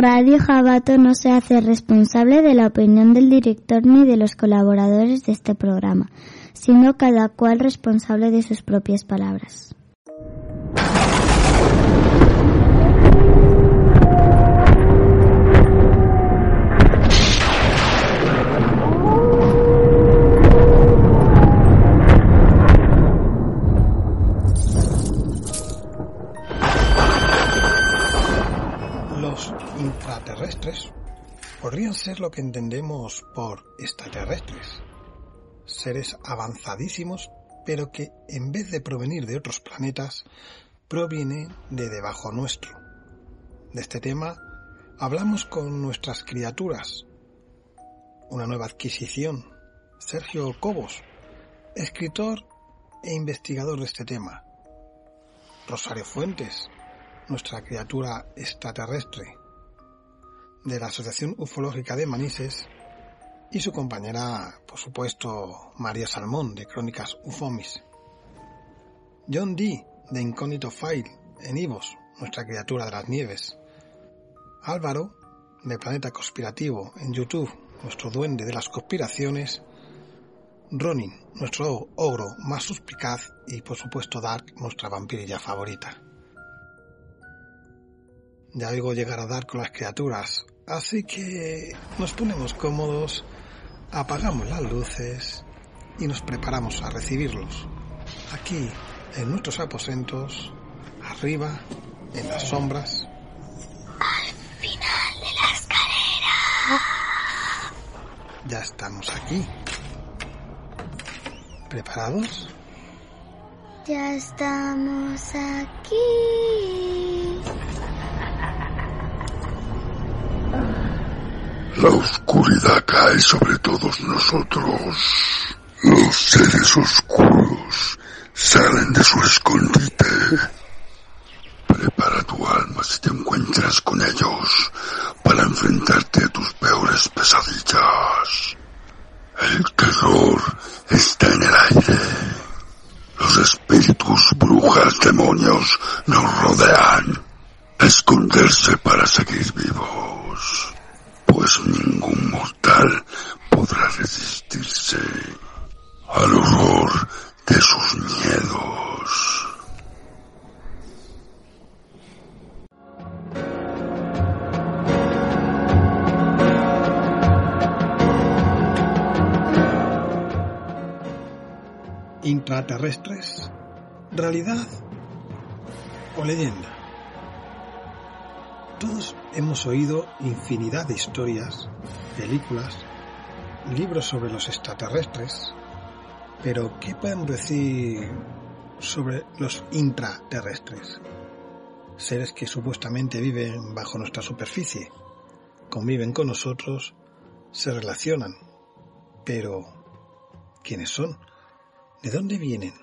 Radio Jabato no se hace responsable de la opinión del director ni de los colaboradores de este programa, siendo cada cual responsable de sus propias palabras. Lo que entendemos por extraterrestres, seres avanzadísimos, pero que en vez de provenir de otros planetas, provienen de debajo nuestro. De este tema hablamos con nuestras criaturas. Una nueva adquisición, Sergio Cobos, escritor e investigador de este tema. Rosario Fuentes, nuestra criatura extraterrestre, de la Asociación Ufológica de Manises, y su compañera, por supuesto, María Salmón, de Crónicas Ufomis. John Dee, de Incógnito File, en Ivos, nuestra criatura de las nieves. Álvaro, de Planeta Conspirativo, en YouTube, nuestro duende de las conspiraciones. Ronin, nuestro ogro más suspicaz, y por supuesto Dark, nuestra vampirilla favorita. Ya oigo llegar a dar con las criaturas, así que nos ponemos cómodos, apagamos las luces y nos preparamos a recibirlos. Aquí, en nuestros aposentos, arriba, en las sombras. Al final de la escalera. Ya estamos aquí. ¿Preparados? Ya estamos aquí. La oscuridad cae sobre todos nosotros. Los seres oscuros salen de su escondite. Prepara tu alma si te encuentras con ellos para enfrentarte a tus peores pesadillas. El terror está en el aire. Los espíritus, brujas, demonios nos rodean. Esconderse para seguir vivos pues ningún mortal podrá resistirse al horror de sus miedos. Intraterrestres, realidad o leyenda. Todos hemos oído infinidad de historias, películas, libros sobre los extraterrestres, pero ¿qué podemos decir sobre los intraterrestres? Seres que supuestamente viven bajo nuestra superficie, conviven con nosotros, se relacionan, pero ¿quiénes son? ¿De dónde vienen?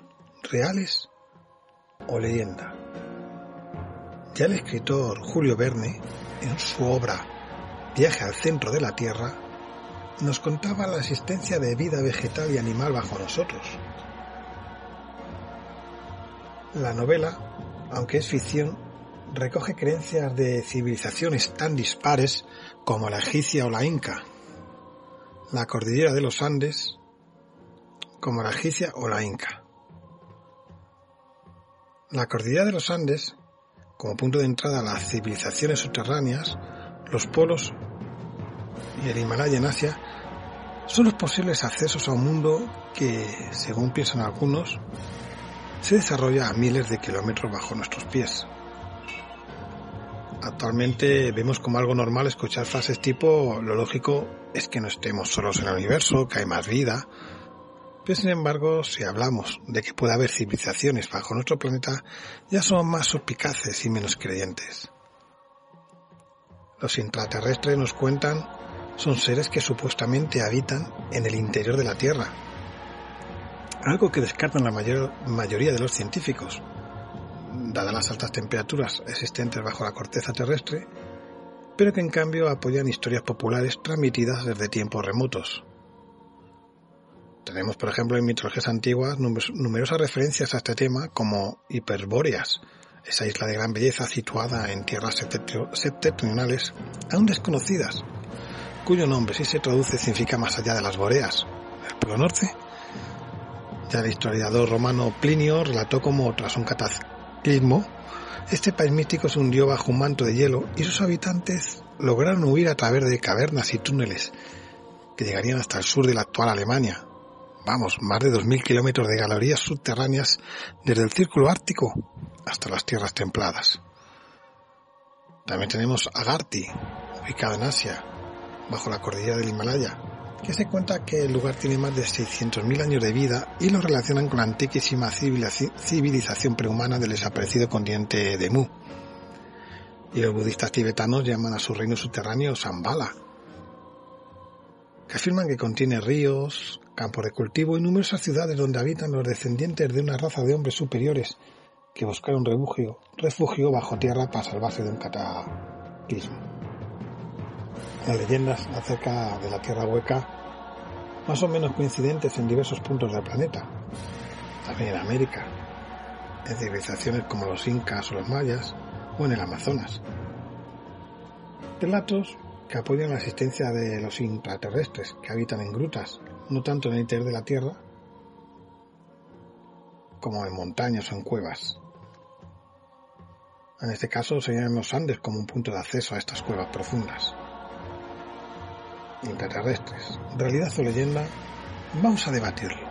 ¿Reales o leyenda? Ya el escritor Julio Verne, en su obra Viaje al centro de la Tierra, nos contaba la existencia de vida vegetal y animal bajo nosotros. La novela, aunque es ficción, recoge creencias de civilizaciones tan dispares como la egipcia o la inca, la cordillera de los Andes, como la egipcia o la inca. La cordillera de los Andes como punto de entrada a las civilizaciones subterráneas, los polos y el Himalaya en Asia son los posibles accesos a un mundo que, según piensan algunos, se desarrolla a miles de kilómetros bajo nuestros pies. Actualmente vemos como algo normal escuchar frases tipo lo lógico es que no estemos solos en el universo, que hay más vida, pero sin embargo, si hablamos de que puede haber civilizaciones bajo nuestro planeta, ya somos más suspicaces y menos creyentes. Los intraterrestres nos cuentan son seres que supuestamente habitan en el interior de la Tierra, algo que descartan la mayor, mayoría de los científicos, dadas las altas temperaturas existentes bajo la corteza terrestre, pero que en cambio apoyan historias populares transmitidas desde tiempos remotos. Tenemos, por ejemplo, en mitologías antiguas numerosas referencias a este tema como hiperbóreas, esa isla de gran belleza situada en tierras septentrionales aún desconocidas, cuyo nombre si se traduce significa más allá de las boreas, el Polo Norte. Ya el historiador romano Plinio relató como tras un cataclismo, este país místico se hundió bajo un manto de hielo y sus habitantes lograron huir a través de cavernas y túneles que llegarían hasta el sur de la actual Alemania. Vamos, más de 2.000 kilómetros de galerías subterráneas desde el círculo ártico hasta las tierras templadas. También tenemos Agarti, ubicado en Asia, bajo la cordillera del Himalaya, que se cuenta que el lugar tiene más de 600.000 años de vida y lo relacionan con la antiquísima civilización prehumana del desaparecido continente de Mu. Y los budistas tibetanos llaman a su reino subterráneo Sambala, que afirman que contiene ríos, campos de cultivo y numerosas ciudades donde habitan los descendientes de una raza de hombres superiores que buscaron refugio, refugio bajo tierra para salvarse de un cataclismo. Las leyendas acerca de la Tierra hueca, más o menos coincidentes en diversos puntos del planeta, también en América, en civilizaciones como los incas o los mayas, o en el Amazonas. Relatos que apoyan la existencia de los intraterrestres que habitan en grutas, no tanto en el interior de la Tierra, como en montañas o en cuevas. En este caso serían los Andes como un punto de acceso a estas cuevas profundas. Intraterrestres, realidad o leyenda, vamos a debatirlo.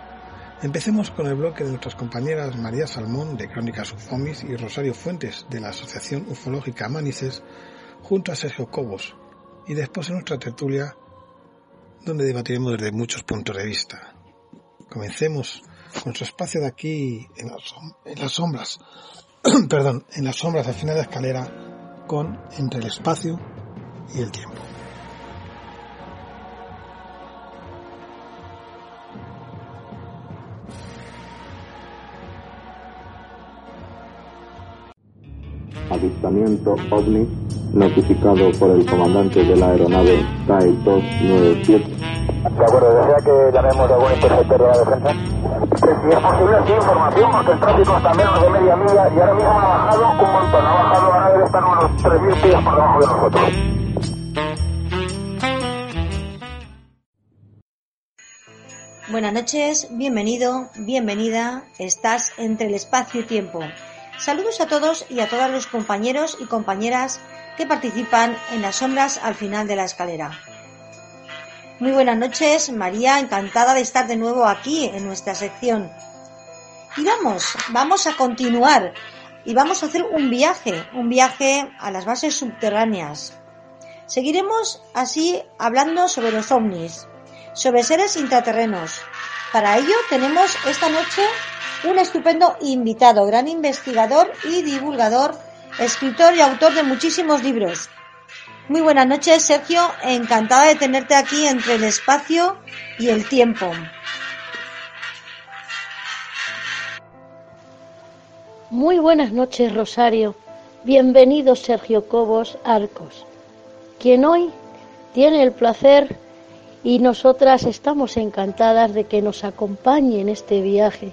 Empecemos con el bloque de nuestras compañeras María Salmón de Crónicas Ufomis y Rosario Fuentes de la Asociación Ufológica Manices junto a Sergio Cobos y después en nuestra tertulia donde debatiremos desde muchos puntos de vista. Comencemos con nuestro espacio de aquí en las, sombras, perdón, en las sombras al final de la escalera con entre el espacio y el tiempo. Avistamiento ovni notificado por el comandante de la aeronave TAE 297. De acuerdo, ¿desea que llamemos a algún interceptor de la defensa? si es posible, sí, información, porque el tráfico está menos de media milla y ahora mismo ha bajado un montón, ha bajado, ahora debe estar unos 3.000 pies por debajo de nosotros. Buenas noches, bienvenido, bienvenida. Estás entre el espacio y tiempo. Saludos a todos y a todos los compañeros y compañeras que participan en las sombras al final de la escalera. Muy buenas noches, María, encantada de estar de nuevo aquí en nuestra sección. Y vamos, vamos a continuar y vamos a hacer un viaje, un viaje a las bases subterráneas. Seguiremos así hablando sobre los ovnis, sobre seres intraterrenos. Para ello tenemos esta noche un estupendo invitado, gran investigador y divulgador, escritor y autor de muchísimos libros. Muy buenas noches, Sergio. Encantada de tenerte aquí entre el espacio y el tiempo. Muy buenas noches, Rosario. Bienvenido, Sergio Cobos Arcos, quien hoy tiene el placer y nosotras estamos encantadas de que nos acompañe en este viaje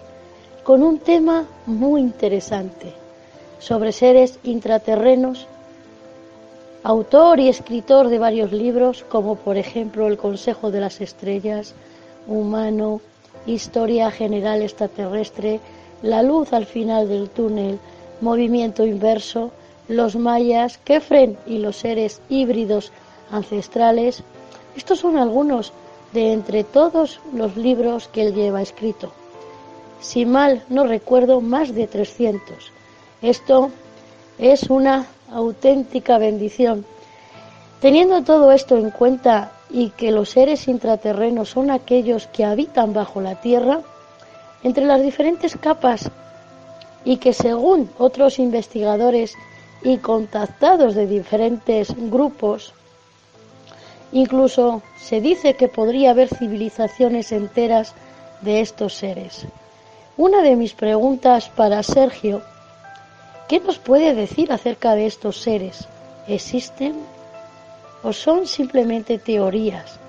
con un tema muy interesante sobre seres intraterrenos, autor y escritor de varios libros como por ejemplo El Consejo de las Estrellas, Humano, Historia General Extraterrestre, La Luz al final del túnel, Movimiento Inverso, Los Mayas, Kefren y los seres híbridos ancestrales. Estos son algunos de entre todos los libros que él lleva escrito si mal no recuerdo, más de 300. Esto es una auténtica bendición. Teniendo todo esto en cuenta y que los seres intraterrenos son aquellos que habitan bajo la tierra, entre las diferentes capas y que según otros investigadores y contactados de diferentes grupos, incluso se dice que podría haber civilizaciones enteras de estos seres. Una de mis preguntas para Sergio, ¿qué nos puede decir acerca de estos seres? ¿Existen o son simplemente teorías?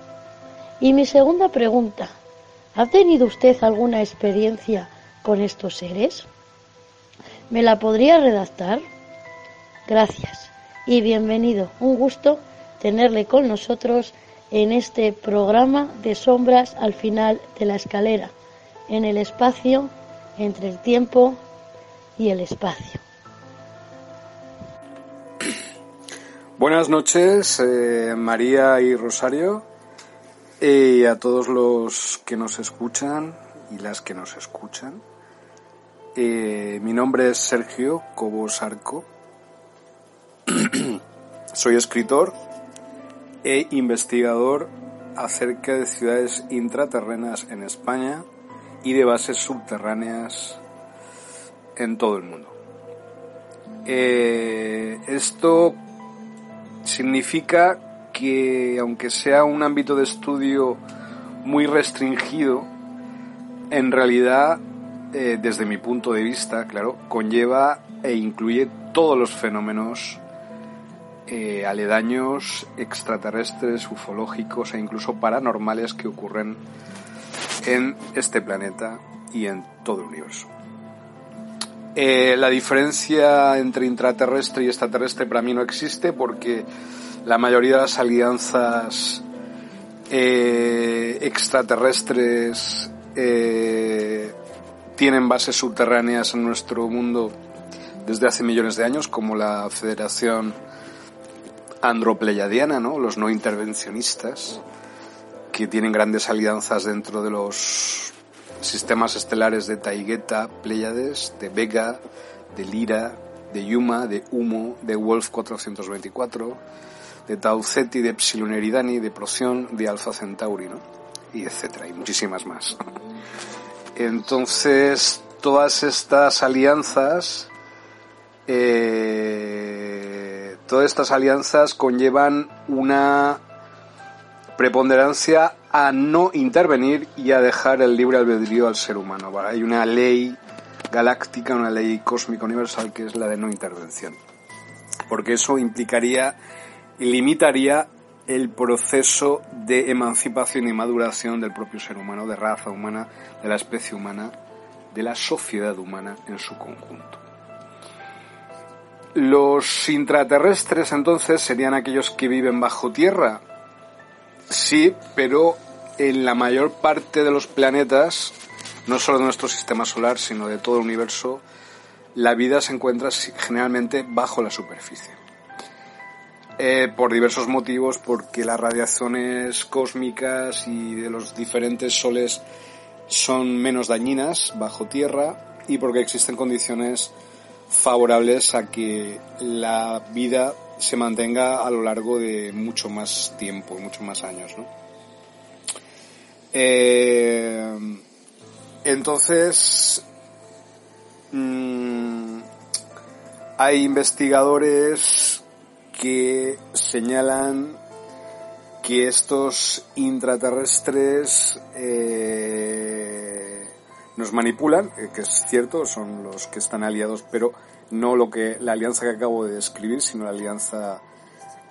Y mi segunda pregunta, ¿ha tenido usted alguna experiencia con estos seres? ¿Me la podría redactar? Gracias y bienvenido. Un gusto tenerle con nosotros en este programa de sombras al final de la escalera, en el espacio entre el tiempo y el espacio. Buenas noches, eh, María y Rosario, y a todos los que nos escuchan y las que nos escuchan. Eh, mi nombre es Sergio Cobos Arco. Soy escritor e investigador acerca de ciudades intraterrenas en España y de bases subterráneas en todo el mundo. Eh, esto significa que aunque sea un ámbito de estudio muy restringido, en realidad, eh, desde mi punto de vista, claro, conlleva e incluye todos los fenómenos eh, aledaños, extraterrestres, ufológicos e incluso paranormales que ocurren en este planeta y en todo el universo. Eh, la diferencia entre intraterrestre y extraterrestre para mí no existe porque la mayoría de las alianzas eh, extraterrestres eh, tienen bases subterráneas en nuestro mundo desde hace millones de años, como la Federación Andropleiadiana, ¿no? los no intervencionistas, que tienen grandes alianzas dentro de los sistemas estelares de Taigueta, Pleiades, de Vega, de Lira, de Yuma, de Humo, de Wolf 424, de Tau Ceti, de Epsilon Eridani, de Procyon, de Alpha Centauri, ¿no? y etcétera, y muchísimas más. Entonces, todas estas alianzas, eh, todas estas alianzas conllevan una preponderancia a no intervenir y a dejar el libre albedrío al ser humano. Hay una ley galáctica, una ley cósmica universal que es la de no intervención. Porque eso implicaría limitaría el proceso de emancipación y maduración del propio ser humano, de raza humana, de la especie humana, de la sociedad humana en su conjunto. Los intraterrestres entonces serían aquellos que viven bajo tierra, Sí, pero en la mayor parte de los planetas, no solo de nuestro sistema solar, sino de todo el universo, la vida se encuentra generalmente bajo la superficie. Eh, por diversos motivos, porque las radiaciones cósmicas y de los diferentes soles son menos dañinas bajo tierra y porque existen condiciones favorables a que la vida se mantenga a lo largo de mucho más tiempo, muchos más años, ¿no? Eh, entonces, mm, hay investigadores que señalan que estos intraterrestres eh, nos manipulan, eh, que es cierto, son los que están aliados, pero no lo que la alianza que acabo de describir, sino la alianza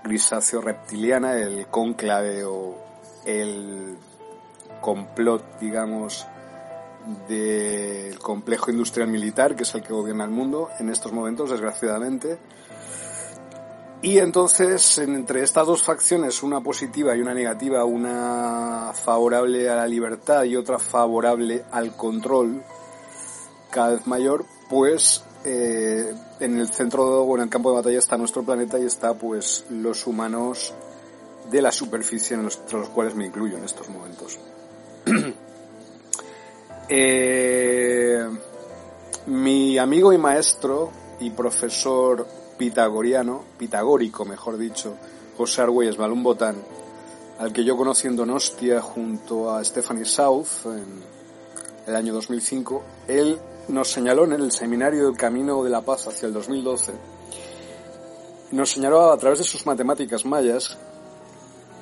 grisáceo reptiliana, el conclave o el complot, digamos, del complejo industrial militar, que es el que gobierna el mundo en estos momentos, desgraciadamente. Y entonces, entre estas dos facciones, una positiva y una negativa, una favorable a la libertad y otra favorable al control cada vez mayor, pues eh, en el centro o en el campo de batalla está nuestro planeta y está pues los humanos de la superficie entre los cuales me incluyo en estos momentos. Eh, mi amigo y maestro y profesor pitagoriano, pitagórico mejor dicho, José Argüelles Balún Botán, al que yo conocí en Donostia junto a Stephanie South en el año 2005, él nos señaló en el seminario del Camino de la Paz hacia el 2012, nos señaló a través de sus matemáticas mayas,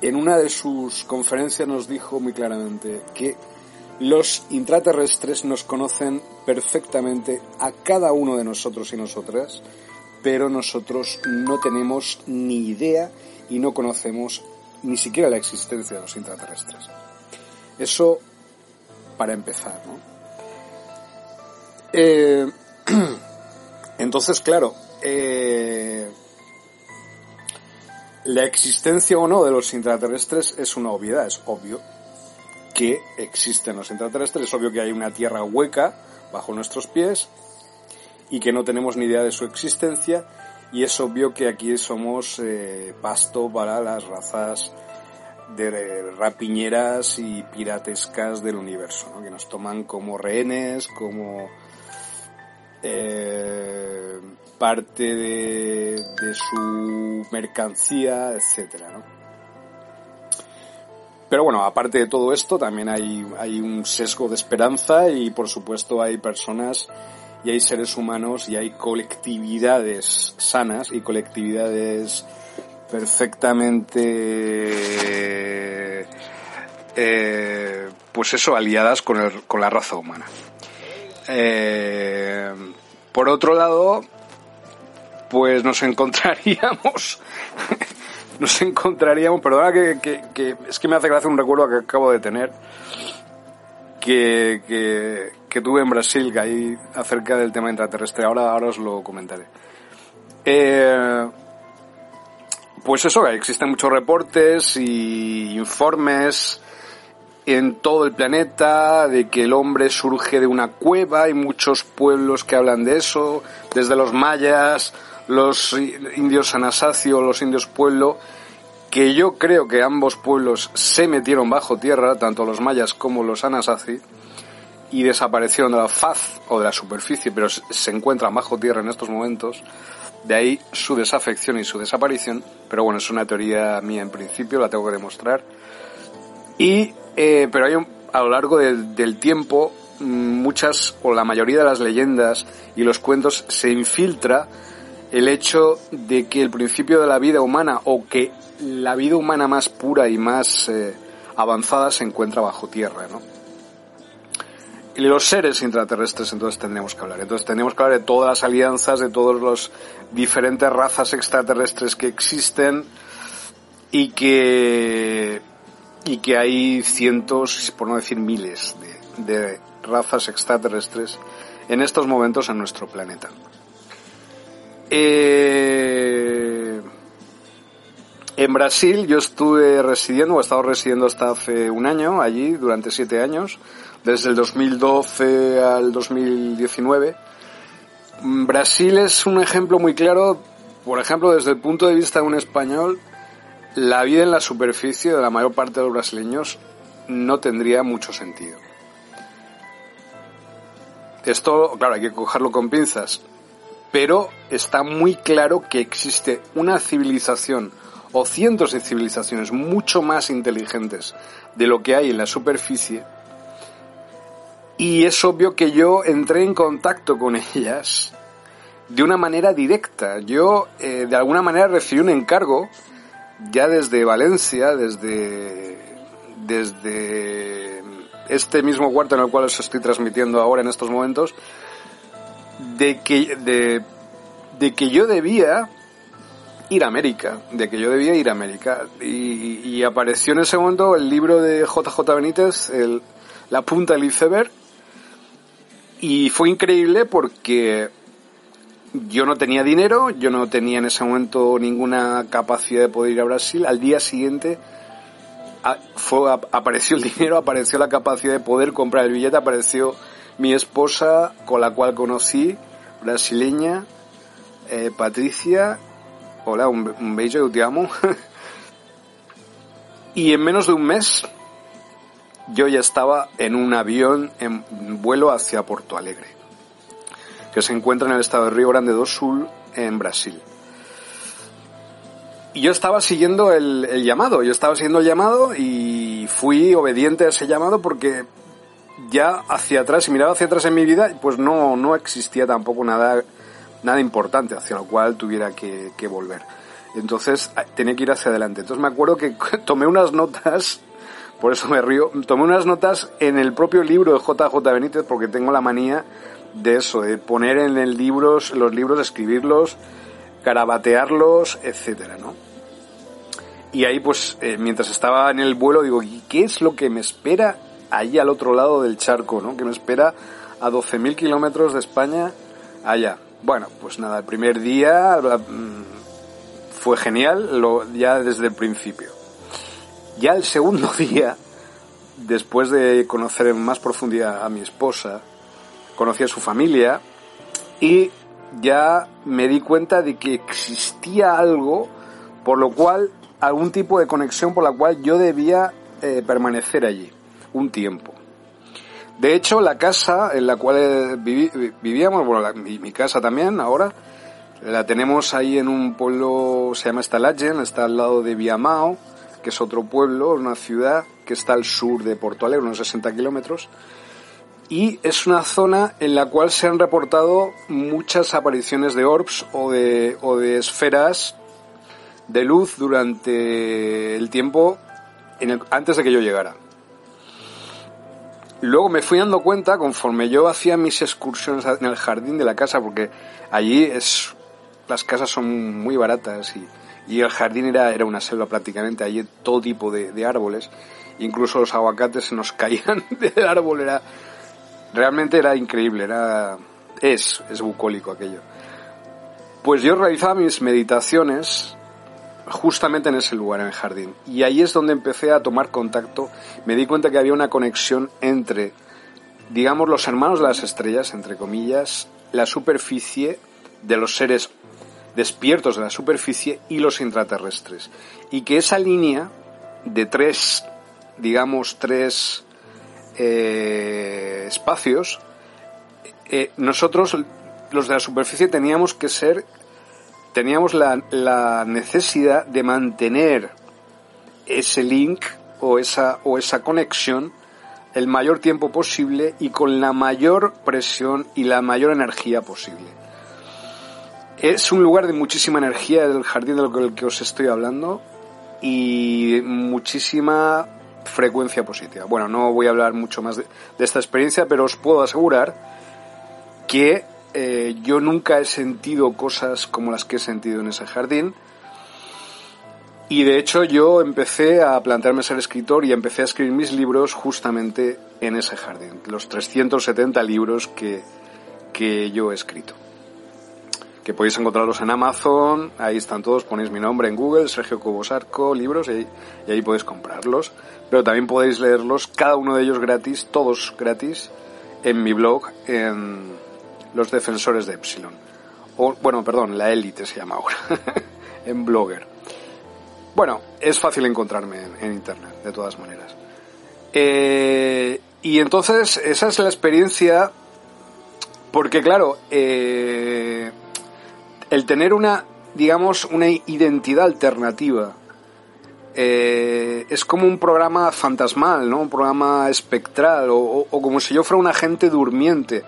en una de sus conferencias nos dijo muy claramente que los intraterrestres nos conocen perfectamente a cada uno de nosotros y nosotras, pero nosotros no tenemos ni idea y no conocemos ni siquiera la existencia de los intraterrestres. Eso para empezar, ¿no? Eh, Entonces, claro, eh, la existencia o no de los intraterrestres es una obviedad, es obvio que existen los intraterrestres, es obvio que hay una tierra hueca bajo nuestros pies y que no tenemos ni idea de su existencia y es obvio que aquí somos eh, pasto para las razas de rapiñeras y piratescas del universo, ¿no? que nos toman como rehenes, como eh, parte de, su mercancía, etcétera. Pero bueno, aparte de todo esto, también hay, un sesgo de esperanza y por supuesto hay personas y hay seres humanos y hay colectividades sanas y colectividades perfectamente eh, pues eso aliadas con, con la raza humana eh, por otro lado pues nos encontraríamos nos encontraríamos perdona que, que, que, es que me hace gracia un recuerdo que acabo de tener que, que, que tuve en Brasil, que ahí acerca del tema intraterrestre. Ahora, ahora os lo comentaré. Eh, pues eso, existen muchos reportes y informes en todo el planeta de que el hombre surge de una cueva. Hay muchos pueblos que hablan de eso, desde los mayas, los indios Anasacio, los indios Pueblo, que yo creo que ambos pueblos se metieron bajo tierra, tanto los mayas como los Anasazi, y desaparecieron de la faz o de la superficie, pero se encuentran bajo tierra en estos momentos. De ahí su desafección y su desaparición, pero bueno, es una teoría mía en principio, la tengo que demostrar. Y, eh, pero hay a lo largo del, tiempo, muchas o la mayoría de las leyendas y los cuentos se infiltra el hecho de que el principio de la vida humana o que la vida humana más pura y más eh, avanzada se encuentra bajo tierra, ¿no? Y los seres intraterrestres entonces tendríamos que hablar. Entonces tendríamos que hablar de todas las alianzas, de todas las diferentes razas extraterrestres que existen y que, y que hay cientos, por no decir miles, de, de razas extraterrestres en estos momentos en nuestro planeta. Eh, en Brasil yo estuve residiendo, o he estado residiendo hasta hace un año allí, durante siete años, desde el 2012 al 2019. Brasil es un ejemplo muy claro, por ejemplo, desde el punto de vista de un español, la vida en la superficie de la mayor parte de los brasileños no tendría mucho sentido. Esto, claro, hay que cogerlo con pinzas pero está muy claro que existe una civilización o cientos de civilizaciones mucho más inteligentes de lo que hay en la superficie y es obvio que yo entré en contacto con ellas de una manera directa. Yo eh, de alguna manera recibí un encargo ya desde Valencia, desde desde este mismo cuarto en el cual os estoy transmitiendo ahora en estos momentos, de que, de, de que yo debía ir a América, de que yo debía ir a América. Y, y apareció en ese momento el libro de JJ Benítez, el, La punta del iceberg, y fue increíble porque yo no tenía dinero, yo no tenía en ese momento ninguna capacidad de poder ir a Brasil. Al día siguiente fue, apareció el dinero, apareció la capacidad de poder comprar el billete, apareció mi esposa con la cual conocí, brasileña, eh, Patricia, hola, un, un bello, te amo. y en menos de un mes yo ya estaba en un avión en vuelo hacia Porto Alegre, que se encuentra en el estado de Río Grande do Sul, en Brasil. Y yo estaba siguiendo el, el, llamado, yo estaba siguiendo el llamado y fui obediente a ese llamado porque ya hacia atrás, si miraba hacia atrás en mi vida, pues no, no existía tampoco nada, nada importante hacia lo cual tuviera que, que volver. Entonces tenía que ir hacia adelante. Entonces me acuerdo que tomé unas notas, por eso me río, tomé unas notas en el propio libro de JJ Benítez porque tengo la manía de eso, de poner en el libro, los libros, escribirlos, carabatearlos, etcétera, ¿no? Y ahí pues, eh, mientras estaba en el vuelo, digo, ¿y qué es lo que me espera allí al otro lado del charco, ¿no? Que me espera a 12.000 kilómetros de España allá. Bueno, pues nada, el primer día mm, fue genial, ya desde el principio. Ya el segundo día, después de conocer en más profundidad a mi esposa, conocí a su familia y ya me di cuenta de que existía algo por lo cual, algún tipo de conexión por la cual yo debía eh, permanecer allí un tiempo. De hecho, la casa en la cual eh, vivíamos, bueno, mi, casa también ahora, la tenemos ahí en un pueblo, se llama Stalagen, está al lado de Viamao, que es otro pueblo, una ciudad que está al sur de Porto Alegre, unos 60 kilómetros, y es una zona en la cual se han reportado muchas apariciones de orbs o de, o de esferas de luz durante el tiempo antes de que yo llegara. Luego me fui dando cuenta conforme yo hacía mis excursiones en el jardín de la casa, porque allí es, las casas son muy baratas y, y el jardín era, era una selva prácticamente, allí todo tipo de, de árboles, incluso los aguacates se nos caían del árbol, era, realmente era increíble, era, es, es bucólico aquello. Pues yo realizaba mis meditaciones justamente en ese lugar, en el jardín. Y ahí es donde empecé a tomar contacto, me di cuenta que había una conexión entre, digamos, los hermanos de las estrellas, entre comillas, la superficie de los seres despiertos de la superficie y los intraterrestres. Y que esa línea de tres, digamos, tres eh, espacios, eh, nosotros, los de la superficie, teníamos que ser teníamos la, la necesidad de mantener ese link o esa, o esa conexión el mayor tiempo posible y con la mayor presión y la mayor energía posible. Es un lugar de muchísima energía, el jardín del que os estoy hablando, y muchísima frecuencia positiva. Bueno, no voy a hablar mucho más de, esta experiencia, pero os puedo asegurar que eh, yo nunca he sentido cosas como las que he sentido en ese jardín. Y de hecho yo empecé a plantearme ser escritor y empecé a escribir mis libros justamente en ese jardín. Los 370 libros que, que yo he escrito. Que podéis encontrarlos en Amazon, ahí están todos, ponéis mi nombre en Google, Sergio Cobosarco, libros, y, y ahí podéis comprarlos. Pero también podéis leerlos, cada uno de ellos gratis, todos gratis, en mi blog, en los defensores de Epsilon. O, bueno, perdón, la élite se llama ahora, en Blogger. Bueno, es fácil encontrarme en, Internet, de todas maneras. Eh, y entonces, esa es la experiencia, porque claro, eh, el tener una, digamos, una identidad alternativa, eh, es como un programa fantasmal, ¿no? Un programa espectral, o, como si yo fuera un agente durmiente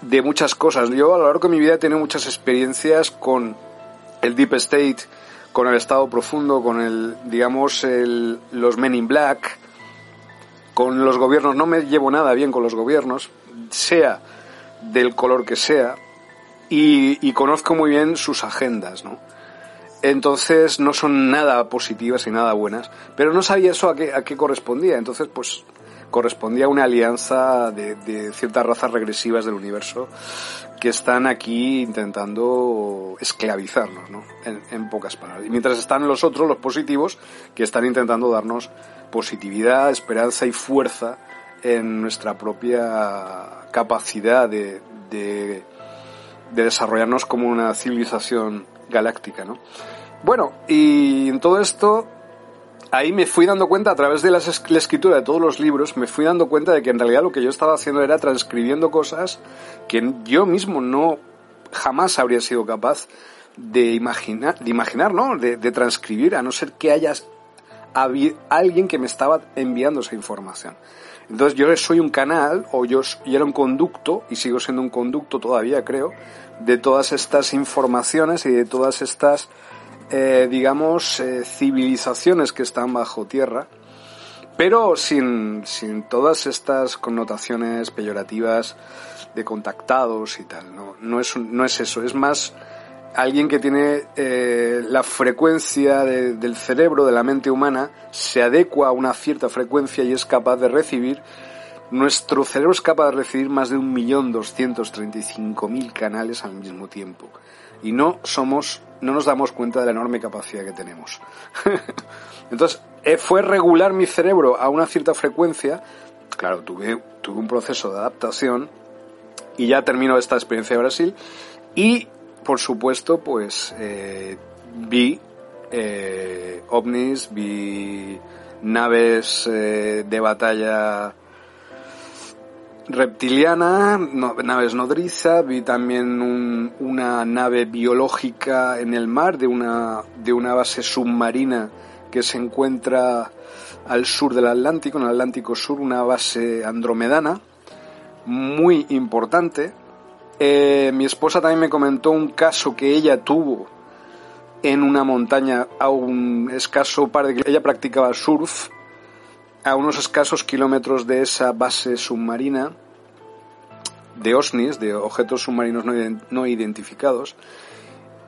de muchas cosas. Yo a lo largo de mi vida he tenido muchas experiencias con el Deep State, con el Estado Profundo, con el, digamos, el, los Men in Black, con los gobiernos. No me llevo nada bien con los gobiernos, sea del color que sea, y, y conozco muy bien sus agendas, ¿no? Entonces no son nada positivas y nada buenas, pero no sabía eso a qué, a qué correspondía. Entonces, pues correspondía a una alianza de, ciertas razas regresivas del universo que están aquí intentando esclavizarnos, ¿no? En, pocas palabras. Y mientras están los otros, los positivos, que están intentando darnos positividad, esperanza y fuerza en nuestra propia capacidad de, de, de desarrollarnos como una civilización galáctica, ¿no? Bueno, y en todo esto ahí me fui dando cuenta, a través de la escritura de todos los libros, me fui dando cuenta de que en realidad lo que yo estaba haciendo era transcribiendo cosas que yo mismo no jamás habría sido capaz de imaginar, de imaginar, ¿no? De, transcribir, a no ser que haya alguien que me estaba enviando esa información. Entonces yo soy un canal, o yo, era un conducto, y sigo siendo un conducto todavía, creo, de todas estas informaciones y de todas estas eh, digamos, eh, civilizaciones que están bajo tierra, pero sin, sin todas estas connotaciones peyorativas de contactados y tal. No, no, es, no es eso, es más alguien que tiene eh, la frecuencia del cerebro, de la mente humana, se adecua a una cierta frecuencia y es capaz de recibir nuestro cerebro es capaz de recibir más de 1.235.000 canales al mismo tiempo. Y no somos, no nos damos cuenta de la enorme capacidad que tenemos. Entonces, eh, fue regular mi cerebro a una cierta frecuencia. Claro, tuve, tuve un proceso de adaptación y ya termino esta experiencia de Brasil. Y, por supuesto, pues eh, vi eh, ovnis, vi naves de batalla reptiliana, naves nodriza, vi también una nave biológica en el mar de una, de una base submarina que se encuentra al sur del Atlántico, en el Atlántico Sur, una base andromedana muy importante. Eh, mi esposa también me comentó un caso que ella tuvo en una montaña a un escaso par de ella practicaba surf a unos escasos kilómetros de esa base submarina de OSNIs, de objetos submarinos no, identificados.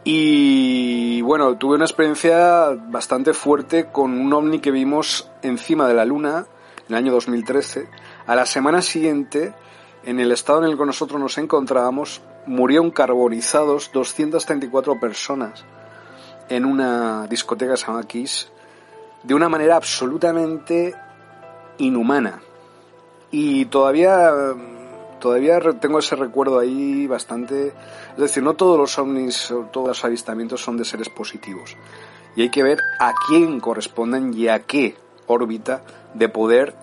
Y bueno, tuve una experiencia bastante fuerte con un ovni que vimos encima de la Luna en el año 2013. A la semana siguiente, en el estado en el que nosotros nos encontrábamos, murieron carbonizados 234 personas en una discoteca que se llama de una manera absolutamente inhumana. Y todavía, todavía tengo ese recuerdo ahí bastante. Es decir, no todos los ovnis o todos los avistamientos son de seres positivos. Y hay que ver a quién corresponden y a qué órbita de poder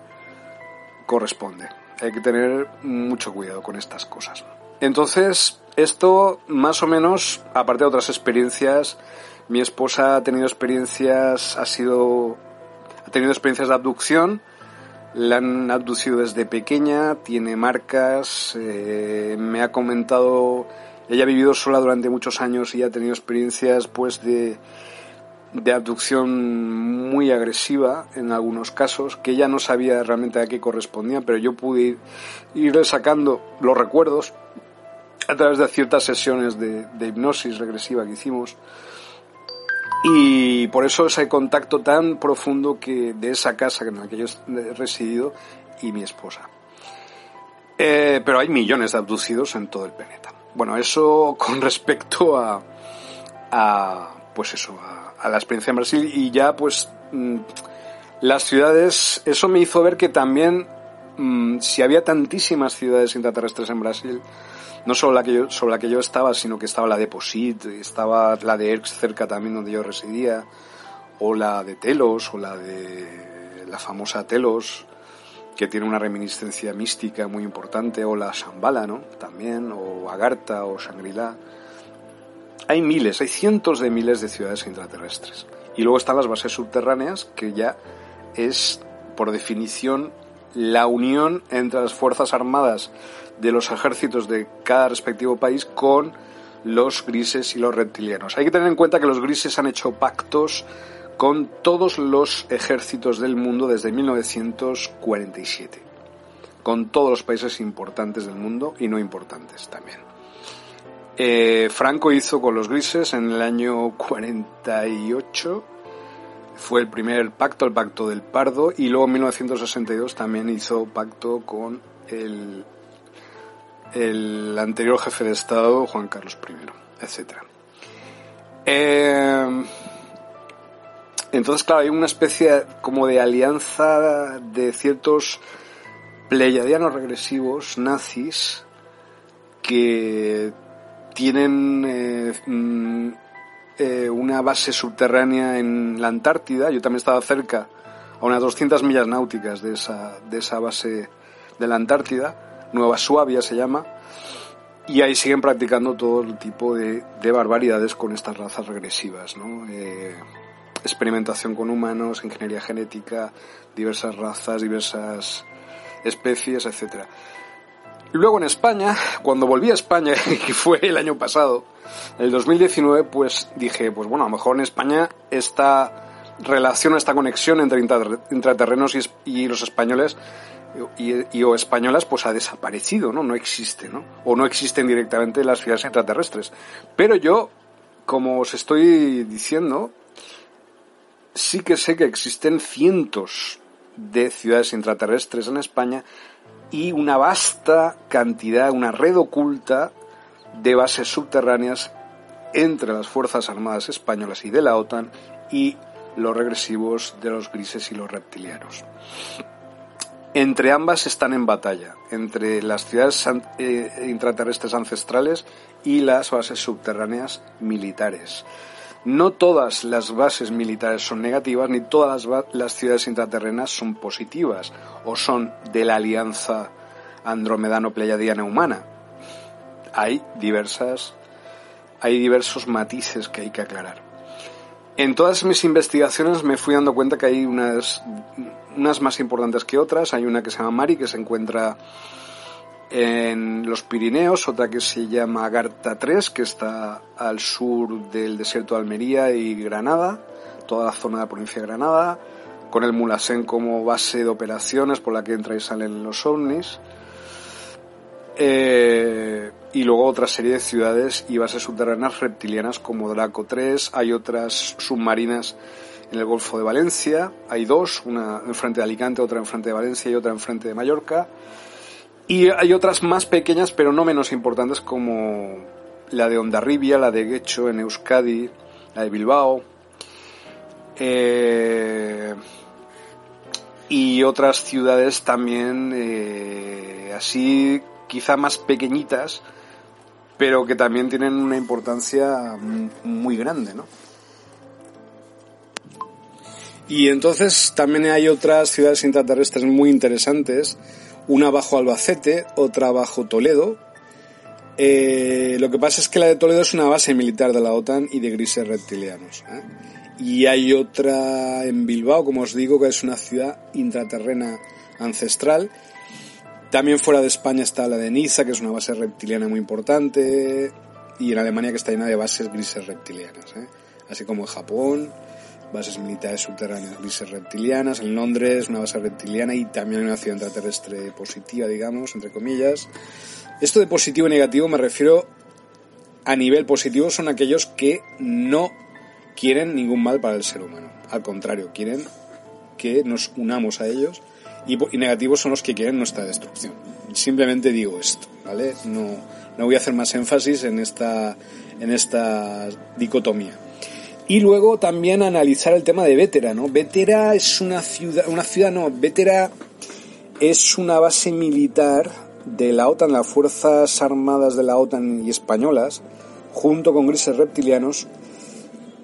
corresponde. Hay que tener mucho cuidado con estas cosas. Entonces, esto más o menos, aparte de otras experiencias, mi esposa ha tenido experiencias, ha sido, ha tenido experiencias de abducción, la han abducido desde pequeña, tiene marcas, eh, me ha comentado, ella ha vivido sola durante muchos años y ha tenido experiencias pues de, de abducción muy agresiva en algunos casos, que ella no sabía realmente a qué correspondía, pero yo pude ir, sacando los recuerdos a través de ciertas sesiones de, de hipnosis regresiva que hicimos y por eso ese contacto tan profundo que de esa casa en la que yo he residido y mi esposa. Eh, pero hay millones de abducidos en todo el planeta. Bueno, eso con respecto a, a pues eso, a, la experiencia en Brasil y ya pues mm, las ciudades, eso me hizo ver que también mm, si había tantísimas ciudades intraterrestres en Brasil, no solo la que yo, sobre la que yo estaba, sino que estaba la de Posit, estaba la de Erx cerca también donde yo residía, o la de Telos, o la de la famosa Telos, que tiene una reminiscencia mística muy importante, o la Shambhala, ¿no? También, o Agartha, o Shangri-La. Hay miles, hay cientos de miles de ciudades intraterrestres. Y luego están las bases subterráneas, que ya es, por definición, la unión entre las Fuerzas Armadas de los ejércitos de cada respectivo país con los grises y los reptilianos. Hay que tener en cuenta que los grises han hecho pactos con todos los ejércitos del mundo desde 1947, con todos los países importantes del mundo y no importantes también. Eh, Franco hizo con los grises en el año 48, fue el primer pacto, el pacto del Pardo, y luego en 1962 también hizo pacto con el anterior jefe de Estado, Juan Carlos I, etc. Eh, entonces, claro, hay una especie como de alianza de ciertos pleyadianos regresivos nazis que tienen eh, mm, eh, una base subterránea en la Antártida. Yo también estaba cerca, a unas 200 millas náuticas de esa, de esa base de la Antártida Nueva Suabia se llama, y ahí siguen practicando todo el tipo de, barbaridades con estas razas regresivas, ¿no? Eh, experimentación con humanos, ingeniería genética, diversas razas, diversas especies, etcétera. Luego en España, cuando volví a España, que fue el año pasado, el 2019, pues dije, pues bueno, a lo mejor en España esta relación, esta conexión entre intraterrenos y los españoles y, o españolas pues ha desaparecido, ¿no? No existe, ¿no? O no existen directamente las ciudades extraterrestres. Pero yo, como os estoy diciendo, sí que sé que existen cientos de ciudades intraterrestres en España y una vasta cantidad, una red oculta de bases subterráneas entre las Fuerzas Armadas Españolas y de la OTAN y los regresivos de los grises y los reptilianos. Entre ambas están en batalla, entre las ciudades eh, intraterrestres ancestrales y las bases subterráneas militares. No todas las bases militares son negativas, ni todas las, ciudades intraterrenas son positivas o son de la alianza andromedano-pleiadiana humana. Hay diversas, hay diversos matices que hay que aclarar. En todas mis investigaciones me fui dando cuenta que hay unas, unas más importantes que otras. Hay una que se llama Mari, que se encuentra en los Pirineos, otra que se llama Garta 3, que está al sur del desierto de Almería y Granada, toda la zona de la provincia de Granada, con el Mulasén como base de operaciones por la que entra y salen los ovnis. Eh, y luego otra serie de ciudades y bases subterráneas reptilianas como Draco 3, hay otras submarinas en el Golfo de Valencia, hay dos, una enfrente de Alicante, otra enfrente de Valencia y otra enfrente de Mallorca, y hay otras más pequeñas pero no menos importantes como la de Ondarribia, la de Guecho en Euskadi, la de Bilbao, eh, y otras ciudades también eh, así quizá más pequeñitas, pero que también tienen una importancia muy grande, ¿no? Y entonces también hay otras ciudades intraterrestres muy interesantes, una bajo Albacete, otra bajo Toledo. Eh, lo que pasa es que la de Toledo es una base militar de la OTAN y de grises reptilianos. ¿eh? Y hay otra en Bilbao, como os digo, que es una ciudad intraterrena ancestral también fuera de España está la de Niza, que es una base reptiliana muy importante, y en Alemania que está llena de bases grises reptilianas, ¿eh? así como en Japón, bases militares subterráneas grises reptilianas, en Londres una base reptiliana y también una ciudad extraterrestre positiva, digamos, entre comillas. Esto de positivo y negativo me refiero a nivel positivo son aquellos que no quieren ningún mal para el ser humano. Al contrario, quieren que nos unamos a ellos y, negativos son los que quieren nuestra destrucción. Simplemente digo esto, ¿vale? No, no voy a hacer más énfasis en esta, en esta dicotomía. Y luego también analizar el tema de Vétera, ¿no? Vétera es una ciudad, una ciudad no, Vétera es una base militar de la OTAN, las Fuerzas Armadas de la OTAN y españolas, junto con grises reptilianos,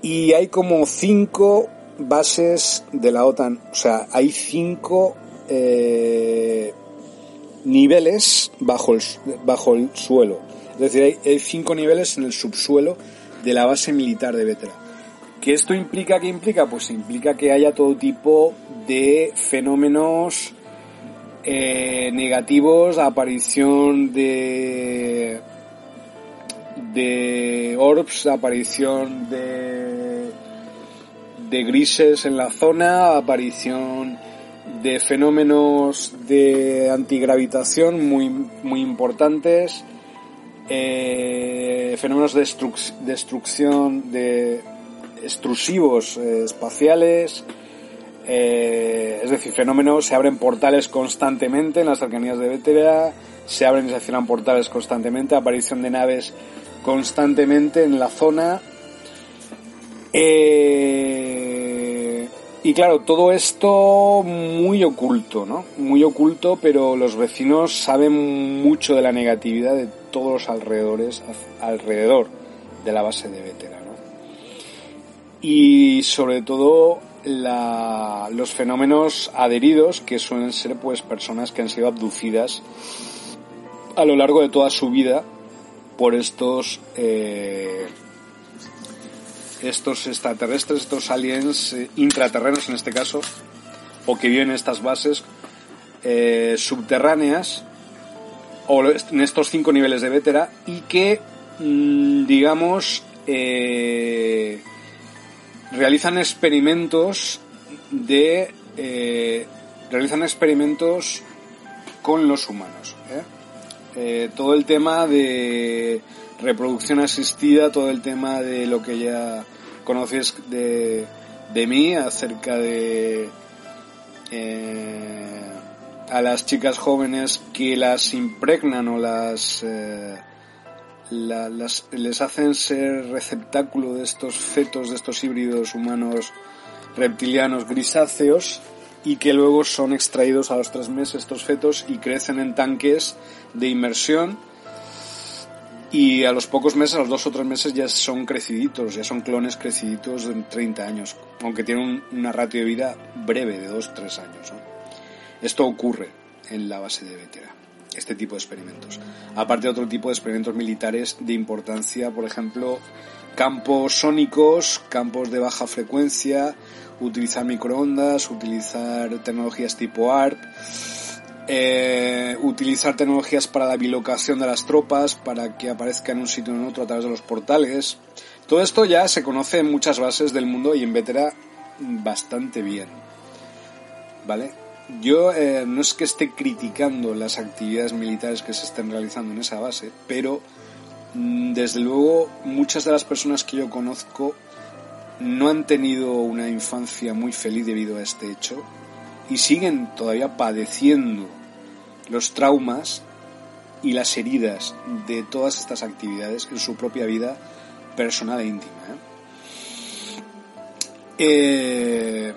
y hay como cinco bases de la OTAN, o sea, hay cinco eh, niveles bajo el, bajo el suelo. Es decir, hay, cinco niveles en el subsuelo de la base militar de Vetra. ¿Qué esto implica? ¿Qué implica? Pues implica que haya todo tipo de fenómenos eh, negativos, aparición de de orbs, aparición de de grises en la zona, aparición de fenómenos de antigravitación muy, muy importantes, eh, fenómenos de destrucción de extrusivos eh, espaciales, eh, es decir, fenómenos, se abren portales constantemente en las cercanías de Vétera, se abren y se cierran portales constantemente, aparición de naves constantemente en la zona. Y claro, todo esto muy oculto, ¿no? Muy oculto, pero los vecinos saben mucho de la negatividad de todos los alrededores, alrededor de la base de Vétera, ¿no? Y sobre todo los fenómenos adheridos, que suelen ser pues personas que han sido abducidas a lo largo de toda su vida por estos eh, estos extraterrestres, estos aliens eh, intraterrenos en este caso, o que viven en estas bases eh, subterráneas, o en estos cinco niveles de Vétera, y que, mm, digamos, eh, realizan experimentos de... realizan experimentos con los humanos. todo el tema de reproducción asistida, todo el tema de lo que ya conoces de, de mí acerca de eh, a las chicas jóvenes que las impregnan o las, eh, la- las- les hacen ser receptáculo de estos fetos, de estos híbridos humanos reptilianos grisáceos y que luego son extraídos a los tres meses estos fetos y crecen en tanques de inmersión y a los pocos meses, a los dos o tres meses ya son creciditos, ya son clones creciditos de 30 años, aunque tienen un- una ratio de vida breve de 2-3 años. Esto ocurre en la base de Vetera, este tipo de experimentos. Aparte de otro tipo de experimentos militares de importancia, por ejemplo, campos sónicos, campos de baja frecuencia, utilizar microondas, utilizar tecnologías tipo ARP, eh, utilizar tecnologías para la bilocación de las tropas, para que aparezcan en un sitio o en otro a través de los portales. Todo esto ya se conoce en muchas bases del mundo y en Vetera bastante bien. ¿Vale? Yo eh, no es que esté criticando las actividades militares que se estén realizando en esa base, pero mm, desde luego muchas de las personas que yo conozco no han tenido una infancia muy feliz debido a este hecho y siguen todavía padeciendo los traumas y las heridas de todas estas actividades en su propia vida personal e íntima. ¿eh? Eh,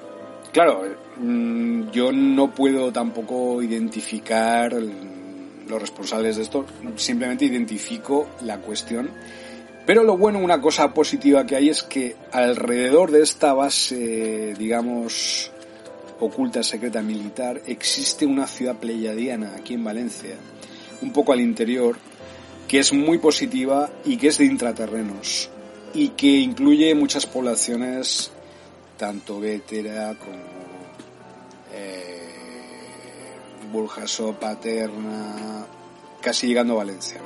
claro, mm, yo no puedo tampoco identificar los responsables de esto, simplemente identifico la cuestión. Pero lo bueno, una cosa positiva que hay es que alrededor de esta base, digamos, oculta, secreta, militar, existe una ciudad pleyadiana aquí en Valencia, un poco al interior, que es muy positiva y que es de intraterrenos y que incluye muchas poblaciones, tanto Vétera como eh, Burjasó, Paterna, casi llegando a Valencia.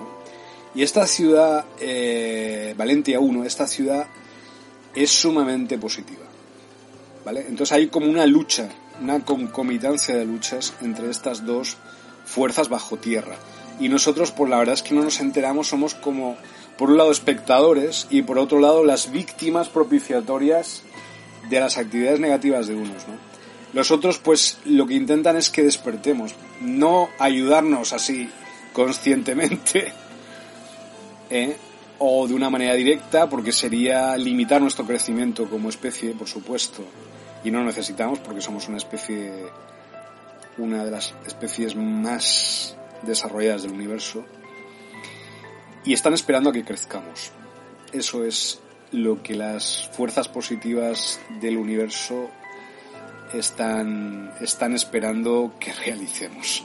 Y esta ciudad, eh, Valencia 1, esta ciudad es sumamente positiva. ¿Vale? Entonces hay como una lucha, una concomitancia de luchas entre estas dos fuerzas bajo tierra. Y nosotros, por la verdad es que no nos enteramos, somos como, por un lado, espectadores y por otro lado, las víctimas propiciatorias de las actividades negativas de unos, ¿no? Los otros, pues, lo que intentan es que despertemos, no ayudarnos así conscientemente, ¿eh? o de una manera directa, porque sería limitar nuestro crecimiento como especie, por supuesto, y no lo necesitamos porque somos una especie, una de las especies más desarrolladas del universo, y están esperando a que crezcamos. Eso es lo que las fuerzas positivas del universo están, están esperando que realicemos.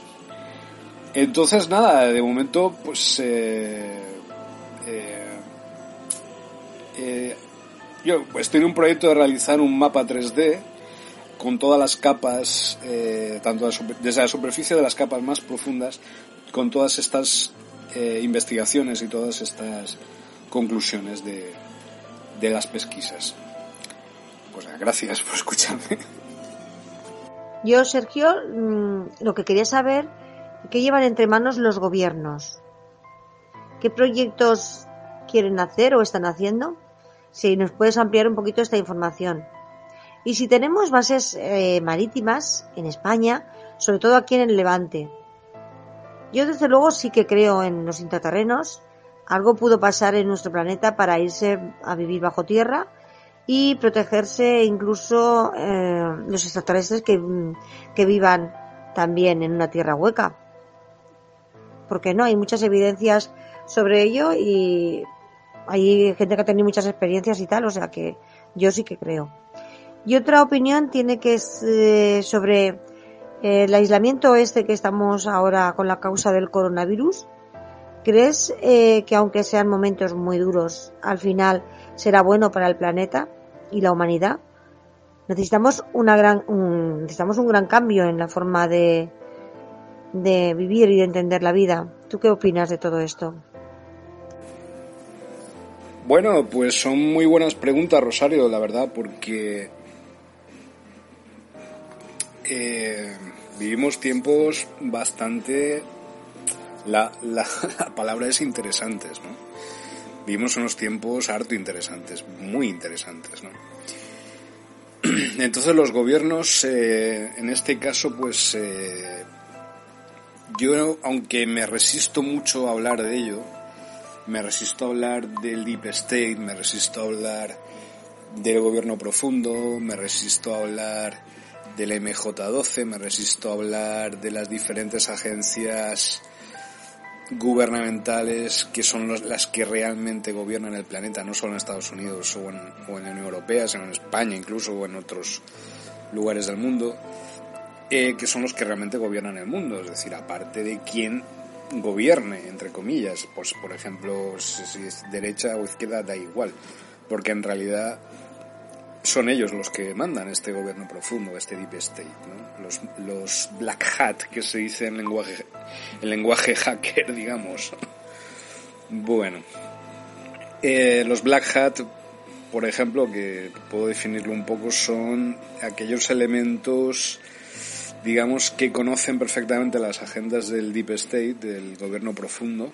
Entonces, nada, de momento, pues eh, eh, eh, yo estoy en un proyecto de realizar un mapa 3D con todas las capas, eh, tanto desde la superficie de las capas más profundas, con todas estas eh, investigaciones y todas estas conclusiones de, de las pesquisas. Pues gracias por escucharme. Yo, Sergio, mm, lo que quería saber, ¿qué llevan entre manos los gobiernos? ¿Qué proyectos quieren hacer o están haciendo? Si nos puedes ampliar un poquito esta información. Y si tenemos bases eh, marítimas en España, sobre todo aquí en el Levante. Yo desde luego sí que creo en los intraterrenos. Algo pudo pasar en nuestro planeta para irse a vivir bajo tierra y protegerse incluso eh, los extraterrestres que, que vivan también en una tierra hueca. Porque no, hay muchas evidencias sobre ello y hay gente que ha tenido muchas experiencias y tal, o sea que yo sí que creo. Y otra opinión tiene que es eh, sobre eh, el aislamiento este que estamos ahora con la causa del coronavirus. ¿Crees eh, que aunque sean momentos muy duros, al final será bueno para el planeta y la humanidad? Necesitamos gran, un, necesitamos un gran cambio en la forma de, de vivir y de entender la vida. ¿Tú qué opinas de todo esto? Bueno, pues son muy buenas preguntas, Rosario, la verdad, porque eh, vivimos tiempos bastante... La, la, la, palabra es interesantes, ¿no? Vivimos unos tiempos harto interesantes, muy interesantes, ¿no? Entonces los gobiernos, eh, en este caso, pues eh, yo, aunque me resisto mucho a hablar de ello, me resisto a hablar del Deep State, me resisto a hablar del gobierno profundo, me resisto a hablar del MJ12, me resisto a hablar de las diferentes agencias gubernamentales que son las que realmente gobiernan el planeta, no solo en Estados Unidos o en, o en la Unión Europea, sino en España incluso o en otros lugares del mundo, eh, que son los que realmente gobiernan el mundo, es decir, aparte de quién gobierne, entre comillas, pues por ejemplo, si es derecha o izquierda da igual, porque en realidad son ellos los que mandan este gobierno profundo, este deep state, ¿no? los, los black hat que se dice en lenguaje, en lenguaje hacker, digamos. Bueno, eh, los black hat, por ejemplo, que puedo definirlo un poco, son aquellos elementos, digamos, que conocen perfectamente las agendas del deep state, del gobierno profundo,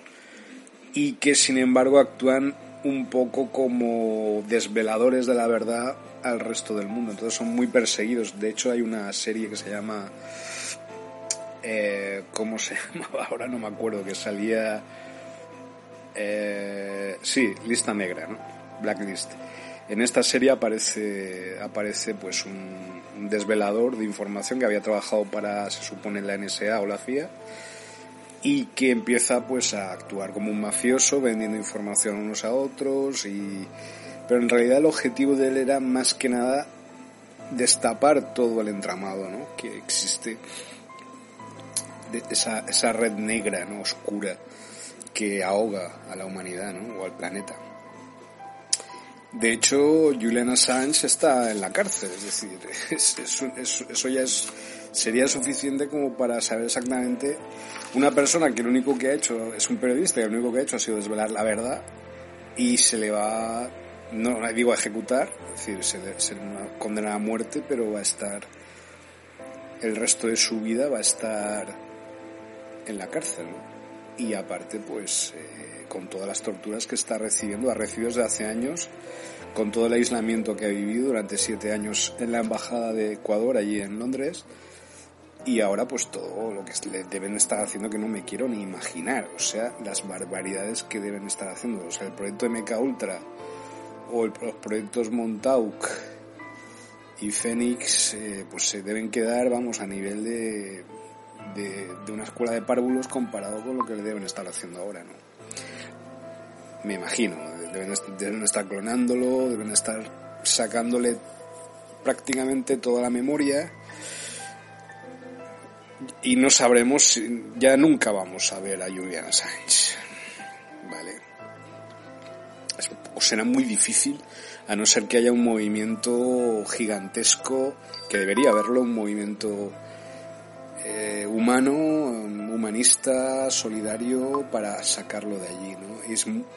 y que sin embargo actúan un poco como desveladores de la verdad al resto del mundo. Entonces son muy perseguidos. De hecho hay una serie que se llama... Eh, ¿Cómo se llamaba? Ahora no me acuerdo, que salía... Eh, sí, lista negra, ¿no? Blacklist. En esta serie aparece, aparece pues un, desvelador de información que había trabajado para, se supone, la NSA o la CIA y que empieza pues a actuar como un mafioso vendiendo información unos a otros y pero en realidad el objetivo de él era más que nada destapar todo el entramado ¿no? que existe esa, esa red negra ¿no? oscura que ahoga a la humanidad ¿no? o al planeta de hecho Julian Assange está en la cárcel es decir eso ya es, sería suficiente como para saber exactamente una persona que lo único que ha hecho es un periodista y lo único que ha hecho ha sido desvelar la verdad y se le va no digo a ejecutar, es decir, se, se condena a muerte, pero va a estar el resto de su vida va a estar en la cárcel. Y aparte, pues, eh, con todas las torturas que está recibiendo, ha recibido desde hace años, con todo el aislamiento que ha vivido durante siete años en la embajada de Ecuador, allí en Londres, y ahora pues todo lo que le deben estar haciendo que no me quiero ni imaginar, o sea, las barbaridades que deben estar haciendo, o sea, el proyecto MK Ultra, o los proyectos Montauk y Fénix eh, pues se deben quedar, vamos, a nivel de, de, una escuela de párvulos comparado con lo que le deben estar haciendo ahora, ¿no? Me imagino, deben, deben estar clonándolo, deben estar sacándole prácticamente toda la memoria y no sabremos, ya nunca vamos a ver a Julian Assange, ¿vale? o será muy difícil a no ser que haya un movimiento gigantesco, que debería haberlo, un movimiento eh, humano, humanista, solidario para sacarlo de allí, ¿no?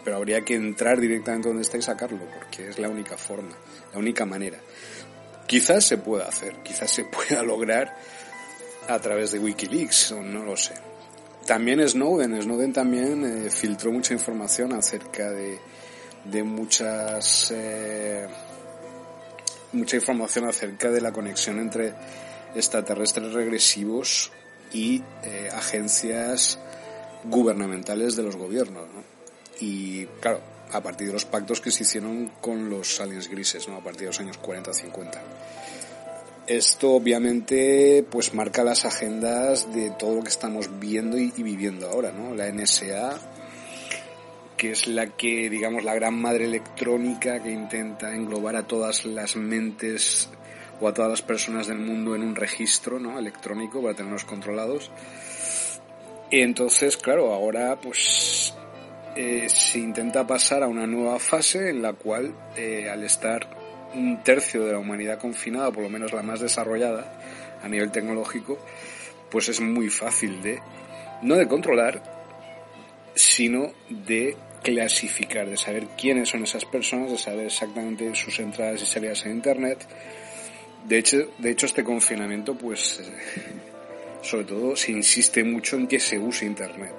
pero habría que entrar directamente donde está y sacarlo, porque es la única forma, la única manera. Quizás se pueda hacer, quizás se pueda lograr a través de Wikileaks, o no lo sé. También Snowden, Snowden también eh, filtró mucha información acerca de, de muchas eh, mucha información acerca de la conexión entre extraterrestres regresivos y eh, agencias gubernamentales de los gobiernos ¿no? y claro a partir de los pactos que se hicieron con los aliens grises ¿no? a partir de los años 40-50 esto obviamente pues marca las agendas de todo lo que estamos viendo y, viviendo ahora ¿no? la NSA que es la que, digamos, la gran madre electrónica que intenta englobar a todas las mentes o a todas las personas del mundo en un registro ¿no? electrónico para tenerlos controlados. Y entonces, claro, ahora pues eh, se intenta pasar a una nueva fase en la cual, eh, al estar un tercio de la humanidad confinada, por lo menos la más desarrollada a nivel tecnológico, pues es muy fácil de, no de controlar, sino de clasificar, de saber quiénes son esas personas, de saber exactamente sus entradas y salidas en Internet. De hecho, de hecho este confinamiento, pues, sobre todo se insiste mucho en que se use Internet.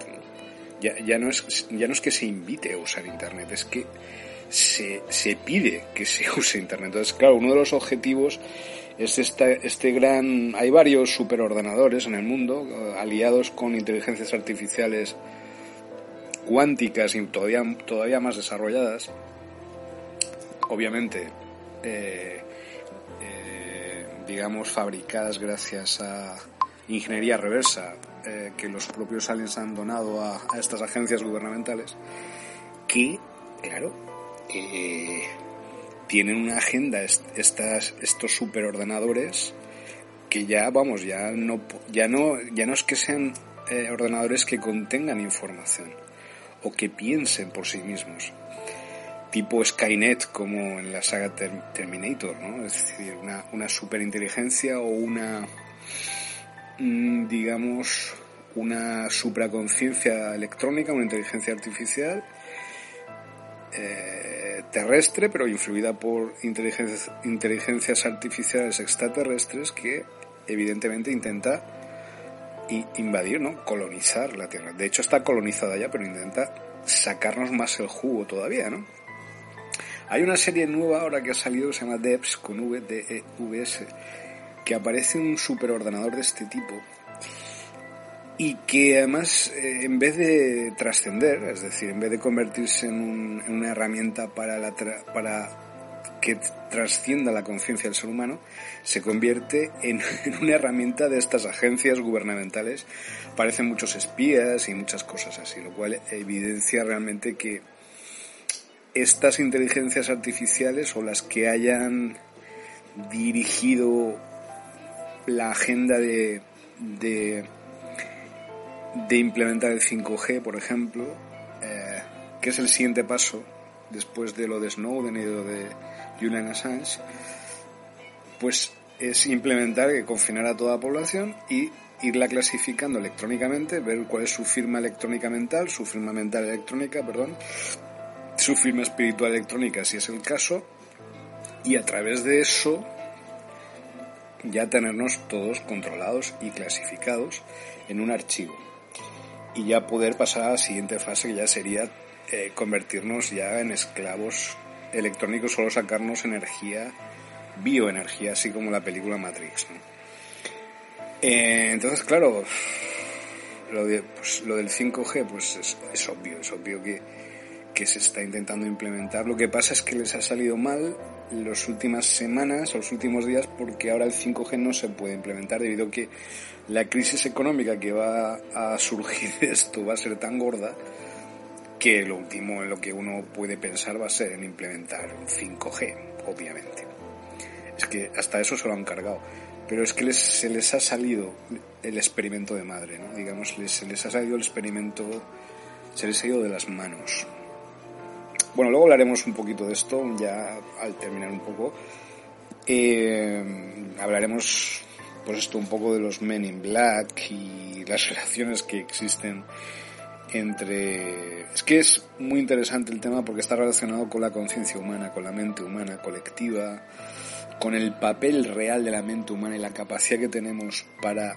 Ya, no es, ya no es que se invite a usar Internet, es que se, se pide que se use Internet. Entonces, claro, uno de los objetivos es esta, este gran... Hay varios superordenadores en el mundo, eh, aliados con inteligencias artificiales cuánticas y todavía, todavía más desarrolladas. Obviamente, eh, eh, digamos, fabricadas gracias a ingeniería reversa que los propios aliens han donado a estas agencias gubernamentales, que, claro, tienen una agenda estas, estos superordenadores que ya, vamos, ya no, ya no, ya no es que sean eh, ordenadores que contengan información o que piensen por sí mismos. Tipo Skynet, como en la saga Terminator, ¿no? Es decir, una, una superinteligencia o una, mm, digamos, una supraconciencia electrónica, una inteligencia artificial eh, terrestre, pero influida por inteligencias, inteligencias artificiales extraterrestres que evidentemente intenta invadir, ¿no? colonizar la Tierra. De hecho está colonizada ya, pero intenta sacarnos más el jugo todavía, ¿no? Hay una serie nueva ahora que ha salido, se llama DEVS, con V, D -E -V -S, que aparece un superordenador de este tipo y que además eh, en vez de trascender, es decir, en vez de convertirse en, una herramienta para, la para que trascienda la conciencia del ser humano, se convierte en, una herramienta de estas agencias gubernamentales. Parecen muchos espías y muchas cosas así, lo cual evidencia realmente que estas inteligencias artificiales o las que hayan dirigido la agenda de de implementar el 5G, por ejemplo, eh, que es el siguiente paso después de lo de Snowden y de lo de Julian Assange, pues es implementar que confinar a toda la población y irla clasificando electrónicamente, ver cuál es su firma electrónica mental, su firma mental electrónica, perdón, su firma espiritual electrónica, si es el caso, y a través de eso ya tenernos todos controlados y clasificados en un archivo y ya poder pasar a la siguiente fase que ya sería eh, convertirnos ya en esclavos electrónicos, solo sacarnos energía, bioenergía, así como la película Matrix. Eh, entonces, claro, lo, pues, lo del 5G pues es, obvio, es obvio que, que se está intentando implementar. Lo que pasa es que les ha salido mal las últimas semanas los últimos días porque ahora el 5G no se puede implementar debido a que la crisis económica que va a surgir de esto va a ser tan gorda que lo último en lo que uno puede pensar va a ser en implementar un 5G, obviamente. Es que hasta eso se lo han cargado. Pero es que se les ha salido el experimento de madre, ¿no? Digamos, se les ha salido el experimento, se les ha ido de las manos. Bueno, luego hablaremos un poquito de esto, ya al terminar un poco. Eh, hablaremos pues esto un poco de los Men in Black y las relaciones que existen entre... Es que es muy interesante el tema porque está relacionado con la conciencia humana, con la mente humana colectiva, con el papel real de la mente humana y la capacidad que tenemos para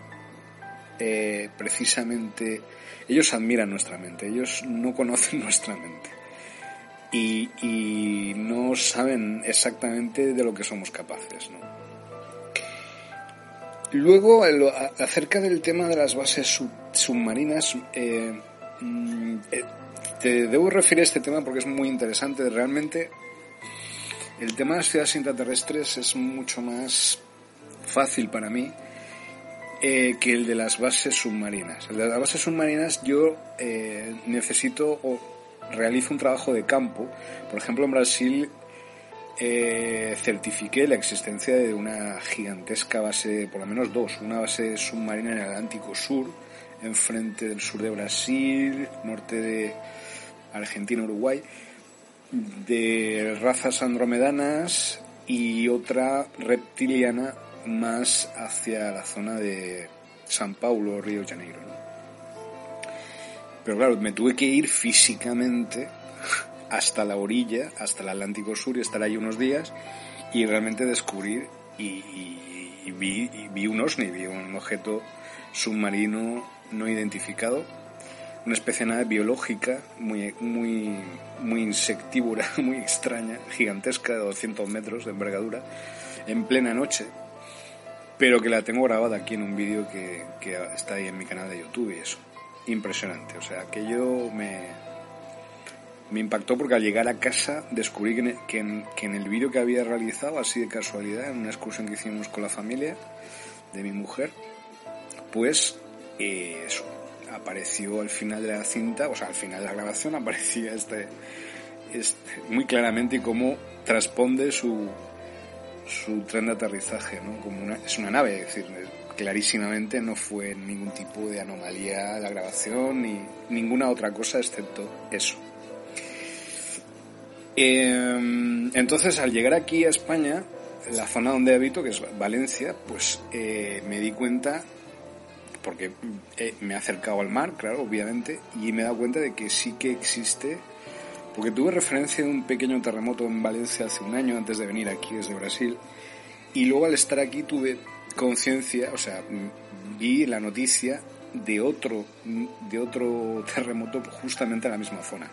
eh, precisamente... Ellos admiran nuestra mente, ellos no conocen nuestra mente. Y, y no saben exactamente de lo que somos capaces, ¿no? Luego, acerca del tema de las bases submarinas, eh, mm, eh, te debo referir a este tema porque es muy interesante. Realmente, el tema de las ciudades intraterrestres es mucho más fácil para mí eh, que el de las bases submarinas. El de las bases submarinas yo necesito o realizo un trabajo de campo. Por ejemplo, en Brasil eh, certifiqué la existencia de una gigantesca base, por lo menos dos, una base submarina en el Atlántico Sur, enfrente del sur de Brasil, norte de Argentina, Uruguay, de razas andromedanas y otra reptiliana más hacia la zona de San Paulo, Río de Janeiro. Pero claro, me tuve que ir físicamente hasta la orilla, hasta el Atlántico Sur y estar ahí unos días y realmente descubrir y, vi, vi, un OSNI, vi un objeto submarino no identificado, una especie de nave biológica muy, muy, muy insectívora, muy extraña, gigantesca, de 200 metros de envergadura, en plena noche. pero que la tengo grabada aquí en un vídeo que, que está ahí en mi canal de YouTube y eso. Impresionante, o sea, que yo me, me impactó porque al llegar a casa descubrí que en, que en, el vídeo que había realizado, así de casualidad, en una excursión que hicimos con la familia de mi mujer, pues eh, eso, apareció al final de la cinta, o sea, al final de la grabación aparecía este, este muy claramente cómo transponde su, su tren de aterrizaje, ¿no? Como una, es una nave, es decir, clarísimamente no fue ningún tipo de anomalía la grabación ni ninguna otra cosa excepto eso. Eh, entonces, al llegar aquí a España, la zona donde habito, que es Valencia, pues eh, me di cuenta, porque eh, me he acercado al mar, claro, obviamente, y me he dado cuenta de que sí que existe, porque tuve referencia de un pequeño terremoto en Valencia hace un año antes de venir aquí desde Brasil, y luego al estar aquí tuve conciencia, o sea, vi la noticia de otro, de otro terremoto justamente en la misma zona.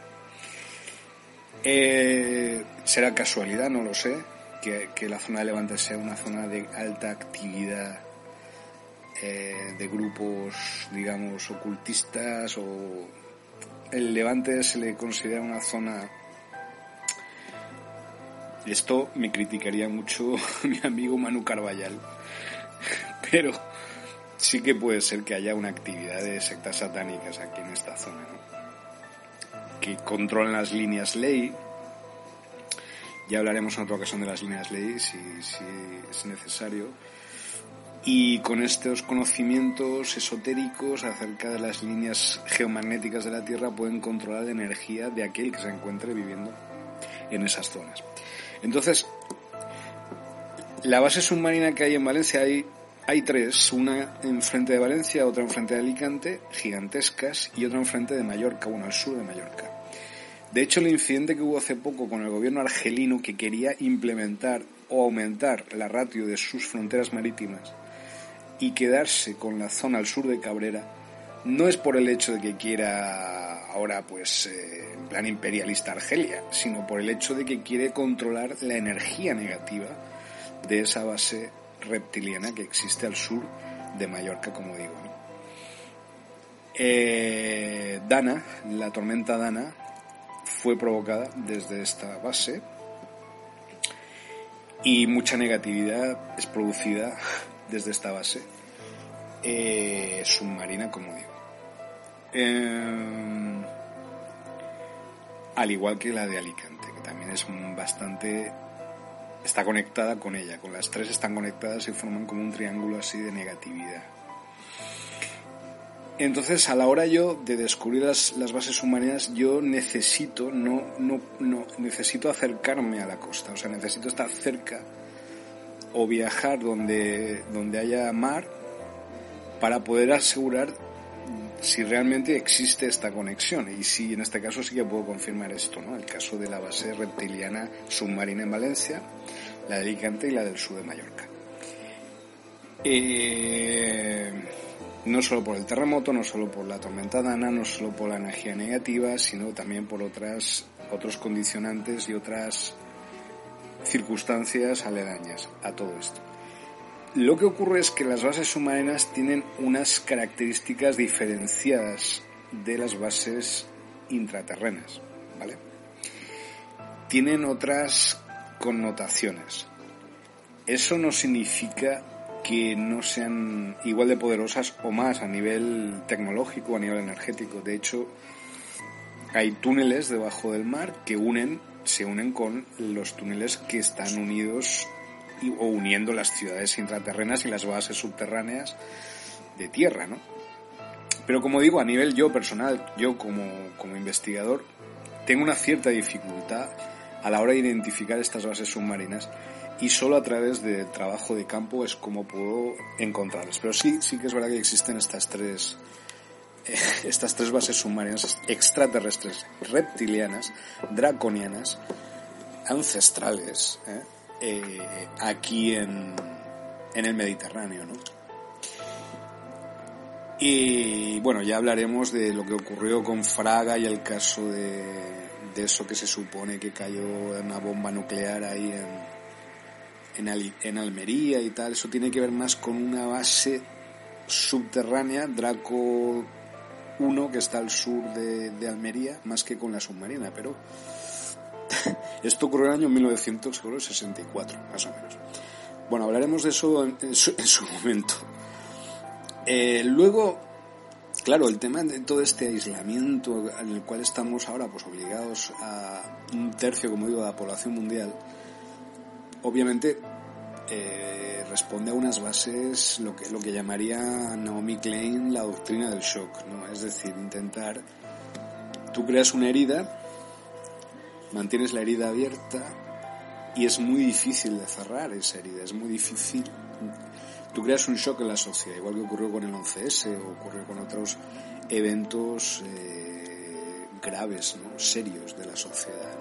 Eh, será casualidad, no lo sé, que, la zona de Levante sea una zona de alta actividad eh, de grupos, digamos, ocultistas o el Levante se le considera una zona esto me criticaría mucho mi amigo Manu Carballal pero sí que puede ser que haya una actividad de sectas satánicas aquí en esta zona, ¿no? Que controlan las líneas ley. Ya hablaremos en otra ocasión de las líneas ley si, si es necesario. Y con estos conocimientos esotéricos acerca de las líneas geomagnéticas de la Tierra pueden controlar la energía de aquel que se encuentre viviendo en esas zonas. Entonces, la base submarina que hay en Valencia hay hay tres, una enfrente de Valencia, otra enfrente de Alicante, gigantescas, y otra enfrente de Mallorca, bueno, al sur de Mallorca. De hecho, el incidente que hubo hace poco con el gobierno argelino que quería implementar o aumentar la ratio de sus fronteras marítimas y quedarse con la zona al sur de Cabrera, no es por el hecho de que quiera ahora, pues, eh, en plan imperialista Argelia, sino por el hecho de que quiere controlar la energía negativa de esa base reptiliana que existe al sur de Mallorca, como digo. Eh, Dana, la tormenta Dana, fue provocada desde esta base y mucha negatividad es producida desde esta base eh, submarina, como digo. Eh, al igual que la de Alicante, que también es bastante está conectada con ella, con las tres están conectadas y forman como un triángulo así de negatividad. Entonces, a la hora yo de descubrir las, las bases submarinas, yo necesito, no, no, no, necesito acercarme a la costa, o sea, necesito estar cerca o viajar donde, donde haya mar para poder asegurar si realmente existe esta conexión y si en este caso sí que puedo confirmar esto, ¿no? El caso de la base reptiliana submarina en Valencia, la de Alicante y la del sur de Mallorca. Eh, no solo por el terremoto, no solo por la tormenta Dana, no solo por la energía negativa, sino también por otras, otros condicionantes y otras circunstancias aledañas a todo esto. Lo que ocurre es que las bases submarinas tienen unas características diferenciadas de las bases intraterrenas, ¿vale? Tienen otras connotaciones. Eso no significa que no sean igual de poderosas o más a nivel tecnológico a nivel energético. De hecho, hay túneles debajo del mar que unen, se unen con los túneles que están unidos o uniendo las ciudades intraterrenas y las bases subterráneas de tierra, ¿no? Pero como digo, a nivel yo personal, yo como, como investigador, tengo una cierta dificultad a la hora de identificar estas bases submarinas y solo a través de trabajo de campo es como puedo encontrarlas. Pero sí, sí que es verdad que existen estas tres, eh, estas tres bases submarinas extraterrestres, reptilianas, draconianas, ancestrales, ¿eh? Eh, aquí en, en el Mediterráneo, ¿no? Y bueno, ya hablaremos de lo que ocurrió con Fraga y el caso de, de eso que se supone que cayó una bomba nuclear ahí en, en, Almería y tal, eso tiene que ver más con una base subterránea, Draco 1, que está al sur de, Almería, más que con la submarina, pero esto ocurrió en el año 1964, más o menos. Bueno, hablaremos de eso en, su, momento. Eh, luego, claro, el tema de todo este aislamiento en el cual estamos ahora pues obligados a un tercio, como digo, de la población mundial, obviamente eh, responde a unas bases, lo que, lo que llamaría Naomi Klein la doctrina del shock, ¿no? Es decir, intentar, tú creas una herida, mantienes la herida abierta y es muy difícil de cerrar esa herida, es muy difícil. Tú creas un shock en la sociedad, igual que ocurrió con el 11S o ocurrió con otros eventos eh, graves, ¿no? serios de la sociedad.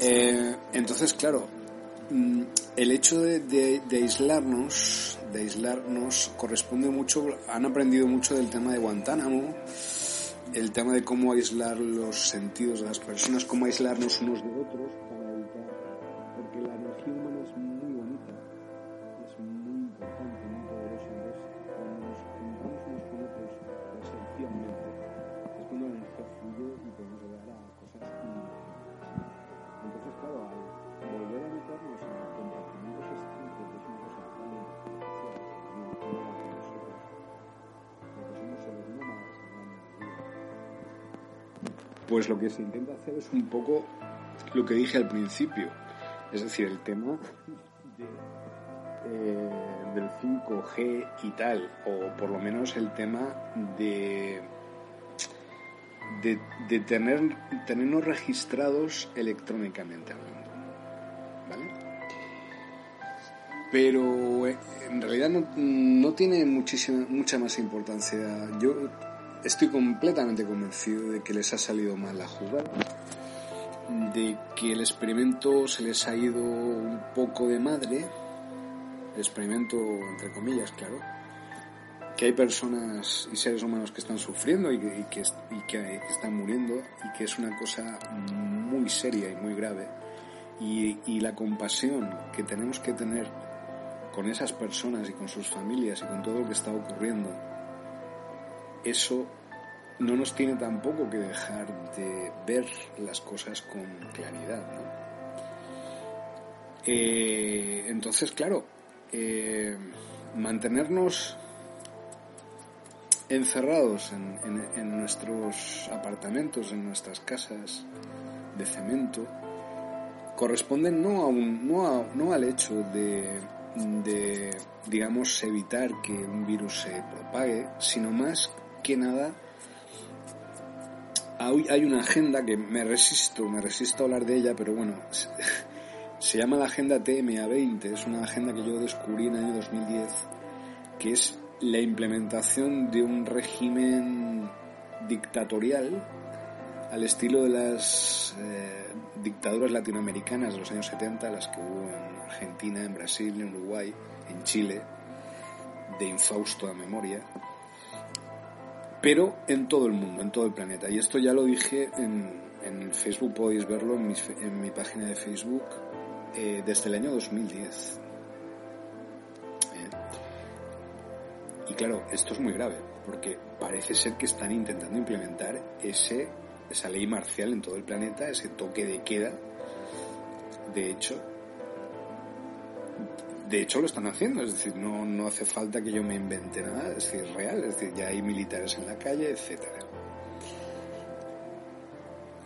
Eh, entonces, claro, mm, el hecho de, aislarnos, de aislarnos, corresponde mucho, han aprendido mucho del tema de Guantánamo, el tema de cómo aislar los sentidos de las personas, cómo aislarnos unos de otros pues lo que se intenta hacer es un poco lo que dije al principio, es decir, el tema eh, del 5G y tal, o por lo menos el tema de de, tener, tenernos registrados electrónicamente hablando. ¿Vale? Pero eh, en realidad no, tiene muchísima, mucha más importancia. Yo estoy completamente convencido de que les ha salido mal la jugada, de que el experimento se les ha ido un poco de madre, el experimento entre comillas, claro, que hay personas y seres humanos que están sufriendo y que, están muriendo y que es una cosa muy seria y muy grave. Y, la compasión que tenemos que tener con esas personas y con sus familias y con todo lo que está ocurriendo, eso no nos tiene tampoco que dejar de ver las cosas con claridad. Eh, entonces, claro, eh, mantenernos encerrados en, nuestros apartamentos, en nuestras casas de cemento, corresponden no, a no al hecho de, de, digamos, evitar que un virus se propague, sino más que nada hay, una agenda que me resisto, me resisto a hablar de ella, pero bueno, se llama la Agenda TMA20, es una agenda que yo descubrí en el año 2010, que es la implementación de un régimen dictatorial al estilo de las eh, dictaduras latinoamericanas de los años 70, las que hubo en Argentina, en Brasil, en Uruguay, en Chile, de infausto a memoria, pero en todo el mundo, en todo el planeta. Y esto ya lo dije en, Facebook, podéis verlo en mi, página de Facebook eh, desde el año 2010. Y claro, esto es muy grave, porque parece ser que están intentando implementar ese, esa ley marcial en todo el planeta, ese toque de queda. De hecho, de hecho lo están haciendo, es decir, no, no hace falta que yo me invente nada, es decir, real, es decir, ya hay militares en la calle, etcétera.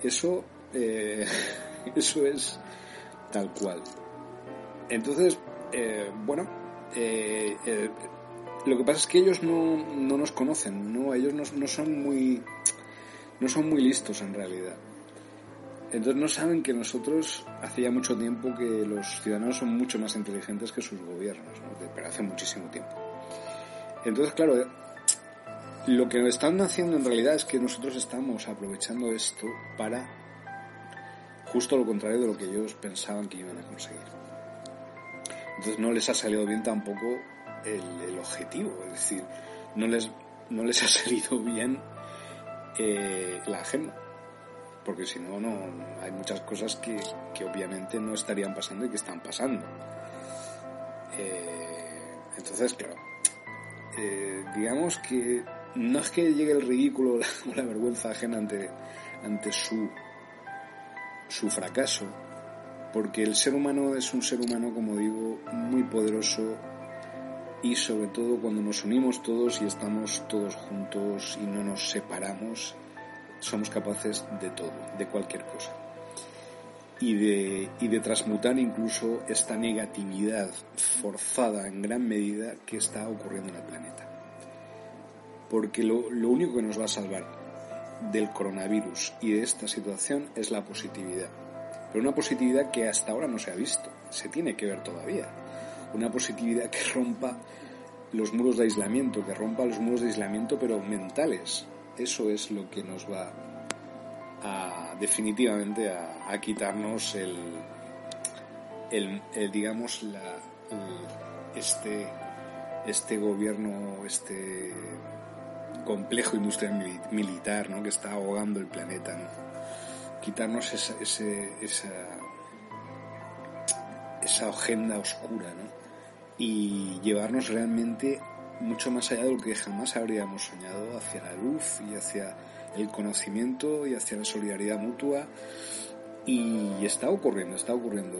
Eso, eh, eso es tal cual. Entonces, eh, bueno, eh, lo que pasa es que ellos no, no nos conocen, ¿no? Ellos no, no, son muy no son muy listos en realidad. Entonces no saben que nosotros hacía mucho tiempo que los ciudadanos son mucho más inteligentes que sus gobiernos, ¿no? pero hace muchísimo tiempo. Entonces, claro, lo que están haciendo en realidad es que nosotros estamos aprovechando esto para justo lo contrario de lo que ellos pensaban que iban a conseguir. Entonces no les ha salido bien tampoco el, objetivo, es decir, no les, no les ha salido bien eh, la agenda. Porque si no, no hay muchas cosas que, que obviamente no estarían pasando y que están pasando. Eh, entonces, claro, eh, digamos que no es que llegue el ridículo o la, la vergüenza ajena ante, ante su, su fracaso, porque el ser humano es un ser humano, como digo, muy poderoso y sobre todo cuando nos unimos todos y estamos todos juntos y no nos separamos, somos capaces de todo, de cualquier cosa. Y de, y de transmutar incluso esta negatividad forzada en gran medida que está ocurriendo en el planeta. Porque lo, lo único que nos va a salvar del coronavirus y de esta situación es la positividad. Pero una positividad que hasta ahora no se ha visto, se tiene que ver todavía. Una positividad que rompa los muros de aislamiento, que rompa los muros de aislamiento pero mentales. Eso es lo que nos va a definitivamente a, quitarnos el, el, el, digamos la, este este gobierno este complejo industrial militar ¿no? que está ahogando el planeta ¿no? quitarnos esa, esa esa agenda oscura ¿no? y llevarnos realmente mucho más allá de lo que jamás habríamos soñado hacia la luz y hacia el conocimiento y hacia la solidaridad mutua y está ocurriendo, está ocurriendo.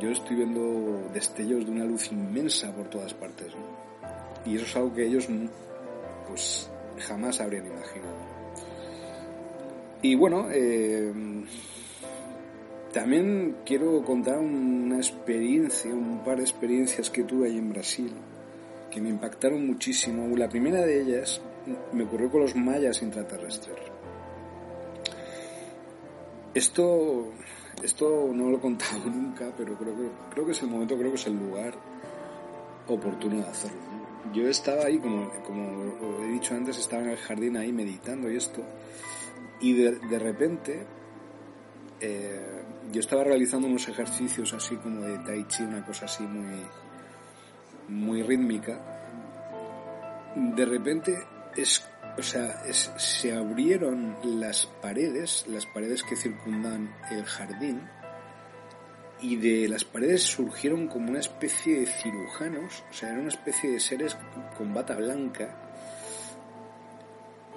Yo estoy viendo destellos de una luz inmensa por todas partes y eso es algo que ellos pues jamás habrían imaginado. Y bueno, eh, también quiero contar una experiencia, un par de experiencias que tuve ahí en Brasil que me impactaron muchísimo. La primera de ellas me ocurrió con los mayas intraterrestres. Esto, esto no lo he contado nunca, pero creo que, creo que es el momento, creo que es el lugar oportuno de hacerlo. Yo estaba ahí, como, como he dicho antes, estaba en el jardín ahí meditando y esto, y de, de repente eh, yo estaba realizando unos ejercicios así como de tai chi, una cosa así muy, muy rítmica. De repente es, o sea, se abrieron las paredes, las paredes que circundan el jardín, y de las paredes surgieron como una especie de cirujanos, o sea, era una especie de seres con bata blanca,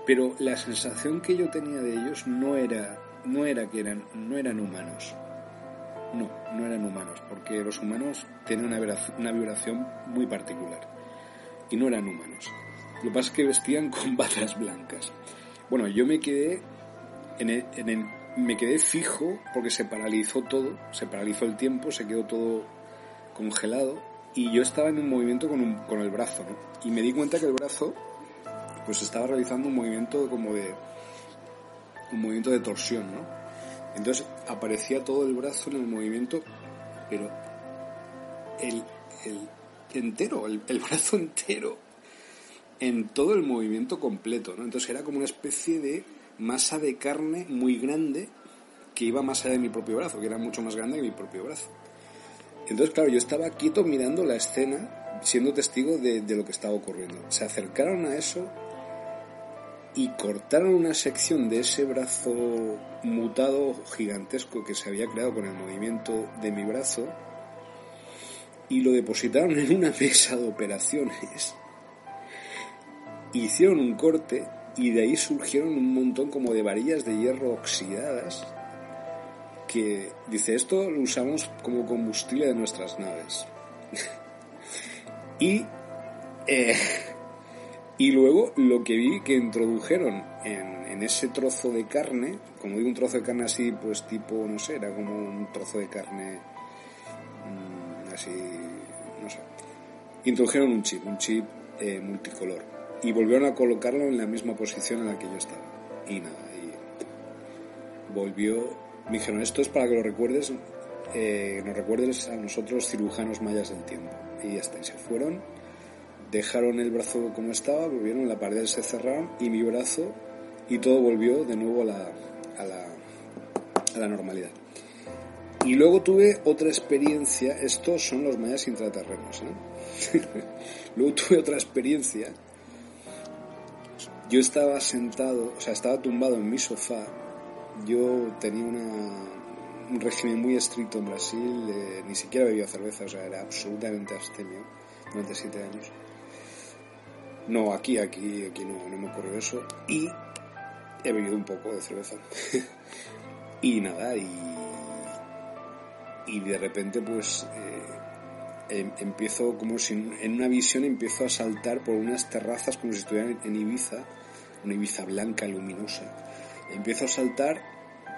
pero la sensación que yo tenía de ellos no era, no era que eran, no eran humanos. No, no eran humanos, porque los humanos tienen una vibración, muy particular. Y no eran humanos. Lo que pasa es que vestían con batas blancas. Bueno, yo me quedé me quedé fijo porque se paralizó todo, se paralizó el tiempo, se quedó todo congelado y yo estaba en un movimiento con, un, con el brazo, ¿no? Y me di cuenta que el brazo pues estaba realizando un movimiento como de un movimiento de torsión, ¿no? Entonces aparecía todo el brazo en el movimiento, pero el, entero, el, brazo entero, en todo el movimiento completo, ¿no? Entonces era como una especie de masa de carne muy grande que iba más allá de mi propio brazo, que era mucho más grande que mi propio brazo. Entonces, claro, yo estaba quieto mirando la escena, siendo testigo de lo que estaba ocurriendo. Se acercaron a eso y cortaron una sección de ese brazo mutado gigantesco que se había creado con el movimiento de mi brazo y lo depositaron en una mesa de operaciones. Hicieron un corte y de ahí surgieron un montón como de varillas de hierro oxidadas que dice esto lo usamos como combustible de nuestras naves. y eh, y luego lo que vi que introdujeron en, en, ese trozo de carne, como digo un trozo de carne así, pues tipo, no sé, era como un trozo de carne mmm, así, no sé. Introdujeron un chip, un chip eh, multicolor. Y volvieron a colocarlo en la misma posición en la que yo estaba. Y nada, y volvió, me dijeron, esto es para que lo recuerdes, eh, nos recuerdes a nosotros cirujanos mayas del tiempo. Y ya está, se fueron dejaron el brazo como estaba, volvieron, la pared se cerraron y mi brazo y todo volvió de nuevo a la, a la, a la normalidad. Y luego tuve otra experiencia, estos son los mayas intraterrenos, luego tuve otra experiencia, yo estaba sentado, o sea, estaba tumbado en mi sofá yo tenía un régimen muy estricto en Brasil, eh, ni siquiera bebía cerveza, o sea, era absolutamente abstemio durante siete años. No, aquí, aquí, aquí no, no me ocurrió eso. Y he bebido un poco de cerveza. y nada, y, y de repente pues eh, em, empiezo como si en una visión empiezo a saltar por unas terrazas como si estuviera en Ibiza, una Ibiza blanca, luminosa. Empiezo a saltar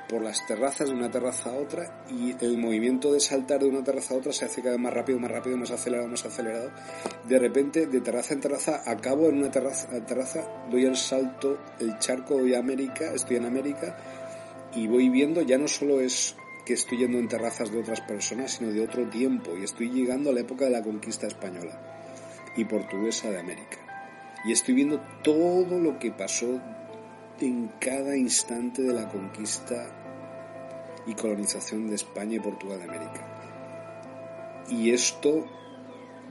por las terrazas de una terraza a otra y el movimiento de saltar de una terraza a otra se hace cada vez más rápido, más rápido, más acelerado, más acelerado. De repente, de terraza en terraza, acabo en una terraza, terraza doy el salto, el charco, doy a América, estoy en América y voy viendo, ya no solo es que estoy yendo en terrazas de otras personas, sino de otro tiempo y estoy llegando a la época de la conquista española y portuguesa de América. Y estoy viendo todo lo que pasó en cada instante de la conquista y colonización de España y Portugal de América. Y esto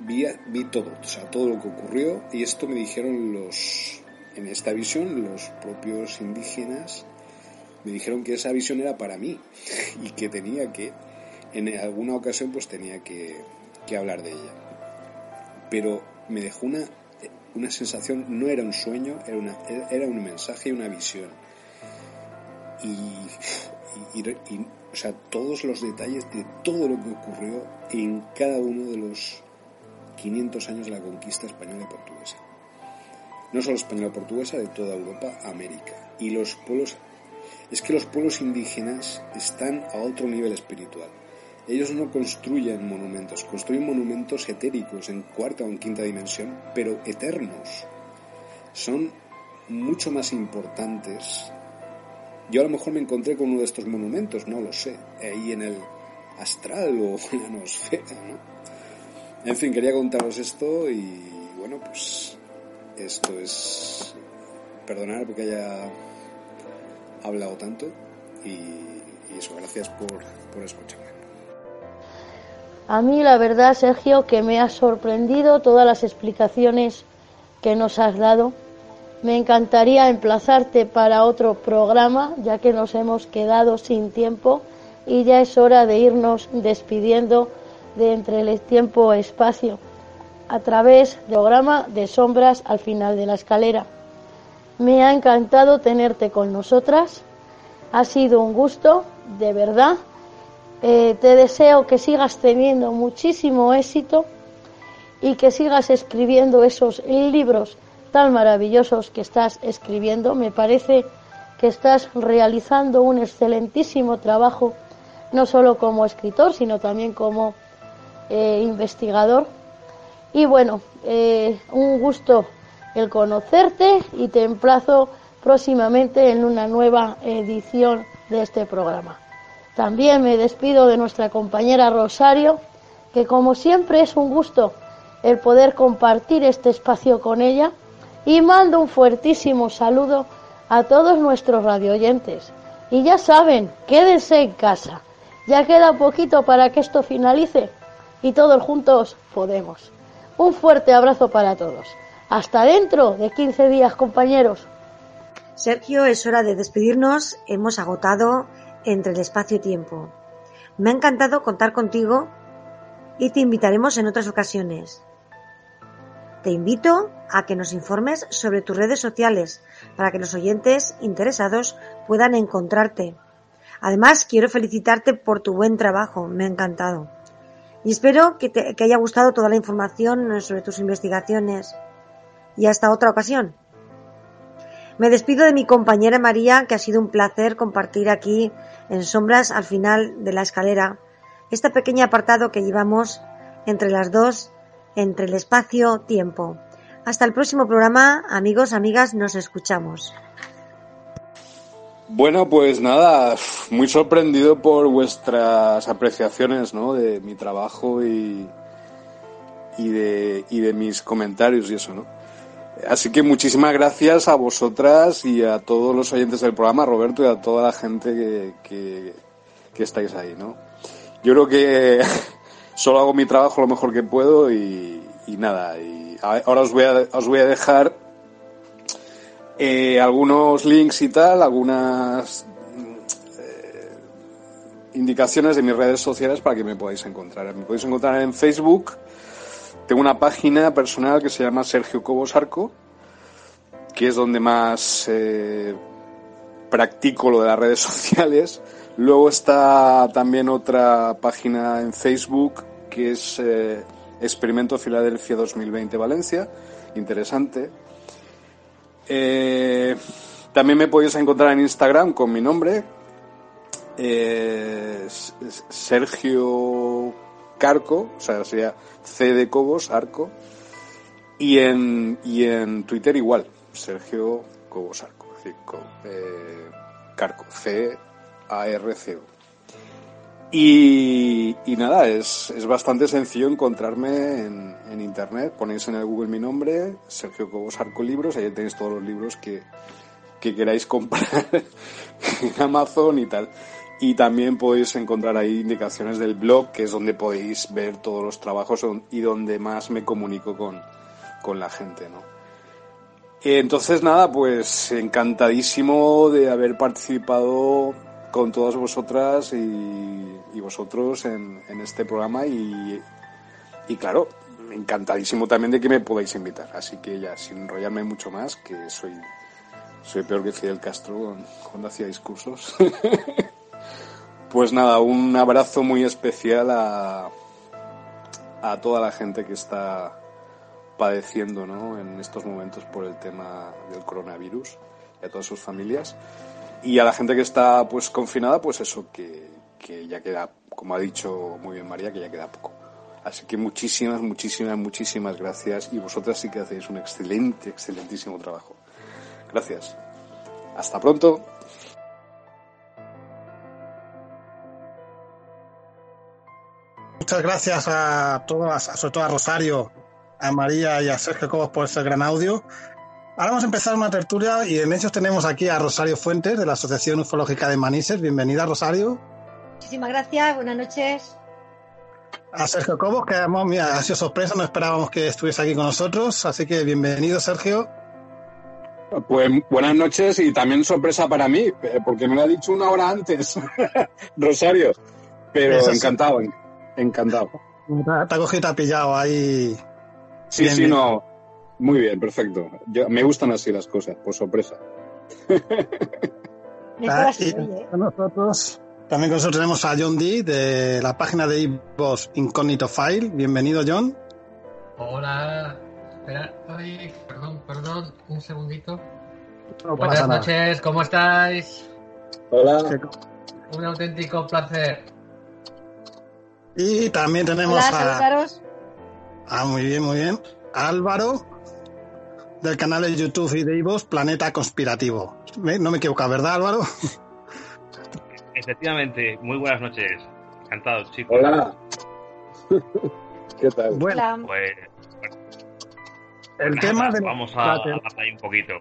vi, todo, o sea, todo lo que ocurrió y esto me dijeron los, en esta visión, los propios indígenas, me dijeron que esa visión era para mí y que tenía que, en alguna ocasión pues tenía que, que hablar de ella. Pero me dejó una una sensación, no era un sueño, era, una, era un mensaje y una visión. Y, o sea, todos los detalles de todo lo que ocurrió en cada uno de los 500 años de la conquista española y portuguesa. No solo española y portuguesa, de toda Europa, América. Y los pueblos, es que los pueblos indígenas están a otro nivel espiritual ellos no construyen monumentos, construyen monumentos etéricos en cuarta o en quinta dimensión, pero eternos. Son mucho más importantes. Yo a lo mejor me encontré con uno de estos monumentos, no lo sé, ahí en el astral o en la nosfera, ¿no? En fin, quería contaros esto y bueno, pues esto es perdonar porque haya hablado tanto y, eso, gracias por, por escucharme. A mí la verdad, Sergio, que me ha sorprendido todas las explicaciones que nos has dado. Me encantaría emplazarte para otro programa, ya que nos hemos quedado sin tiempo y ya es hora de irnos despidiendo de entre el tiempo espacio a través del programa de sombras al final de la escalera. Me ha encantado tenerte con nosotras. Ha sido un gusto, de verdad. Eh, te deseo que sigas teniendo muchísimo éxito y que sigas escribiendo esos libros tan maravillosos que estás escribiendo. Me parece que estás realizando un excelentísimo trabajo, no solo como escritor, sino también como eh, investigador. Y bueno, eh, un gusto el conocerte y te emplazo próximamente en una nueva edición de este programa. También me despido de nuestra compañera Rosario, que como siempre es un gusto el poder compartir este espacio con ella y mando un fuertísimo saludo a todos nuestros radioyentes. Y ya saben, quédense en casa. Ya queda poquito para que esto finalice y todos juntos podemos. Un fuerte abrazo para todos. Hasta dentro de 15 días, compañeros. Sergio, es hora de despedirnos. Hemos agotado entre el espacio-tiempo. Me ha encantado contar contigo y te invitaremos en otras ocasiones. Te invito a que nos informes sobre tus redes sociales para que los oyentes interesados puedan encontrarte. Además, quiero felicitarte por tu buen trabajo, me ha encantado. Y espero que te haya gustado toda la información sobre tus investigaciones. Y hasta otra ocasión. Me despido de mi compañera María, que ha sido un placer compartir aquí en sombras al final de la escalera este pequeño apartado que llevamos entre las dos, entre el espacio-tiempo. Hasta el próximo programa, amigos, amigas, nos escuchamos. Bueno, pues nada, muy sorprendido por vuestras apreciaciones ¿no? de mi trabajo y, y, de, y de mis comentarios y eso, ¿no? Así que muchísimas gracias a vosotras y a todos los oyentes del programa, Roberto, y a toda la gente que, que, estáis ahí, ¿no? Yo creo que solo hago mi trabajo lo mejor que puedo y, nada. Y ahora os voy a, os voy a dejar eh, algunos links y tal, algunas indicaciones de mis redes sociales para que me podáis encontrar. Me podéis encontrar en Facebook. Tengo una página personal que se llama Sergio Cobos Arco, que es donde más eh, practico lo de las redes sociales. Luego está también otra página en Facebook que es eh, Experimento Filadelfia 2020 Valencia. Interesante. Eh, también me podéis encontrar en Instagram con mi nombre, Sergio Carco, o sea, sería C de Cobos, Arco, y en, y en Twitter igual, Sergio Cobos Arco, eh, Carco, C-A-R-C-O. Y, y, nada, es, es, bastante sencillo encontrarme en, en, internet. Ponéis en el Google mi nombre, Sergio Cobos Arco Libros, ahí tenéis todos los libros que, que queráis comprar en Amazon y tal. Y también podéis encontrar ahí indicaciones del blog, que es donde podéis ver todos los trabajos y donde más me comunico con, con la gente, ¿no? Entonces, nada, pues encantadísimo de haber participado con todas vosotras y, y vosotros en, en, este programa y, y, claro, encantadísimo también de que me podáis invitar. Así que ya, sin enrollarme mucho más, que soy, soy peor que Fidel Castro cuando hacía discursos. Pues nada, un abrazo muy especial a, a toda la gente que está padeciendo ¿no? en estos momentos por el tema del coronavirus y a todas sus familias. Y a la gente que está pues confinada, pues eso, que, que ya queda, como ha dicho muy bien María, que ya queda poco. Así que muchísimas, muchísimas, muchísimas gracias y vosotras sí que hacéis un excelente, excelentísimo trabajo. Gracias. Hasta pronto. Muchas gracias a todas, sobre todo a Rosario, a María y a Sergio Cobos por ese gran audio. Ahora vamos a empezar una tertulia y en ellos tenemos aquí a Rosario Fuentes de la Asociación Ufológica de Manises. Bienvenida, Rosario. Muchísimas gracias, buenas noches. A Sergio Cobos, que mira, ha sido sorpresa, no esperábamos que estuviese aquí con nosotros, así que bienvenido, Sergio. Pues buenas noches y también sorpresa para mí, porque me lo ha dicho una hora antes, Rosario, pero Eso encantado. Sí. Encantado. Te ha cogido, te ha pillado ahí. Sí, bien, sí, bien. no. Muy bien, perfecto. Yo, me gustan así las cosas, por sorpresa. Ah, y nosotros, también con nosotros tenemos a John D de la página de iVoox Incógnito File. Bienvenido, John. Hola. Espera, ay, perdón, perdón, un segundito. No Buenas noches, ¿cómo estáis? Hola. Un auténtico placer. Y también tenemos Hola, a. saludaros. Ah, muy bien, muy bien. Álvaro, del canal de YouTube y de Ivos, Planeta Conspirativo. No me equivoco, ¿verdad, Álvaro? Efectivamente, muy buenas noches. Encantado, chicos. Hola. ¿Qué tal? Bueno, pues, bueno el tema de. Vamos a hablar ahí un poquito.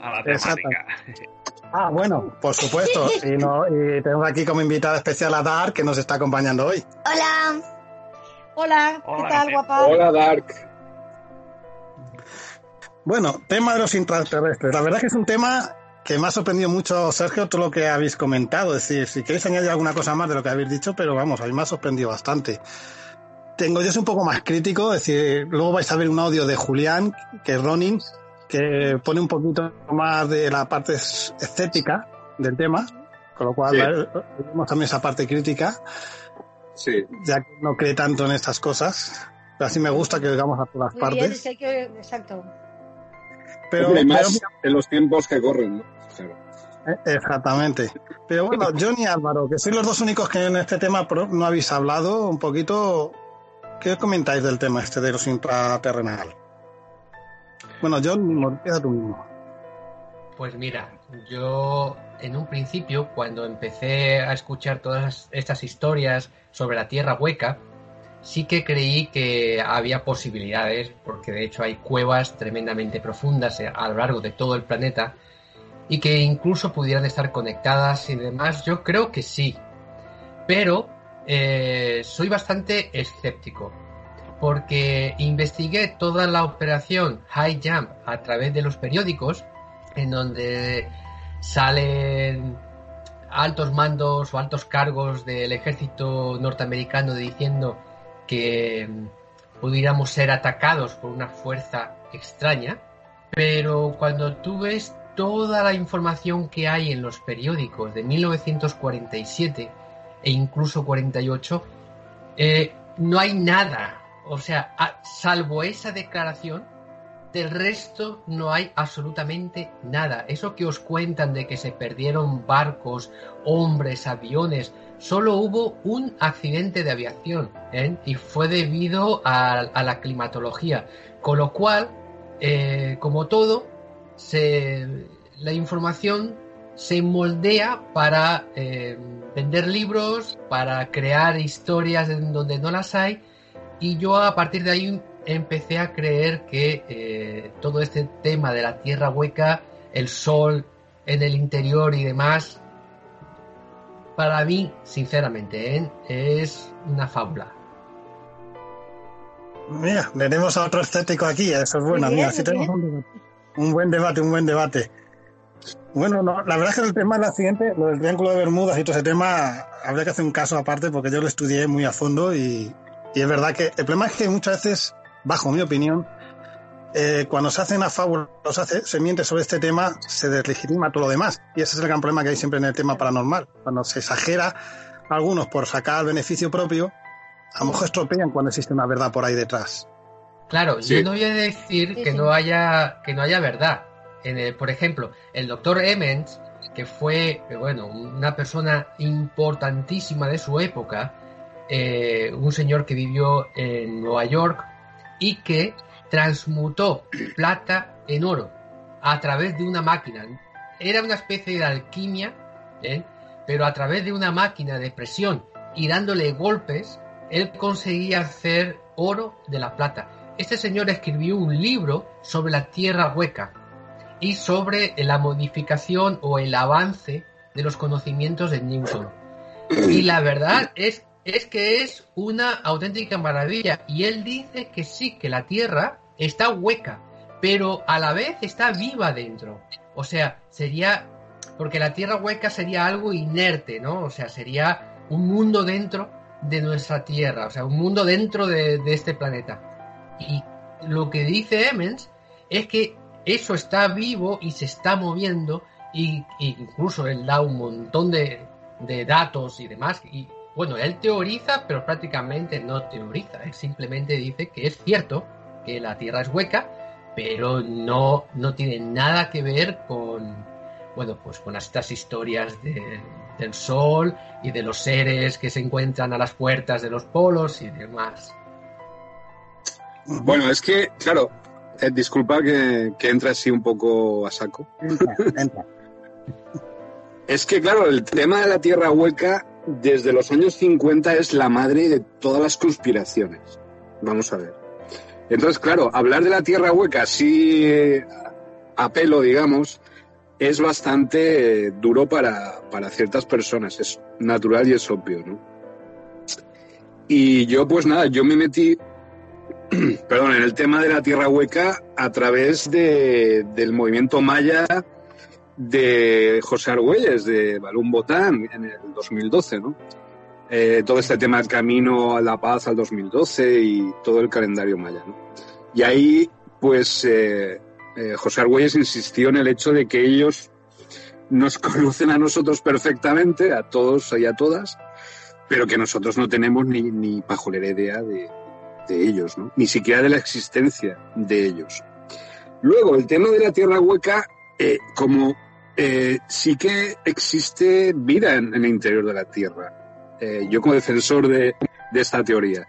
A la temática. Ah, bueno, por supuesto. Y, no, y, tenemos aquí como invitada especial a Dark, que nos está acompañando hoy. Hola. Hola, ¿qué tal, guapa? Hola, Dark. Bueno, tema de los intraterrestres. La verdad es que es un tema que me ha sorprendido mucho, Sergio, todo lo que habéis comentado. Es decir, si queréis añadir alguna cosa más de lo que habéis dicho, pero vamos, a mí me ha sorprendido bastante. Tengo yo soy un poco más crítico, es decir, luego vais a ver un audio de Julián, que es Ronin, que pone un poquito más de la parte estética del tema, con lo cual sí. vemos también esa parte crítica, sí. ya que no cree tanto en estas cosas. Pero así me gusta que digamos a todas Muy partes. bien, es que hay que... Exacto. Pero, Hombre, más pero- en los tiempos que corren, ¿no? Claro. Eh, Exactamente. Pero bueno, John y Álvaro, que sois los dos únicos que en este tema no habéis hablado un poquito, ¿qué comentáis del tema este de los intraterrenal? Bueno, John, empieza tú mismo. Pues mira, yo en un principio, cuando empecé a escuchar todas estas historias sobre la Tierra hueca, sí que creí que había posibilidades, porque de hecho hay cuevas tremendamente profundas a lo largo de todo el planeta y que incluso pudieran estar conectadas y demás. Yo creo que sí, pero eh, soy bastante escéptico porque investigué toda la operación High Jump a través de los periódicos, en donde salen altos mandos o altos cargos del ejército norteamericano diciendo que pudiéramos ser atacados por una fuerza extraña, pero cuando tú ves toda la información que hay en los periódicos de 1947 e incluso 48, eh, no hay nada. O sea, salvo esa declaración, del resto no hay absolutamente nada. Eso que os cuentan de que se perdieron barcos, hombres, aviones, solo hubo un accidente de aviación ¿eh? y fue debido a, la climatología. Con lo cual, eh, como todo, la información se moldea para eh, vender libros, para crear historias en donde no las hay y yo a partir de ahí empecé a creer que eh, todo este tema de la tierra hueca, el sol en el interior y demás, para mí, sinceramente, ¿eh? es una fábula. Mira, tenemos a otro estético aquí, eso es bueno. Mira, si tenemos un, buen debate, un buen debate. Bueno, no, la verdad es que el tema la siguiente, lo del triángulo de Bermudas y todo ese tema, habría que hacer un caso aparte porque yo lo estudié muy a fondo y, y es verdad que el problema es que muchas veces, bajo mi opinión, eh, cuando se hace una fábula o se, hace, se miente sobre este tema, se deslegitima todo lo demás. Y ese es el gran problema que hay siempre en el tema paranormal. Cuando se exagera algunos por sacar beneficio propio, a lo mejor estropean cuando existe una verdad por ahí detrás. Claro, yo no voy a decir que no haya que no haya verdad. En el, por ejemplo, el doctor Emmons, que fue bueno una persona importantísima de su época, eh, un señor que vivió en Nueva York y que transmutó plata en oro a través de una máquina. Era una especie de alquimia, ¿eh? pero a través de una máquina de presión y dándole golpes, él conseguía hacer oro de la plata. Este señor escribió un libro sobre la tierra hueca y sobre la modificación o el avance de los conocimientos de Newton. Y la verdad es es que es una auténtica maravilla. Y él dice que sí, que la Tierra está hueca, pero a la vez está viva dentro. O sea, sería, porque la Tierra hueca sería algo inerte, ¿no? O sea, sería un mundo dentro de nuestra Tierra, o sea, un mundo dentro de, este planeta. Y lo que dice Emmons es que eso está vivo y se está moviendo y, incluso él da un montón de, de datos y demás y bueno, él teoriza, pero prácticamente no teoriza. Él simplemente dice que es cierto que la Tierra es hueca, pero no, no tiene nada que ver con, bueno, pues con estas historias del Sol y de los seres que se encuentran a las puertas de los polos y demás. Bueno, es que, claro, eh, disculpa que, que entre así un poco a saco. es que, claro, el tema de la Tierra hueca desde los años 50 es la madre de todas las conspiraciones. Vamos a ver. Entonces, claro, hablar de la Tierra hueca así a pelo, digamos, es bastante duro para, para ciertas personas. Es natural y es obvio, ¿no? Y yo, pues nada, yo me metí, perdón, en el tema de la Tierra hueca a través de, del movimiento maya de José Argüelles, de Balún Botán, en el 2012, ¿no? Eh, todo este tema del camino a la paz al 2012 y todo el calendario maya, ¿no? Y ahí, pues, eh, eh, José Argüelles insistió en el hecho de que ellos nos conocen a nosotros perfectamente, a todos y a todas, pero que nosotros no tenemos ni, ni pajolera idea de, de ellos, ¿no? Ni siquiera de la existencia de ellos. Luego, el tema de la tierra hueca, como eh, sí que existe vida en, el interior de la Tierra. Eh, yo como defensor de, esta teoría.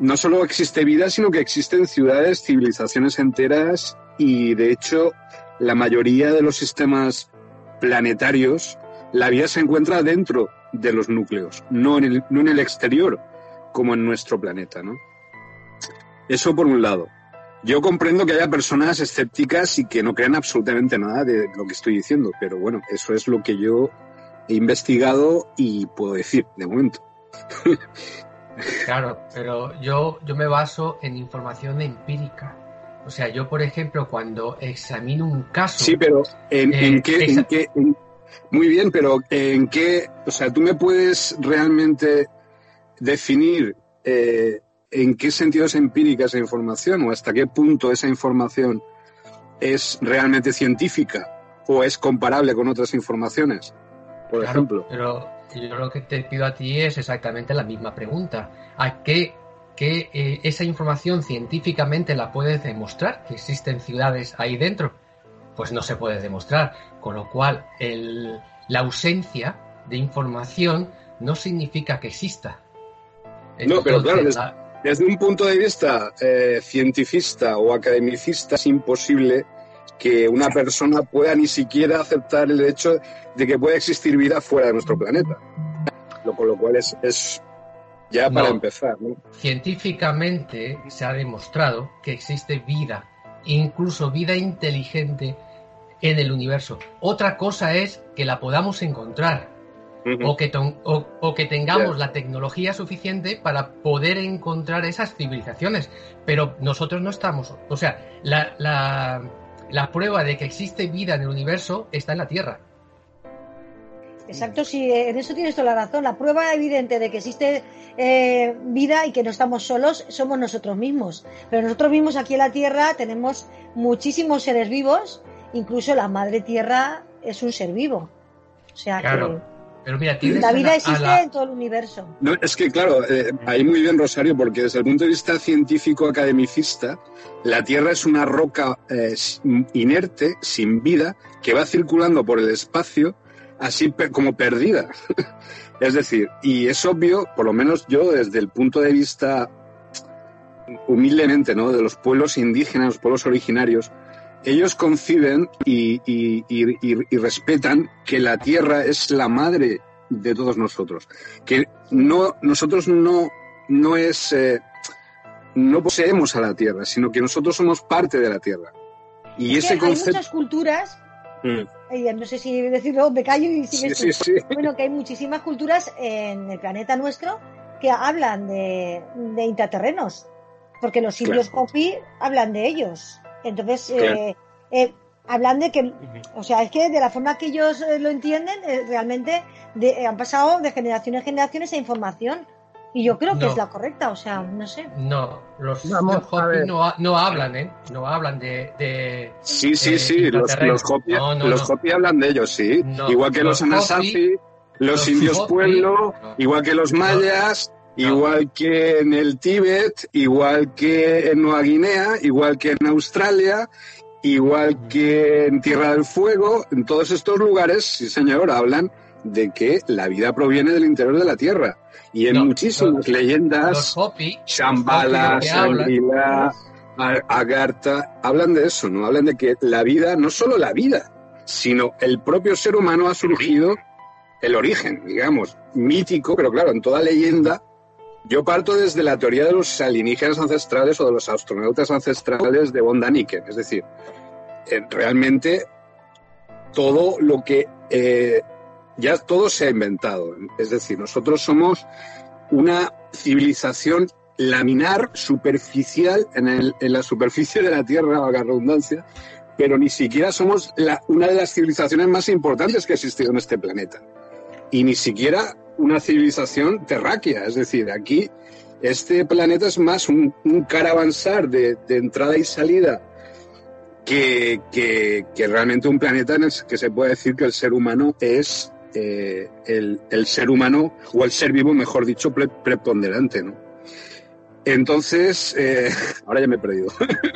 No solo existe vida, sino que existen ciudades, civilizaciones enteras y de hecho la mayoría de los sistemas planetarios, la vida se encuentra dentro de los núcleos, no en el, no en el exterior como en nuestro planeta. ¿no? Eso por un lado. Yo comprendo que haya personas escépticas y que no crean absolutamente nada de lo que estoy diciendo, pero bueno, eso es lo que yo he investigado y puedo decir de momento. Claro, pero yo, yo me baso en información empírica. O sea, yo, por ejemplo, cuando examino un caso. Sí, pero ¿en, eh, qué, Muy bien, pero ¿en qué? O sea, ¿tú me puedes realmente definir eh, en qué sentido es empírica esa información o hasta qué punto esa información es realmente científica o es comparable con otras informaciones? Por Claro, ejemplo. Pero yo lo que te pido a ti es exactamente la misma pregunta. ¿A qué, qué, eh, esa información científicamente la puedes demostrar? ¿Que existen ciudades ahí dentro? Pues no se puede demostrar. Con lo cual, el- la ausencia de información no significa que exista. No, pero claro, la- desde un punto de vista eh, o academicista es imposible que una persona pueda ni siquiera aceptar el hecho de que pueda existir vida fuera de nuestro planeta. Lo, con lo cual es, es ya para No. empezar, ¿no? científicamente se ha demostrado que existe vida, incluso vida inteligente en el universo. Otra cosa es que la podamos encontrar o, que ton- o- o que tengamos la tecnología suficiente para poder encontrar esas civilizaciones. Pero nosotros no estamos. O sea, la, la- la prueba de que existe vida en el universo está en la Tierra. Exacto, sí, en eso tienes toda la razón. La prueba evidente de que existe eh, vida y que no estamos solos somos nosotros mismos. Pero nosotros mismos aquí en la Tierra tenemos muchísimos seres vivos, incluso la Madre Tierra es un ser vivo. O sea Claro. Pero mira, que tienes la vida existe la- en todo el universo. No, es que, claro, eh, ahí muy bien, Rosario, porque desde el punto de vista científico-academicista, la Tierra es una roca eh, inerte, sin vida, que va circulando por el espacio así pe- como perdida. es decir, y es obvio, por lo menos yo desde el punto de vista humildemente, ¿no? De los pueblos indígenas, los pueblos originarios, ellos conciben y, y- y- y- y respetan que la tierra es la madre de todos nosotros. Que no, nosotros no, no es, eh, no poseemos a la tierra, sino que nosotros somos parte de la tierra. Y Es ese que hay concepto. muchas culturas, Mm. eh, no sé si decirlo, me callo y Sí, sigues sí, sí. Bueno, que hay muchísimas culturas en el planeta nuestro que hablan de, de intraterrenos, porque los indios Hopi hablan de ellos. Entonces, Claro. eh, eh, hablan de que, o sea, es que de la forma que ellos eh, lo entienden, eh, realmente de- eh, han pasado de generación en generación esa información. Y yo creo que No. es la correcta, o sea, no sé. No, los, Vamos, los Hopi no, ha- no hablan, ¿eh? No hablan de... de Sí, sí, de sí, los, los Hopi, No, no, los no. Hopi hablan de ellos, sí. No, igual que los, los Anasazi, los, los indios Hopi- pueblo, igual que los mayas, igual que en el Tíbet, igual que en Nueva Guinea, igual que en Australia, igual que en Tierra del Fuego, en todos estos lugares, sí señor, hablan de que la vida proviene del interior de la Tierra. Y en No, muchísimas los- leyendas, Shambhala, Shangri-La, Agartha, hablan de eso, ¿no? Hablan de que la vida, no solo la vida, sino el propio ser humano ha surgido, el origen, digamos, mítico, pero claro, en toda leyenda, yo parto desde la teoría de los alienígenas ancestrales o de los astronautas ancestrales de von Daniken, es decir, eh, realmente todo lo que eh, ya todo se ha inventado, es decir, nosotros somos una civilización laminar, superficial, en, la superficie de la Tierra, la redundancia, pero ni siquiera somos una de las civilizaciones más importantes que ha existido en este planeta. Y ni siquiera una civilización terráquea, es decir, aquí este planeta es más un, un caravansar de, de entrada y salida que, que- que realmente un planeta en el que se puede decir que el ser humano es eh, el, el ser humano, o el ser vivo, mejor dicho, pre- preponderante, ¿no? Entonces, eh, ahora ya me he perdido.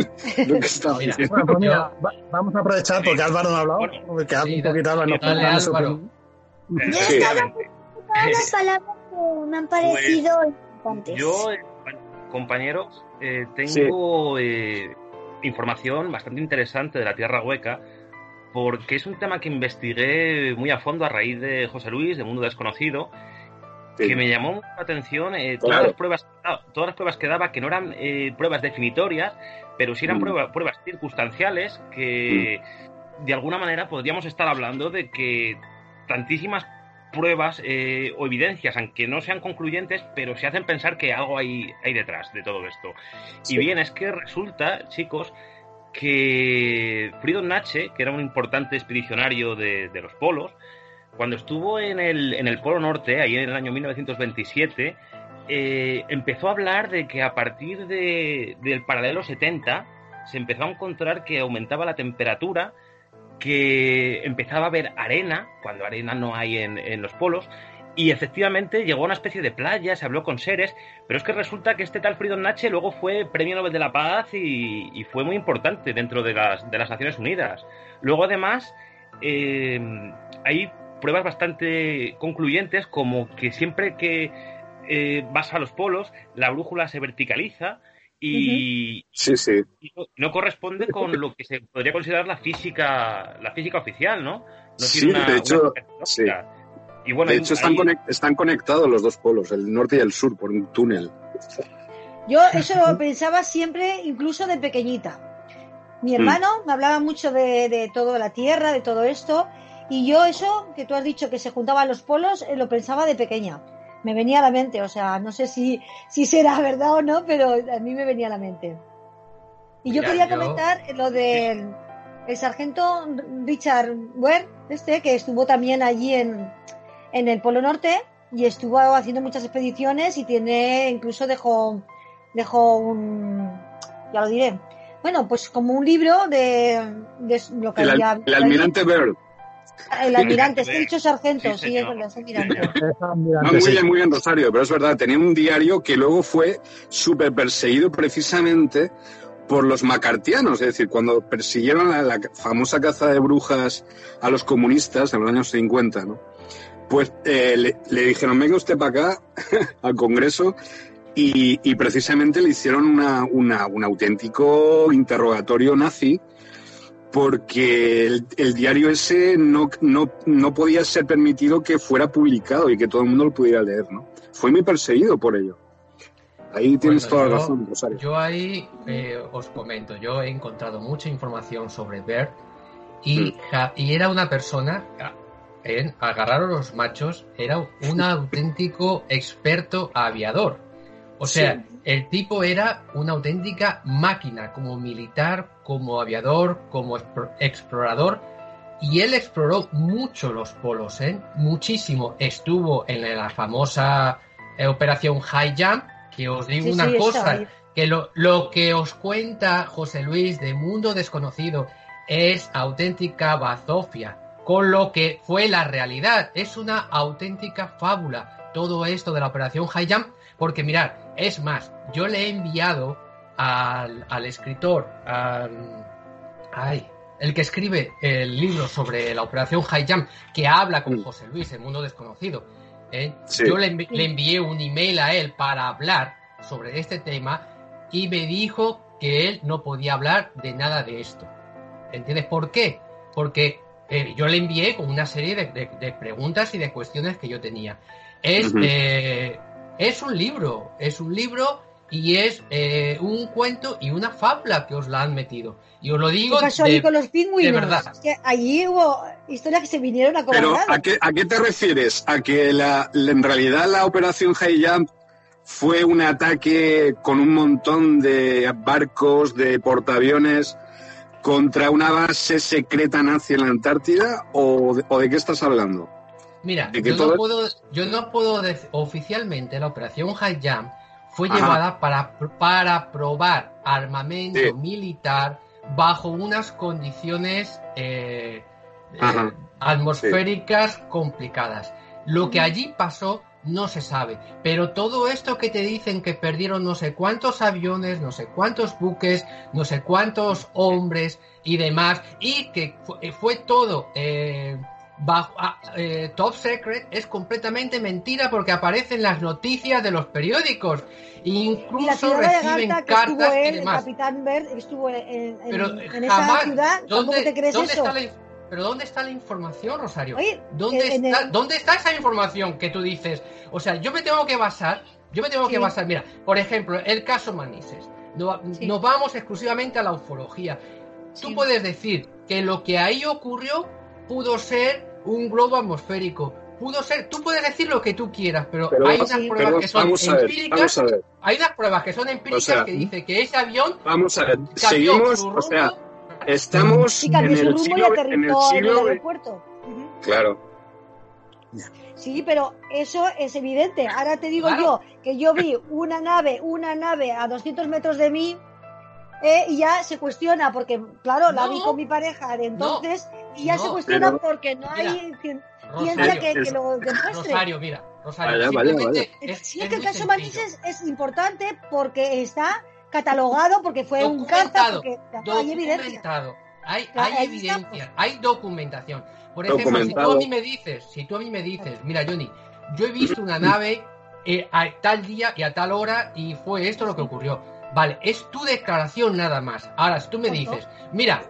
Lo que estaba diciendo. Bueno, pues mira, va- vamos a aprovechar porque Álvaro no ha hablado, porque habla un poquito Álvaro, nos Álvaro. Sí. Las palabras que me han parecido importantes. Yo, eh, compañeros, eh, tengo eh, información bastante interesante de la Tierra Hueca, porque es un tema que investigué muy a fondo a raíz de José Luis, de Mundo Desconocido, que me llamó mucho la atención eh, todas, Claro. las pruebas, todas las pruebas que daba, que no eran eh, pruebas definitorias, pero sí eran Mm. prueba- pruebas circunstanciales que de alguna manera podríamos estar hablando de que tantísimas pruebas eh, o evidencias, aunque no sean concluyentes, pero se hacen pensar que algo hay, hay detrás de todo esto. Sí. Y bien, es que resulta, chicos, que Friedrich Nache, que era un importante expedicionario de, los polos, cuando estuvo en el, en el Polo Norte, ahí en el año 1927, eh, empezó a hablar de que a partir de, del paralelo 70 se empezó a encontrar que aumentaba la temperatura, que empezaba a haber arena, cuando arena no hay en, los polos, y efectivamente llegó a una especie de playa, se habló con seres, pero es que resulta que este tal Friedrich Nache luego fue Premio Nobel de la Paz y, fue muy importante dentro de las, de las Naciones Unidas. Luego, además, eh, hay pruebas bastante concluyentes, como que siempre que eh, vas a los polos, la brújula se verticaliza y, sí, sí. no, corresponde con lo que se podría considerar la física, la física oficial, ¿no? No sí, de hecho, sí de hecho, están, conectados los dos polos, el norte y el sur, por un túnel. Yo eso lo pensaba siempre, incluso de pequeñita. Mi hmm. hermano me hablaba mucho de, de todo la Tierra, de todo esto, y yo eso que tú has dicho que se juntaban los polos, eh, lo pensaba de pequeña. Me venía a la mente, o sea, no sé si, si será verdad o no, pero a mí me venía a la mente. Y yo quería comentar lo del el sargento Richard Ware, este, que estuvo también allí en, en el Polo Norte y estuvo haciendo muchas expediciones y tiene, incluso dejó, dejó un, ya lo diré, bueno, pues como un libro de, lo que el, había... El almirante Bird. El almirante, es que he dicho sargento, sí, es verdad, es almirante. muy bien, muy bien, Rosario, pero es verdad, tenía un diario que luego fue súper perseguido precisamente por los macartianos, es decir, cuando persiguieron la, la, famosa caza de brujas a los comunistas en los años 50, ¿no? Pues eh, le, dijeron, venga usted para acá, al Congreso, y, precisamente le hicieron una, un auténtico interrogatorio nazi, porque el, diario ese no, no, no, podía ser permitido que fuera publicado y que todo el mundo lo pudiera leer, ¿no? Fue muy perseguido por ello. Ahí tienes toda la razón, Rosario. Yo ahí eh, os comento, yo he encontrado mucha información sobre Bert y, mm. y era una persona, en agarrar a los machos, era un auténtico experto aviador. O sea, el tipo era una auténtica máquina, como militar, como aviador, como explorador. Y él exploró mucho los polos, ¿eh? muchísimo. Estuvo en la famosa eh, operación High Jump, que os digo una cosa, que lo, lo que os cuenta José Luis de Mundo Desconocido es auténtica bazofia con lo que fue la realidad. Es una auténtica fábula todo esto de la operación High Jump, porque mirad, es más, yo le he enviado al, escritor, ay, el que escribe el libro sobre la operación High Jump, que habla con José Luis, el mundo desconocido. ¿eh? Yo le, le envié un email a él para hablar sobre este tema y me dijo que él no podía hablar de nada de esto. ¿Entiendes por qué? Porque eh, yo le envié con una serie de, preguntas y de cuestiones que yo tenía. Es, eh, es un libro, es un libro y es eh, un cuento y una fábula que os la han metido. Y os lo digo de, con los pingüinos? verdad. que allí hubo historias que se vinieron a Pero ¿a qué, ¿a qué te refieres? ¿A que la, en realidad la operación High Jump fue un ataque con un montón de barcos, de portaaviones contra una base secreta nazi en la Antártida o de, qué estás hablando? Mira, yo, no puedo, yo no puedo decir oficialmente la operación High Jump fue llevada para, para probar armamento militar bajo unas condiciones eh, eh, atmosféricas complicadas. Lo que allí pasó no se sabe. Pero todo esto que te dicen que perdieron no sé cuántos aviones, no sé cuántos buques, no sé cuántos hombres y demás, y que fue, eh, todo eh, bajo ah, eh, top secret, es completamente mentira porque aparecen las noticias de los periódicos. Incluso reciben cartas y demás. El capitán estuvo en, esa ciudad. ¿Dónde, te crees eso? Pero ¿dónde está la información, Rosario? ¿Dónde, está, ¿Dónde está esa información que tú dices? O sea, yo me tengo que basar, yo me tengo que basar, mira, por ejemplo, el caso Manises. Nos vamos exclusivamente a la ufología. Tú puedes decir que lo que ahí ocurrió pudo ser un globo atmosférico, pudo ser, tú puedes decir lo que tú quieras, pero, Pero hay unas pero pruebas que son vamos a ver, empíricas, vamos a ver. hay unas pruebas que son empíricas O sea, que dice que ese avión Vamos a ver, seguimos, su o sea, estamos en el rumbo y siglo, en el aterrizó en el siglo, aeropuerto. claro, Sí, pero eso es evidente. Ahora te digo Claro. yo que yo vi una nave, una nave a 200 metros de mí eh, y ya se cuestiona porque, claro, la No. vi con mi pareja de entonces y ya No. se cuestiona Pero- porque no hay cien- Rosario, ciencia que, lo demuestre. Rosario, mira, Rosario, Vaya, vaya, simplemente vaya. es- Sí, es que el caso. Manises es importante porque está catalogado, porque fue un caza, porque hay evidencia. Hay, Claro, hay evidencia, hay documentación. Por ejemplo, si tú a mí me dices, si tú a mí me dices, mira Johnny, yo he visto una nave eh, a tal día y a tal hora y fue esto lo que ocurrió. Vale, es tu declaración nada más. Ahora, si tú me dices, mira,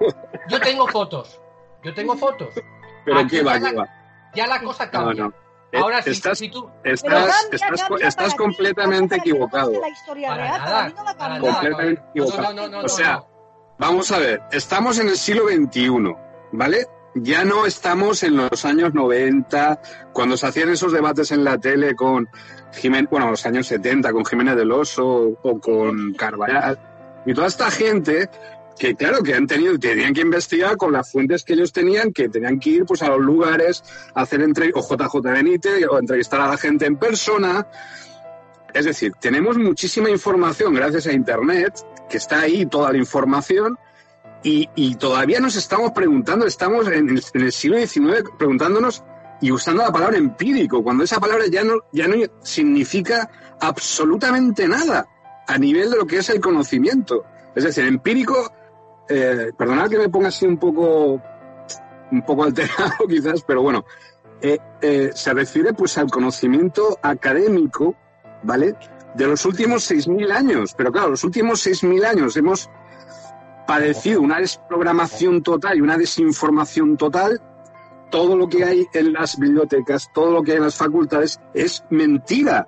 yo tengo fotos, yo tengo fotos, pero Aquí qué va, ya la- ya la cosa cambia. no. Eh, Ahora, si, estás, si tú... estás, estás, cambia estás para ti, completamente equivocado. la historia Para real. nada, Para para nada. Completamente No, equivocado. no, no, no, O sea, no. Vamos a ver, estamos en el siglo XXI, ¿vale? Ya no estamos en los años 90, cuando se hacían esos debates en la tele con Jiménez, bueno, los años 70, con Jiménez del Oso o con Carvajal. Y toda esta gente que, claro, que han tenido, tenían que investigar con las fuentes que ellos tenían, que tenían que ir pues a los lugares, a hacer entre o JJ Benítez, o entrevistar a la gente en persona. Es decir, tenemos muchísima información gracias a Internet, que está ahí toda la información, y, todavía nos estamos preguntando, estamos en el, en el siglo XIX preguntándonos y usando la palabra empírico, cuando esa palabra ya no, ya no significa absolutamente nada a nivel de lo que es el conocimiento. Es decir, empírico, eh, perdonad que me ponga así un poco, un poco alterado quizás, pero bueno, eh, eh, se refiere pues al conocimiento académico, ¿vale? De los últimos 6.000 años. Pero claro, los últimos 6.000 años hemos padecido una desprogramación total y una desinformación total. Todo lo que hay en las bibliotecas, todo lo que hay en las facultades es mentira.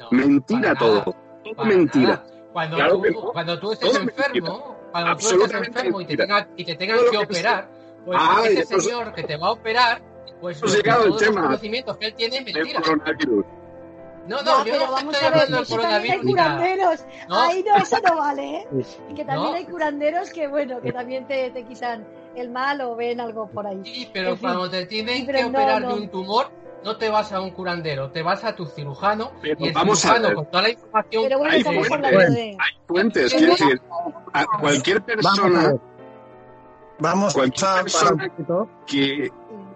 No, mentira todo. nada, Todo mentira. Cuando, Claro tú, que no. cuando tú estés Todo enfermo, cuando tú estés enfermo y te, tenga- y te tengan Todo que operar, pues Ah, ese señor que te va a operar, pues al todos los tema. conocimientos que él tiene es mentira. Coronavirus. No, Ya, no, yo no vamos estoy a ver, hablando del eso también hay coronavirus curanderos. No. Ahí no, eso no vale, ¿eh? Y que también No. hay curanderos que, bueno, que también te, te quitan el mal o ven algo por ahí. Sí, pero En fin. cuando te tienen que no, operar no. de un tumor, no te vas a un curandero, te vas a tu cirujano Pero y el vamos a cirujano ver. con toda la información Pero bueno, Hay estamos fuentes. hablando de... Hay fuentes, quiero decir, a cualquier persona. Vamos Cualquier a persona- que,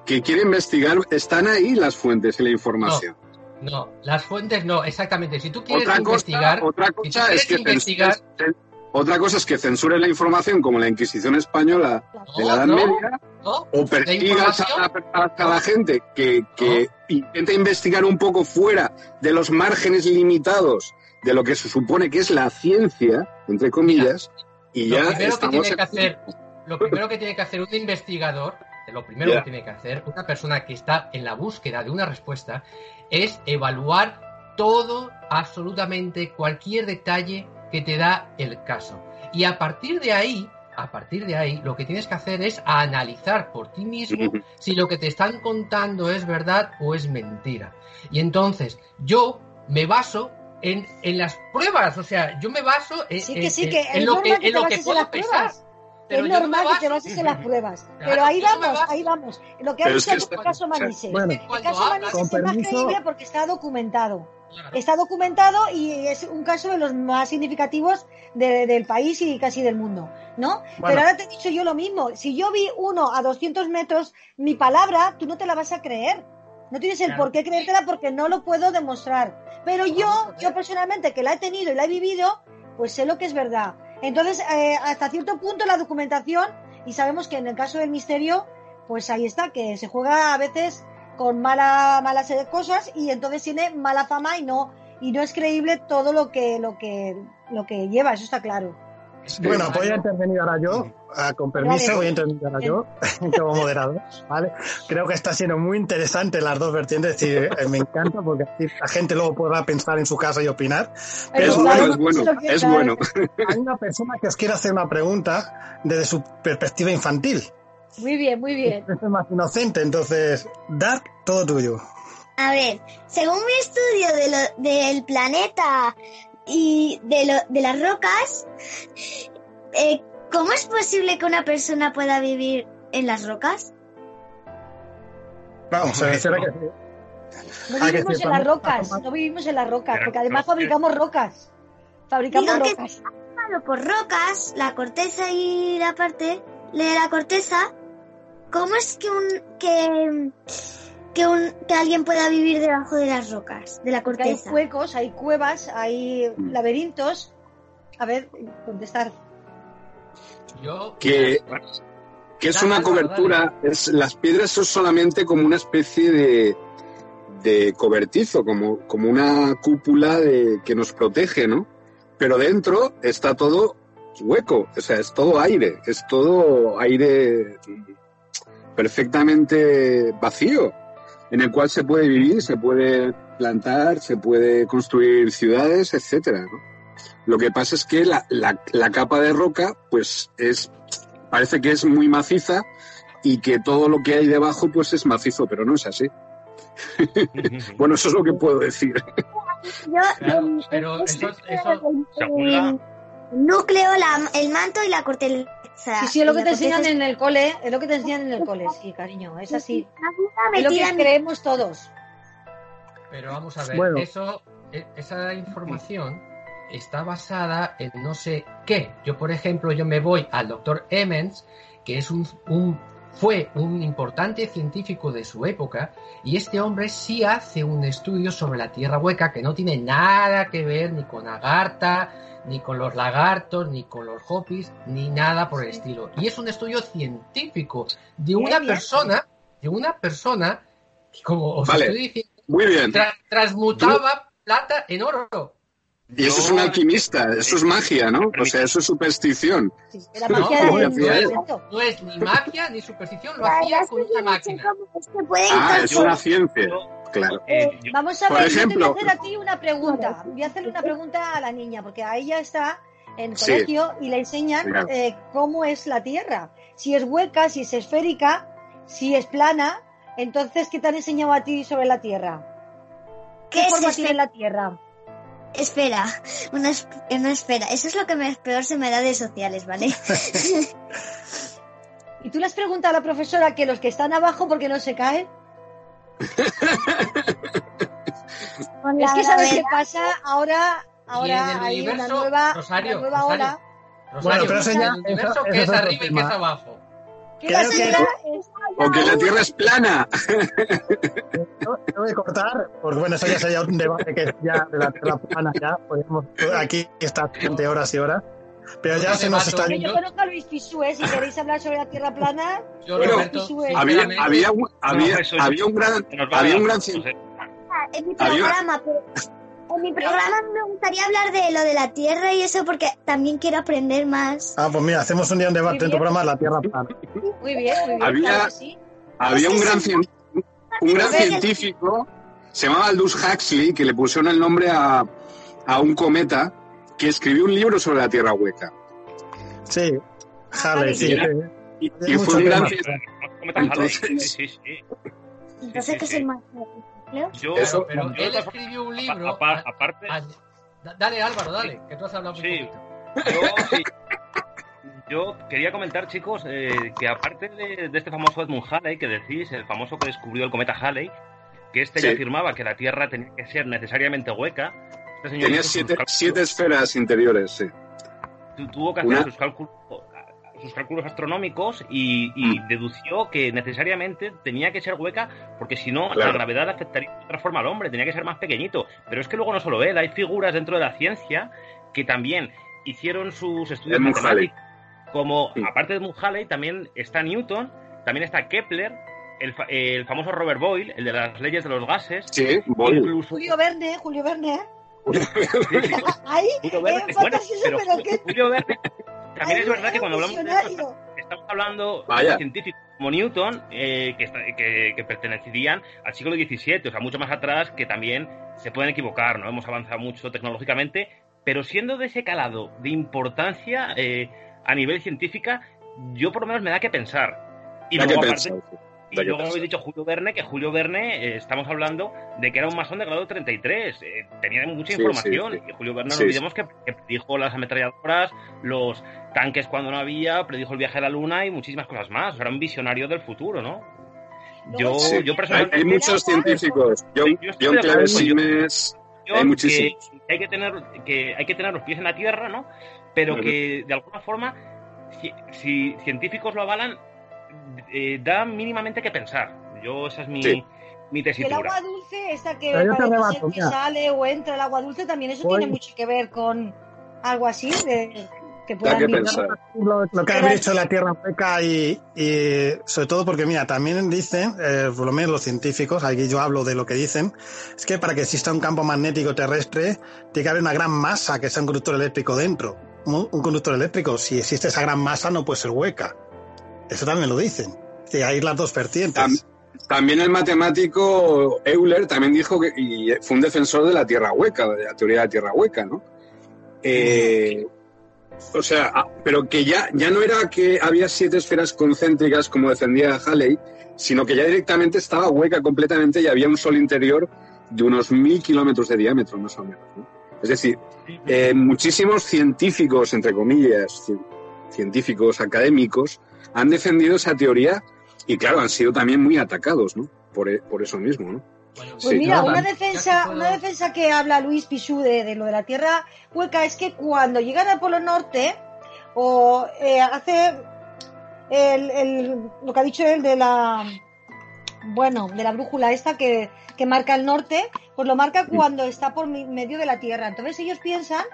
que quiere investigar, están ahí las fuentes y la información. No, las fuentes no, exactamente. Si tú quieres Otra investigar, cosa, otra cosa es que investigar, censuren- otra cosa es que censuren la información como la Inquisición española de la Edad no, Media ¿no? o La persigas a la, a- a la gente que, que intenta investigar un poco fuera de los márgenes limitados de lo que se supone que es la ciencia, entre comillas, y lo ya primero que tiene en- que hacer, lo primero que tiene que hacer un investigador, lo primero que tiene que hacer una persona que está en la búsqueda de una respuesta es evaluar todo, absolutamente cualquier detalle que te da el caso. Y a partir de ahí, a partir de ahí, lo que tienes que hacer es analizar por ti mismo si lo que te están contando es verdad o es mentira. Y entonces, yo me baso en, en las pruebas, o sea, yo me baso en, Sí, que sí, en- que en lo que, que en te lo que puedo las pesar. pruebas. Pero es no normal que te baso- bases en las pruebas. Claro, Pero ahí vamos, ahí vamos. Lo que ha Pero es dicho que el caso Manises. Bueno, el caso hablas- Manises es más permiso- creíble porque está documentado. Claro. Está documentado y es un caso de los más significativos de- del país y casi del mundo, ¿no? Pero ahora te he dicho yo lo mismo. Si yo vi uno a 200 metros, mi palabra, tú no te la vas a creer. No tienes el Claro. por qué creértela porque no lo puedo demostrar. Pero yo, yo personalmente, que la he tenido y la he vivido, pues sé lo que es verdad. Entonces, eh, hasta cierto punto la documentación, y sabemos que en el caso del misterio, pues ahí está, que se juega a veces con mala, malas cosas y entonces tiene mala fama y no, y no es creíble todo lo que, lo que, lo que lleva, eso está claro. Bueno, voy a intervenir ahora yo, ah, con permiso, voy a intervenir yo como moderador, ¿vale? Creo que está siendo muy interesante las dos vertientes, eh, me encanta porque así la gente luego podrá pensar en su casa y opinar. Pero Es bueno, es bueno, es. Hay una persona que os quiere hacer una pregunta desde su perspectiva infantil. Muy bien, muy bien. Es más inocente, entonces, Dark, todo tuyo. A ver, según mi estudio de lo- del planeta y de, lo, de las rocas, eh, ¿cómo es posible que una persona pueda vivir en las rocas? Vamos, a que No que vivimos en las rocas, no vivimos en las rocas, porque además fabricamos rocas. Fabricamos Digo que- rocas. Formado por rocas, la corteza y la parte de la corteza, ¿cómo es que un que que un que alguien pueda vivir debajo de las rocas, de la Porque hay corteza? huecos, hay cuevas, hay laberintos. A ver, contestar. Yo, que, que es una cobertura, es, las piedras son solamente como una especie de, de cobertizo, como, como una cúpula de, que nos protege, ¿no? Pero dentro está todo hueco, o sea, es todo aire, es todo aire perfectamente vacío, en el cual se puede vivir, se puede plantar, se puede construir ciudades, etcétera, ¿no? Lo que pasa es que la, la, la capa de roca, pues es, parece que es muy maciza y que todo lo que hay debajo, pues es macizo, pero no es así. bueno, eso es lo que puedo decir. Yo, Claro, pero eso- eso- el- el núcleo, la- el manto y la corteza. Sí, sí, es lo que te enseñan en el cole, es lo que te enseñan en el cole, sí, cariño, es así. me Es lo que tiran- creemos todos. Pero vamos a ver, Bueno. eso, e- esa información está basada en no sé qué. Yo, por ejemplo, yo me voy al doctor Emmons, que es un, un- fue un importante científico de su época, y este hombre sí hace un estudio sobre la Tierra hueca que no tiene nada que ver ni con Agartha, ni con los lagartos, ni con los hopis, ni nada por el estilo. Y es un estudio científico de una bien. persona, de una persona que, como os Vale. estoy diciendo, Muy bien. tra- transmutaba plata en oro. Y eso es un alquimista, eso es magia, ¿no? O sea, eso es superstición. Sí, No, momento. No es ni magia ni superstición, lo hacía con es una no máquina. es Ah, es una ciencia. Claro. Eh, yo- Vamos a Por ver, yo te voy a hacer a ti una pregunta. Voy a hacerle una pregunta a la niña, porque a ella está en colegio y le enseñan Claro. eh, cómo es la Tierra. Si es hueca, si es esférica, si es plana. Entonces, ¿qué te han enseñado a ti sobre la Tierra? ¿Qué, ¿Qué es forma esfe- tiene la Tierra? Espera, una, es- una espera. Eso es lo que me, peor se me da de sociales, ¿vale? Y tú le has preguntado a la profesora que los que están abajo, ¿por qué no se caen? Es que ¿sabes qué pasa? Ahora, ahora hay una universo, nueva, Rosario, una nueva Rosario, ola. Rosario, Bueno, pero eso ya- el universo eso- que eso es arriba y que es abajo. Que Creo la que- Tierra es- O que la Tierra es plana. Yo tengo que cortar, porque bueno, eso ya sería un debate que ya de la tierra plana, ya podemos aquí estar durante horas y horas. Pero ya se nos está yendo. yo conozco a Luis Pisue, si queréis hablar sobre la Tierra plana. Yo, Bueno. Había, había, un- había, No, había un gran, a había un gran no científico. en mi Había- pero en mi programa me gustaría hablar de lo de la Tierra y eso porque también quiero aprender más. Ah, pues mira, hacemos un día un debate en tu programa de la tierra plana. Muy bien, muy bien. Había- claro que sí. Había un gran, cien- un gran científico, se llamaba Aldous Huxley, que le pusieron el nombre a, a un cometa, que escribió un libro sobre la Tierra hueca. Sí, Halley, sí. Y, fue un gran. Entonces- Sí, sí, sí. Entonces, ¿qué es el más Yo, Eso- pero yo- él escribió un libro. apa- aparte, a- dale, Álvaro, dale, que tú has hablado Sí. poquito. yo, sí. Yo quería comentar, chicos, eh, que aparte de, de este famoso Edmund Halley que decís, el famoso que descubrió el cometa Halley, que este ya afirmaba que la Tierra tenía que ser necesariamente hueca, este señor Tenía siete, siete esferas interiores, sí. tu- tuvo que hacer Una- sus cálculos sus cálculos astronómicos y, y Mm. dedució que necesariamente tenía que ser hueca porque si no la gravedad afectaría de otra forma al hombre, tenía que ser más pequeñito. Pero es que luego no solo él, hay figuras dentro de la ciencia que también hicieron sus estudios matemáticos. Como Sí. aparte de Edmund Halley, también está Newton, también está Kepler, el, fa- el famoso Robert Boyle, el de las leyes de los gases, Sí, Boyle. incluso Julio Verne, Julio Verne. Sí. Ahí, Julio eh, Verne, bueno, fantasioso, pero pero que Julio Verne también es verdad que cuando hablamos de esto, estamos hablando Vaya. de científicos como Newton eh, que, está- que, que pertenecerían al siglo XVII, o sea, mucho más atrás, que también se pueden equivocar, ¿no? Hemos avanzado mucho tecnológicamente, pero siendo de ese calado de importancia eh, a nivel científica, yo por lo menos me da que pensar. Y Da luego, que aparte, pensar, que luego habéis dicho Julio Verne, que Julio Verne, eh, estamos hablando de que era un masón de grado 33. eh, tenía mucha Sí, información. sí, sí. Y Julio Verne, no Sí, olvidemos que, que predijo las ametralladoras, los tanques cuando no había, predijo el viaje a la luna y muchísimas cosas más. O sea, era un visionario del futuro, ¿no? Yo, Sí, yo hay, personalmente. hay muchos científicos. John, John de acuerdo Cleves con Simes, John, hay muchísimos. que hay que tener que hay que tener los pies en la tierra, ¿no? Pero que de alguna forma, si, si científicos lo avalan, eh, da mínimamente que pensar. Yo esa es mi, Sí. mi Que el tesitura. agua dulce, esta que rebato, que sale o entra el agua dulce, también eso Voy. tiene mucho que ver con algo así, de, que Da puedan que pensar. Lo, lo que habéis dicho la Tierra hueca y, y sobre todo porque, mira, también dicen, eh, por lo menos los científicos, aquí yo hablo de lo que dicen, es que para que exista un campo magnético terrestre tiene que haber una gran masa que sea un conductor eléctrico dentro. Un, un conductor eléctrico, si existe esa gran masa, no puede ser hueca. Eso también lo dicen. Que hay las dos vertientes. Tam- También el matemático Euler también dijo que fue un defensor de la Tierra hueca, de la teoría de la Tierra hueca, ¿no? Eh, o sea, ah, pero que ya, ya no era que había siete esferas concéntricas como defendía Halley, sino que ya directamente estaba hueca completamente y había un sol interior de unos mil kilómetros de diámetro, más o menos. ¿no? Es decir, eh, muchísimos científicos, entre comillas, ci- científicos académicos, han defendido esa teoría y, claro, han sido también muy atacados, ¿no? Por, e- por eso mismo, ¿no? Pues Sí. mira, No, una defensa, una defensa que habla Luis Pichú de, de lo de la Tierra hueca es que cuando llegan al Polo Norte o eh, hace el, el- lo que ha dicho él de la bueno de la brújula esta que, que marca el norte, pues lo marca cuando está por mi- medio de la Tierra. Entonces ellos piensan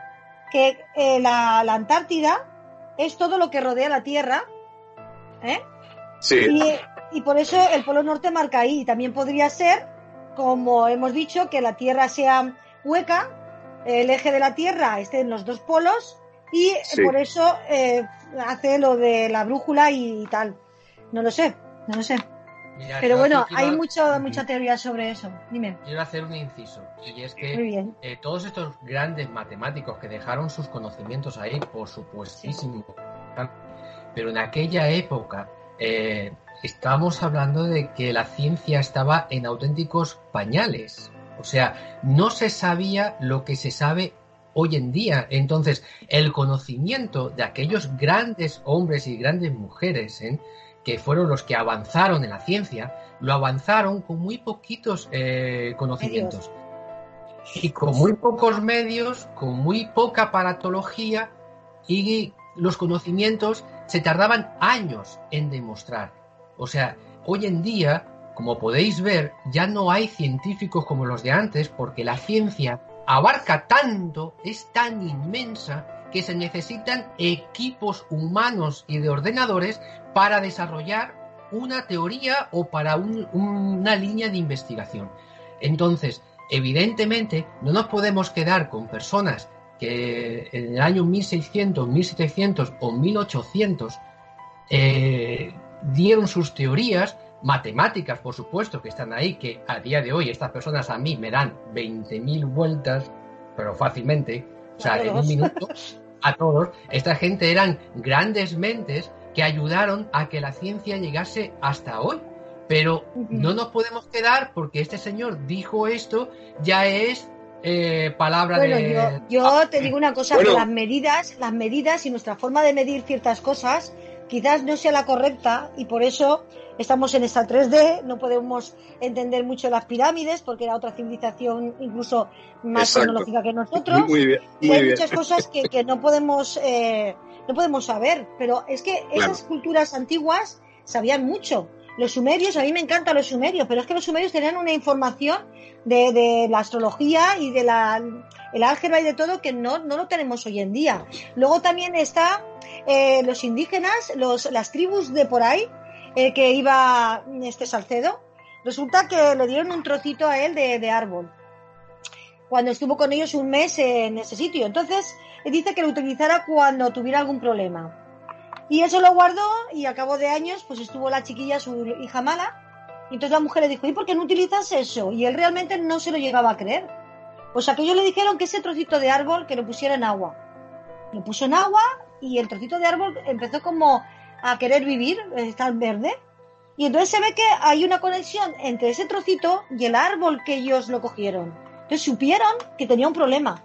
que eh, la, la Antártida es todo lo que rodea la Tierra, ¿eh? Sí. Y, y por eso el Polo Norte marca ahí. Y también podría ser, como hemos dicho, que la Tierra sea hueca, el eje de la Tierra esté en los dos polos y Sí. por eso eh, hace lo de la brújula y tal. No lo sé, no lo sé. Mira, Pero bueno, hay mucho, mucha teoría sobre eso. Dime. Quiero hacer un inciso, y es que bien. eh, todos estos grandes matemáticos que dejaron sus conocimientos ahí, por supuestísimo, pero en aquella época eh, estábamos hablando de que la ciencia estaba en auténticos pañales. O sea, no se sabía lo que se sabe hoy en día. Entonces, el conocimiento de aquellos grandes hombres y grandes mujeres, ¿eh? que fueron los que avanzaron en la ciencia, lo avanzaron con muy poquitos eh, conocimientos. Y con muy pocos medios, con muy poca paratología y los conocimientos se tardaban años en demostrar. O sea, hoy en día, como podéis ver, ya no hay científicos como los de antes porque la ciencia abarca tanto, es tan inmensa, que se necesitan equipos humanos y de ordenadores para desarrollar una teoría o para un- una línea de investigación. Entonces, evidentemente, no nos podemos quedar con personas que en el año 1600, 1700 o 1800 eh, dieron sus teorías, matemáticas, por supuesto, que están ahí, que a día de hoy estas personas a mí me dan 20.000 vueltas, pero fácilmente, o sea, en un minuto, a todos. Esta gente eran grandes mentes que ayudaron a que la ciencia llegase hasta hoy. Pero no nos podemos quedar porque este señor dijo esto, ya es eh, palabra Bueno, de... yo, yo te digo una cosa, Bueno. que las medidas, las medidas y nuestra forma de medir ciertas cosas quizás no sea la correcta y por eso estamos en esta 3D, no podemos entender mucho las pirámides porque era otra civilización incluso más Exacto. tecnológica que nosotros. Muy, muy bien, y hay bien. muchas cosas que, que no podemos eh, no podemos saber, pero es que Claro. esas culturas antiguas sabían mucho. Los sumerios, a mí me encantan los sumerios, pero es que los sumerios tenían una información de, de la astrología y de la el álgebra y de todo que no, no lo tenemos hoy en día. Luego también está eh, los indígenas, los, las tribus de por ahí, eh, que iba este Salcedo, resulta que le dieron un trocito a él de, de árbol cuando estuvo con ellos un mes en ese sitio. Entonces, dice que lo utilizara cuando tuviera algún problema. Y eso lo guardó y a cabo de años, pues estuvo la chiquilla, su hija mala. Y entonces la mujer le dijo, ¿y por qué no utilizas eso? Y él realmente no se lo llegaba a creer. Pues aquellos le dijeron que ese trocito de árbol que lo pusiera en agua. Lo puso en agua y el trocito de árbol empezó como a querer vivir, estar verde. Y entonces se ve que hay una conexión entre ese trocito y el árbol que ellos lo cogieron. Entonces supieron que tenía un problema.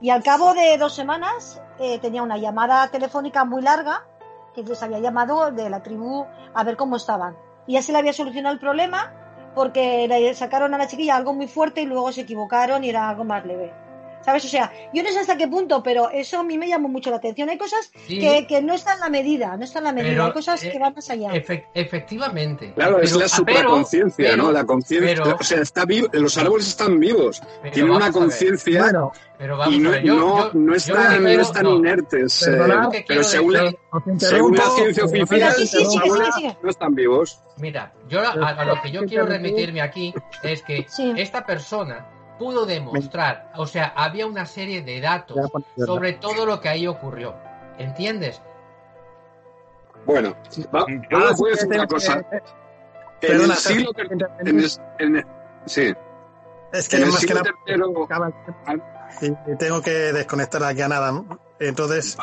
Y al cabo de dos semanas eh, tenía una llamada telefónica muy larga que les había llamado de la tribu a ver cómo estaban. Y ya se le había solucionado el problema porque le sacaron a la chiquilla algo muy fuerte y luego se equivocaron y era algo más leve. ¿Sabes? O sea, yo no sé hasta qué punto, pero eso a mí me llamó mucho la atención. Hay cosas Sí. que, que no están en la medida, no están en la medida. Pero, Hay cosas eh, que van más allá. Efe- efectivamente. Claro, es Pero- la pero- supraconciencia, ¿no? La conciencia. O sea, está vivo, los árboles están vivos. Pero Tienen una conciencia Bueno, pero vamos y no, a ver, yo- no, yo- no yo están, que no están no. inertes. eh, Yo pero según, decir- la, según la ciencia oficial, sí, sí, no están vivos. Mira, yo a, a lo que yo quiero remitirme aquí es que esta persona pudo demostrar, o sea, había una serie de datos sobre todo lo que ahí ocurrió. ¿Entiendes? Bueno, va- Ah, voy a decir tengo una cosa. que- En Perdona, el siglo sí. Es que En más que nada tercero- tengo que desconectar de aquí a nada. ¿no? Entonces,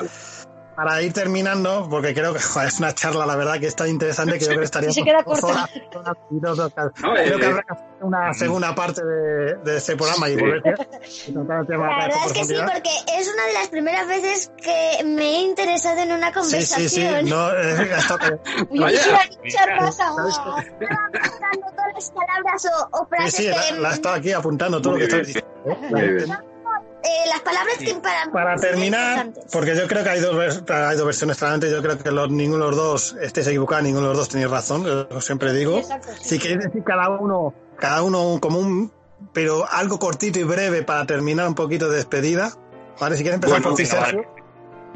para ir terminando, porque creo que joder, es una charla, la verdad, que es tan interesante que yo creo que estaría Y se queda corta. horas, horas y dos horas. No, Creo eh, que habrá que hacer una segunda parte de, de este programa y Sí. volver y tratar el tema La verdad es que sí, porque es una de las primeras veces que me he interesado en una conversación. sí, sí. No, eh, esto que- Uy, Vaya. ¿qué iba a echar pasa? Buscando todas las palabras o, o Sí, frases sí, la, que... la he estado aquí apuntando todo Muy lo que bien. estás diciendo. Muy bien. Eh, las palabras que para Para terminar, porque yo creo que hay dos, hay dos versiones claramente, yo creo que los, ninguno de los dos estéis equivocados, ninguno de los dos tenéis razón, yo siempre digo. Exacto, sí. Si queréis decir cada uno, cada uno como un, pero algo cortito y breve para terminar un poquito de despedida. Vale, si quieres empezar Bueno, por ti, Sergio.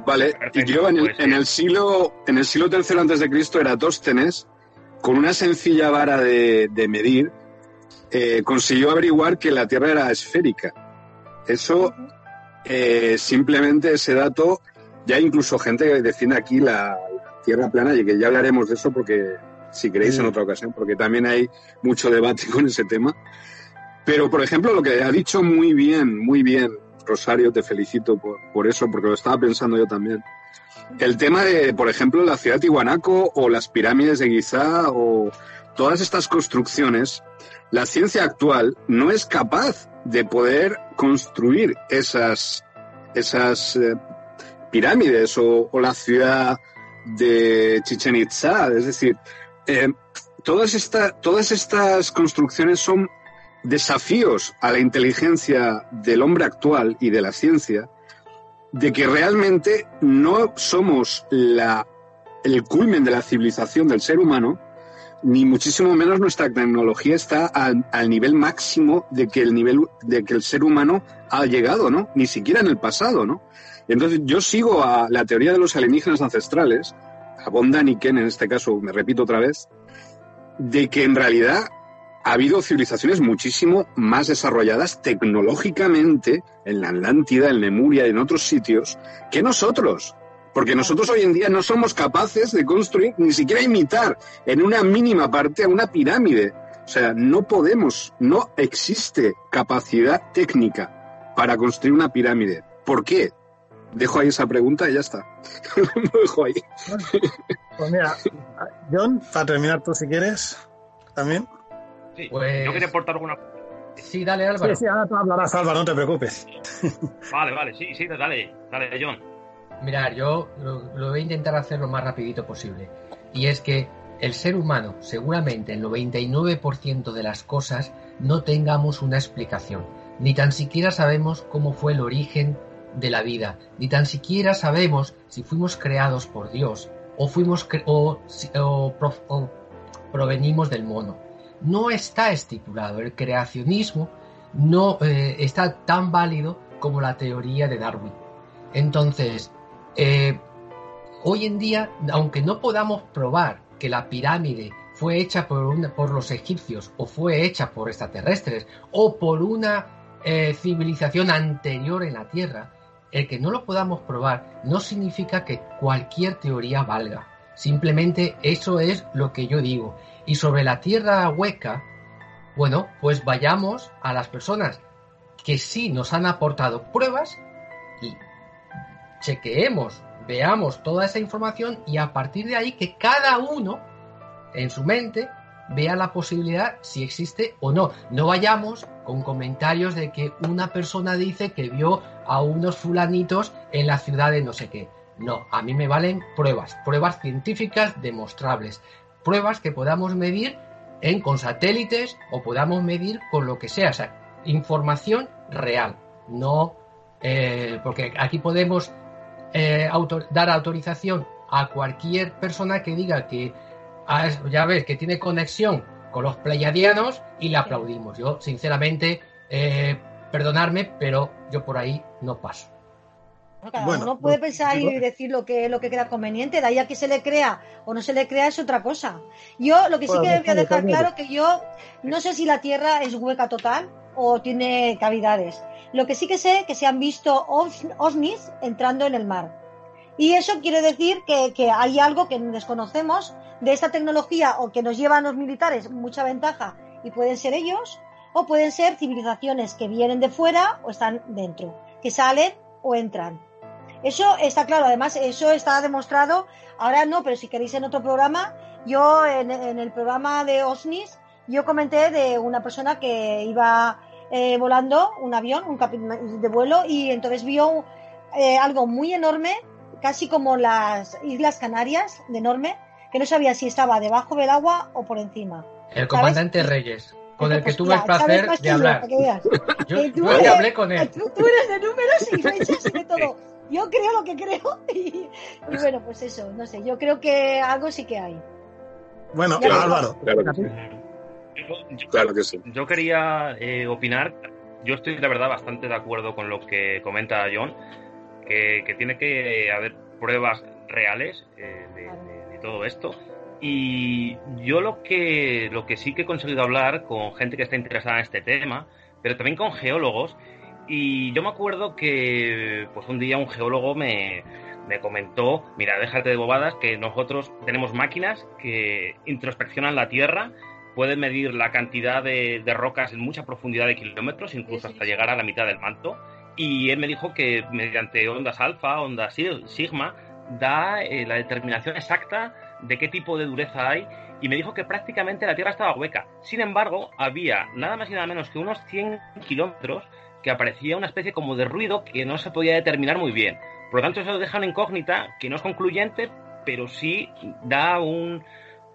Vale, y yo en el, en el siglo en el siglo III antes de Cristo Eratóstenes, con una sencilla vara de, de medir, eh, consiguió averiguar que la Tierra era esférica. Eso, eh, simplemente ese dato, ya incluso gente que defiende aquí la, la Tierra plana, y que ya hablaremos de eso porque, si queréis, en otra ocasión, porque también hay mucho debate con ese tema. Pero, por ejemplo, lo que ha dicho muy bien, muy bien, Rosario, te felicito por, por eso, porque lo estaba pensando yo también. El tema de, por ejemplo, la ciudad de Tihuanaco o las pirámides de Giza o todas estas construcciones, la ciencia actual no es capaz de poder construir esas, esas eh, pirámides o, la ciudad de Chichen Itza. Es decir, eh, todas, esta- todas estas construcciones son desafíos a la inteligencia del hombre actual y de la ciencia de que realmente no somos la, el culmen de la civilización del ser humano, ni muchísimo menos nuestra tecnología está al, nivel máximo de que el nivel de que el ser humano ha llegado, ¿no? Ni siquiera en el pasado, ¿no? Entonces yo sigo a la teoría de los alienígenas ancestrales, a Von Daniken en este caso, me repito otra vez, de que en realidad ha habido civilizaciones muchísimo más desarrolladas tecnológicamente en la Atlántida, en Lemuria y en otros sitios que nosotros. Porque nosotros hoy en día no somos capaces de construir, ni siquiera imitar en una mínima parte a una pirámide. O sea, no podemos, no existe capacidad técnica para construir una pirámide. ¿Por qué? Dejo ahí esa pregunta y ya está. Lo dejo ahí. Pues mira, John, para terminar tú si quieres, también. Sí, Pues- yo quería aportar alguna. Sí, dale Álvaro. Sí, sí, ahora tú hablarás, Álvaro, no te preocupes. Vale, vale, sí, sí, dale, dale, John. Mirar, yo lo, voy a intentar hacer lo más rapidito posible. Y es que el ser humano, seguramente el 99% de las cosas, no tengamos una explicación. Ni tan siquiera sabemos cómo fue el origen de la vida. Ni tan siquiera sabemos si fuimos creados por Dios o fuimos o, o provenimos del mono. No está estipulado. El creacionismo no eh, está tan válido como la teoría de Darwin. Entonces, eh, hoy en día, aunque no podamos probar que la pirámide fue hecha por, los egipcios o fue hecha por extraterrestres o por una eh, civilización anterior en la Tierra, el que no lo podamos probar no significa que cualquier teoría valga. Simplemente eso es lo que yo digo. Y sobre la Tierra hueca, bueno, pues vayamos a las personas que sí nos han aportado pruebas chequeemos, veamos toda esa información y a partir de ahí que cada uno en su mente vea la posibilidad si existe o no. No vayamos con comentarios de que una persona dice que vio a unos fulanitos en la ciudad de no sé qué. No, a mí me valen pruebas, pruebas científicas demostrables, pruebas que podamos medir con satélites o podamos medir con lo que sea, o sea, información real, no eh, porque aquí podemos eh, dar autorización a cualquier persona que diga que ah, ya ves que tiene conexión con los pleiadianos y le aplaudimos. Yo, sinceramente, eh, perdonarme, pero yo por ahí no paso. Cada uno puede pensar y decir lo que, lo que crea conveniente, de ahí a que se le crea o no se le crea es otra cosa. Yo lo que sí que voy a dejar claro que yo no sé si la Tierra es hueca total o tiene cavidades. Lo que sí que sé que se han visto ovnis entrando en el mar. Y eso quiere decir que, que hay algo que desconocemos de esta tecnología o que nos lleva a los militares mucha ventaja y pueden ser ellos o pueden ser civilizaciones que vienen de fuera o están dentro, que salen o entran. Eso está claro, además eso está demostrado, ahora no, pero si queréis en otro programa, yo en, el programa de OSNIS, yo comenté de una persona que iba eh, volando un avión, un de vuelo, y entonces vio eh, algo muy enorme, casi como las Islas Canarias, de enorme, que no sabía si estaba debajo del agua o por encima. El comandante Reyes con el que tuve el placer de hablar. Yo, yo, hablé con él. Tú, eres de números y fechas y de todo yo creo lo que creo y, bueno, pues eso, no sé, yo creo que algo sí que hay. Bueno, Álvaro. Claro que sí. Yo quería eh, opinar, yo estoy la verdad bastante de acuerdo con lo que comenta John, que, tiene que haber pruebas reales eh, de, todo esto. Y yo lo que, lo que sí que he conseguido hablar con gente que está interesada en este tema, pero también con geólogos, y yo me acuerdo que pues un día un geólogo me, comentó, mira, déjate de bobadas, que nosotros tenemos máquinas que introspeccionan la Tierra, pueden medir la cantidad de, rocas en mucha profundidad de kilómetros, incluso hasta llegar a la mitad del manto. Y él me dijo que mediante ondas alfa, ondas sigma, da eh, la determinación exacta de qué tipo de dureza hay y me dijo que prácticamente la Tierra estaba hueca. Sin embargo, había nada más y nada menos que unos 100 kilómetros que aparecía una especie como de ruido que no se podía determinar muy bien. Por lo tanto, eso deja una incógnita que no es concluyente, pero sí da un,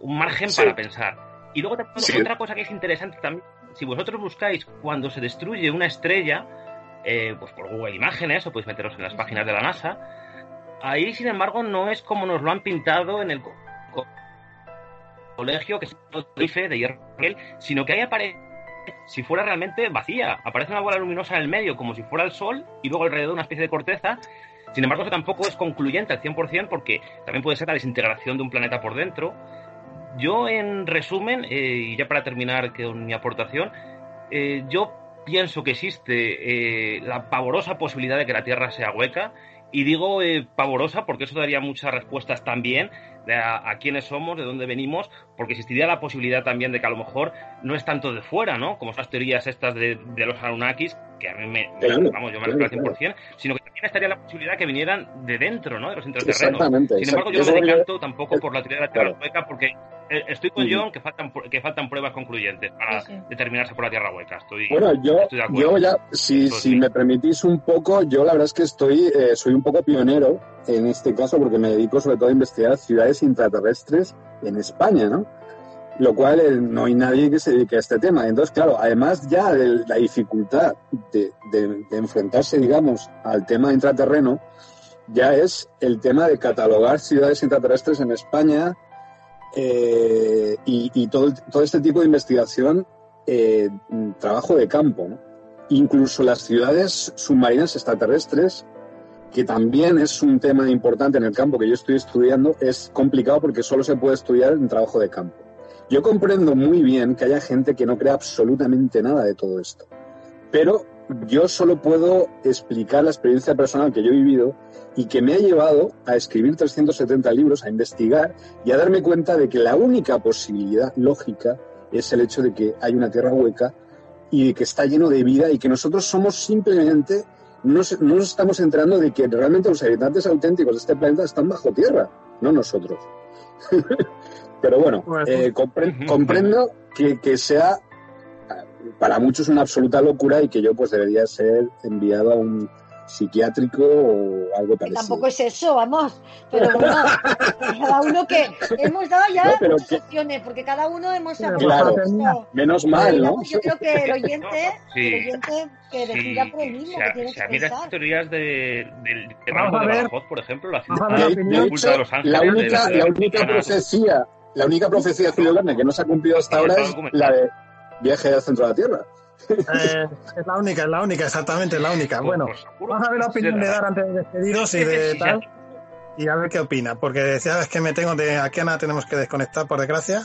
margen para pensar. Y luego otra cosa que es interesante también, si vosotros buscáis cuando se destruye una estrella, eh, pues por Google Imágenes, o podéis meteros en las páginas de la NASA, ahí sin embargo no es como nos lo han pintado en el colegio, que es el de hierro, sino que ahí aparece si fuera realmente vacía. Aparece una bola luminosa en el medio, como si fuera el Sol, y luego alrededor una especie de corteza. Sin embargo, eso tampoco es concluyente al 100% porque también puede ser la desintegración de un planeta por dentro. Yo, en resumen, eh, y ya para terminar con mi aportación, eh, yo pienso que existe eh, la pavorosa posibilidad de que la Tierra sea hueca. Y digo pavorosa porque eso daría muchas respuestas también de a, quiénes somos, de dónde venimos, porque existiría la posibilidad también de que a lo mejor no es tanto de fuera, ¿no? Como esas teorías estas de, de los Anunnakis, que a mí me, vamos, yo me claro, al 100%, sino que también estaría la posibilidad que vinieran de dentro, ¿no? De los intraterrenos. Sin embargo, yo no me decanto tampoco por la teoría de la Tierra hueca porque eh, estoy con John que faltan, que faltan pruebas concluyentes para determinarse por la Tierra hueca. Estoy, bueno, yo, yo ya, si, si me permitís un poco, yo la verdad es que estoy, eh, soy un poco pionero en este caso porque me dedico sobre todo a investigar ciudades intraterrestres en España, ¿no? Lo cual eh, no hay nadie que se dedique a este tema. Entonces, claro, además ya de la dificultad de, enfrentarse, digamos, al tema intraterreno, ya es el tema de catalogar ciudades intraterrestres en España eh, y, todo, este tipo de investigación, eh, trabajo de campo. Incluso las ciudades submarinas extraterrestres que también es un tema importante en el campo que yo estoy estudiando, es complicado porque solo se puede estudiar en trabajo de campo. Yo comprendo muy bien que haya gente que no crea absolutamente nada de todo esto, pero yo solo puedo explicar la experiencia personal que yo he vivido y que me ha llevado a escribir 370 libros, a investigar y a darme cuenta de que la única posibilidad lógica es el hecho de que hay una tierra hueca y de que está lleno de vida y que nosotros somos simplemente no, nos estamos enterando de que realmente los habitantes auténticos de este planeta están bajo tierra, no nosotros. Pero bueno, eh, compre- comprendo que, que sea para muchos una absoluta locura y que yo pues debería ser enviado a un psiquiátrico o algo Que parecido. tampoco es eso, vamos. Pero bueno, cada uno que hemos dado ya No, pero muchas que- opciones, porque cada uno hemos Claro, menos mal, ¿no? Yo creo que el oyente, Sí. el oyente que decida por el mismo, que tiene si a que mí las pensar. teorías de, del de Vamos Rango a de ver. Badajoz, por ejemplo, la De, de oculta hecho, de Los Ángeles, la única, la ser única profecía, la única profecía de Julio Verne que no se ha cumplido hasta ahora es la de viaje al centro de la Tierra. Eh, es la única, es la única, exactamente, es la única. Bueno, vamos a ver la opinión de Dar antes de despediros y de tal. Y a ver qué opina, porque decía es que me tengo de aquí a nada tenemos que desconectar por desgracia.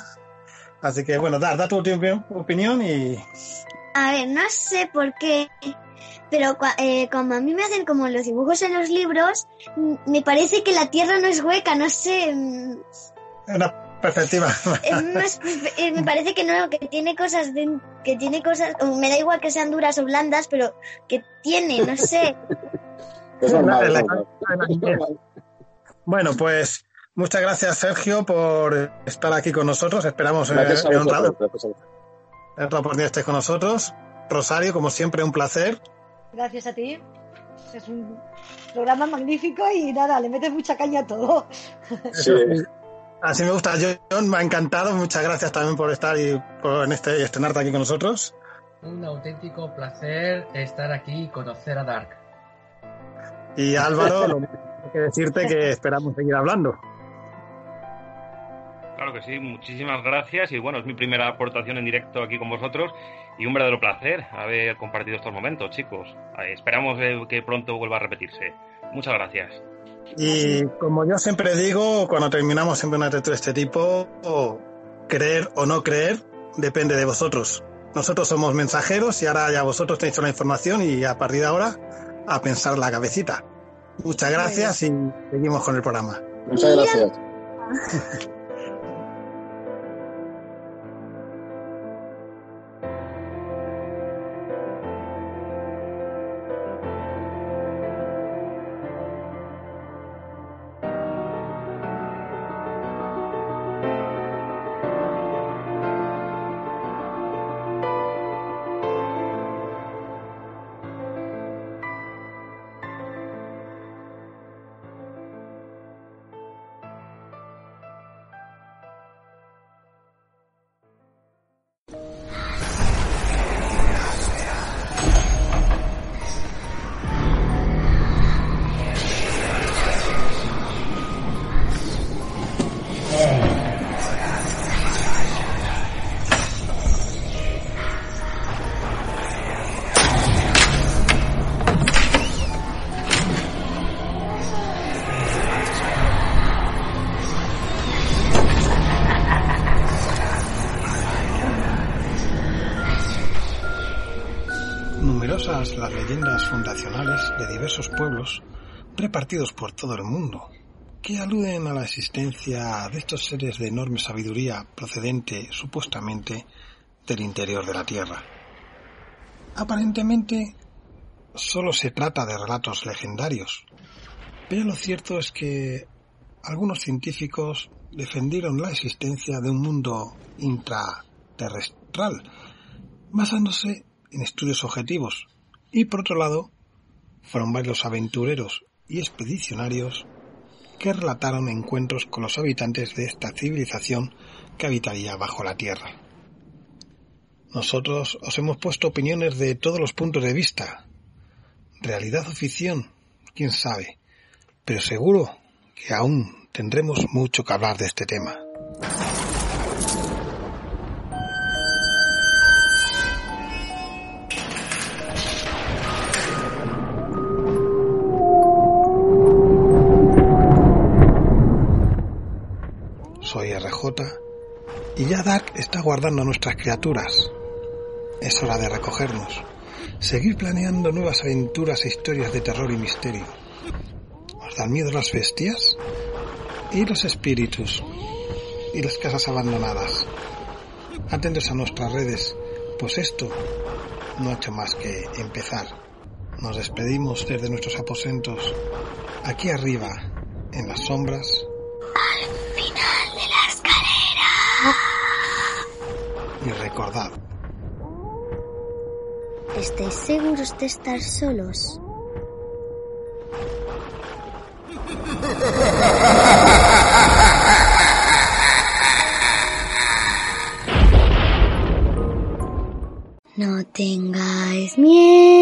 Así que bueno, Dar, da tu última opinión y A ver, no sé por qué, pero eh, como a mí me hacen como los dibujos en los libros, me parece que la Tierra no es hueca, no sé. mm, una perspectiva. es más- me parece que no, que tiene cosas, de- que tiene cosas, me da igual que sean duras o blandas, pero que tiene, no sé. Es normal. Bueno, pues muchas gracias Sergio por estar aquí con nosotros. Esperamos eh, a eh, en otra oportunidad estés con nosotros. Rosario, como siempre, un placer. Gracias a ti. Es un programa magnífico y nada, le metes mucha caña a todo. Sí. Así me gusta. John, me ha encantado. Muchas gracias también por estar y por en este, estrenarte aquí con nosotros. Un auténtico placer estar aquí y conocer a Dark. Y Álvaro, lo mismo que decirte que esperamos seguir hablando. Claro que sí, muchísimas gracias y bueno, es mi primera aportación en directo aquí con vosotros y un verdadero placer haber compartido estos momentos, chicos. Esperamos que pronto vuelva a repetirse. Muchas gracias. Y como yo siempre digo, cuando terminamos siempre una tertulia de este tipo, o creer o no creer depende de vosotros. Nosotros somos mensajeros y ahora ya vosotros tenéis toda la información y a partir de ahora a pensar la cabecita. Muchas gracias y seguimos con el programa. Muchas gracias. fundacionales de diversos pueblos repartidos por todo el mundo, que aluden a la existencia de estos seres de enorme sabiduría procedente supuestamente del interior de la Tierra. Aparentemente solo se trata de relatos legendarios, pero lo cierto es que algunos científicos defendieron la existencia de un mundo intraterrestral, basándose en estudios objetivos, y por otro lado, fueron varios aventureros y expedicionarios que relataron encuentros con los habitantes de esta civilización que habitaría bajo la Tierra. Nosotros os hemos puesto opiniones de todos los puntos de vista. Realidad o ficción, quién sabe, pero seguro que aún tendremos mucho que hablar de este tema. Ya Dark está guardando a nuestras criaturas. Es hora de recogernos, seguir planeando nuevas aventuras e historias de terror y misterio. ¿Os dan miedo las bestias? ¿Y los espíritus? ¿Y las casas abandonadas? Atentos a nuestras redes, pues esto no ha hecho más que empezar. Nos despedimos desde nuestros aposentos, aquí arriba, en las sombras, Final de la escalera. Y recordad, ¿Estáis seguros de estar solos? No tengáis miedo.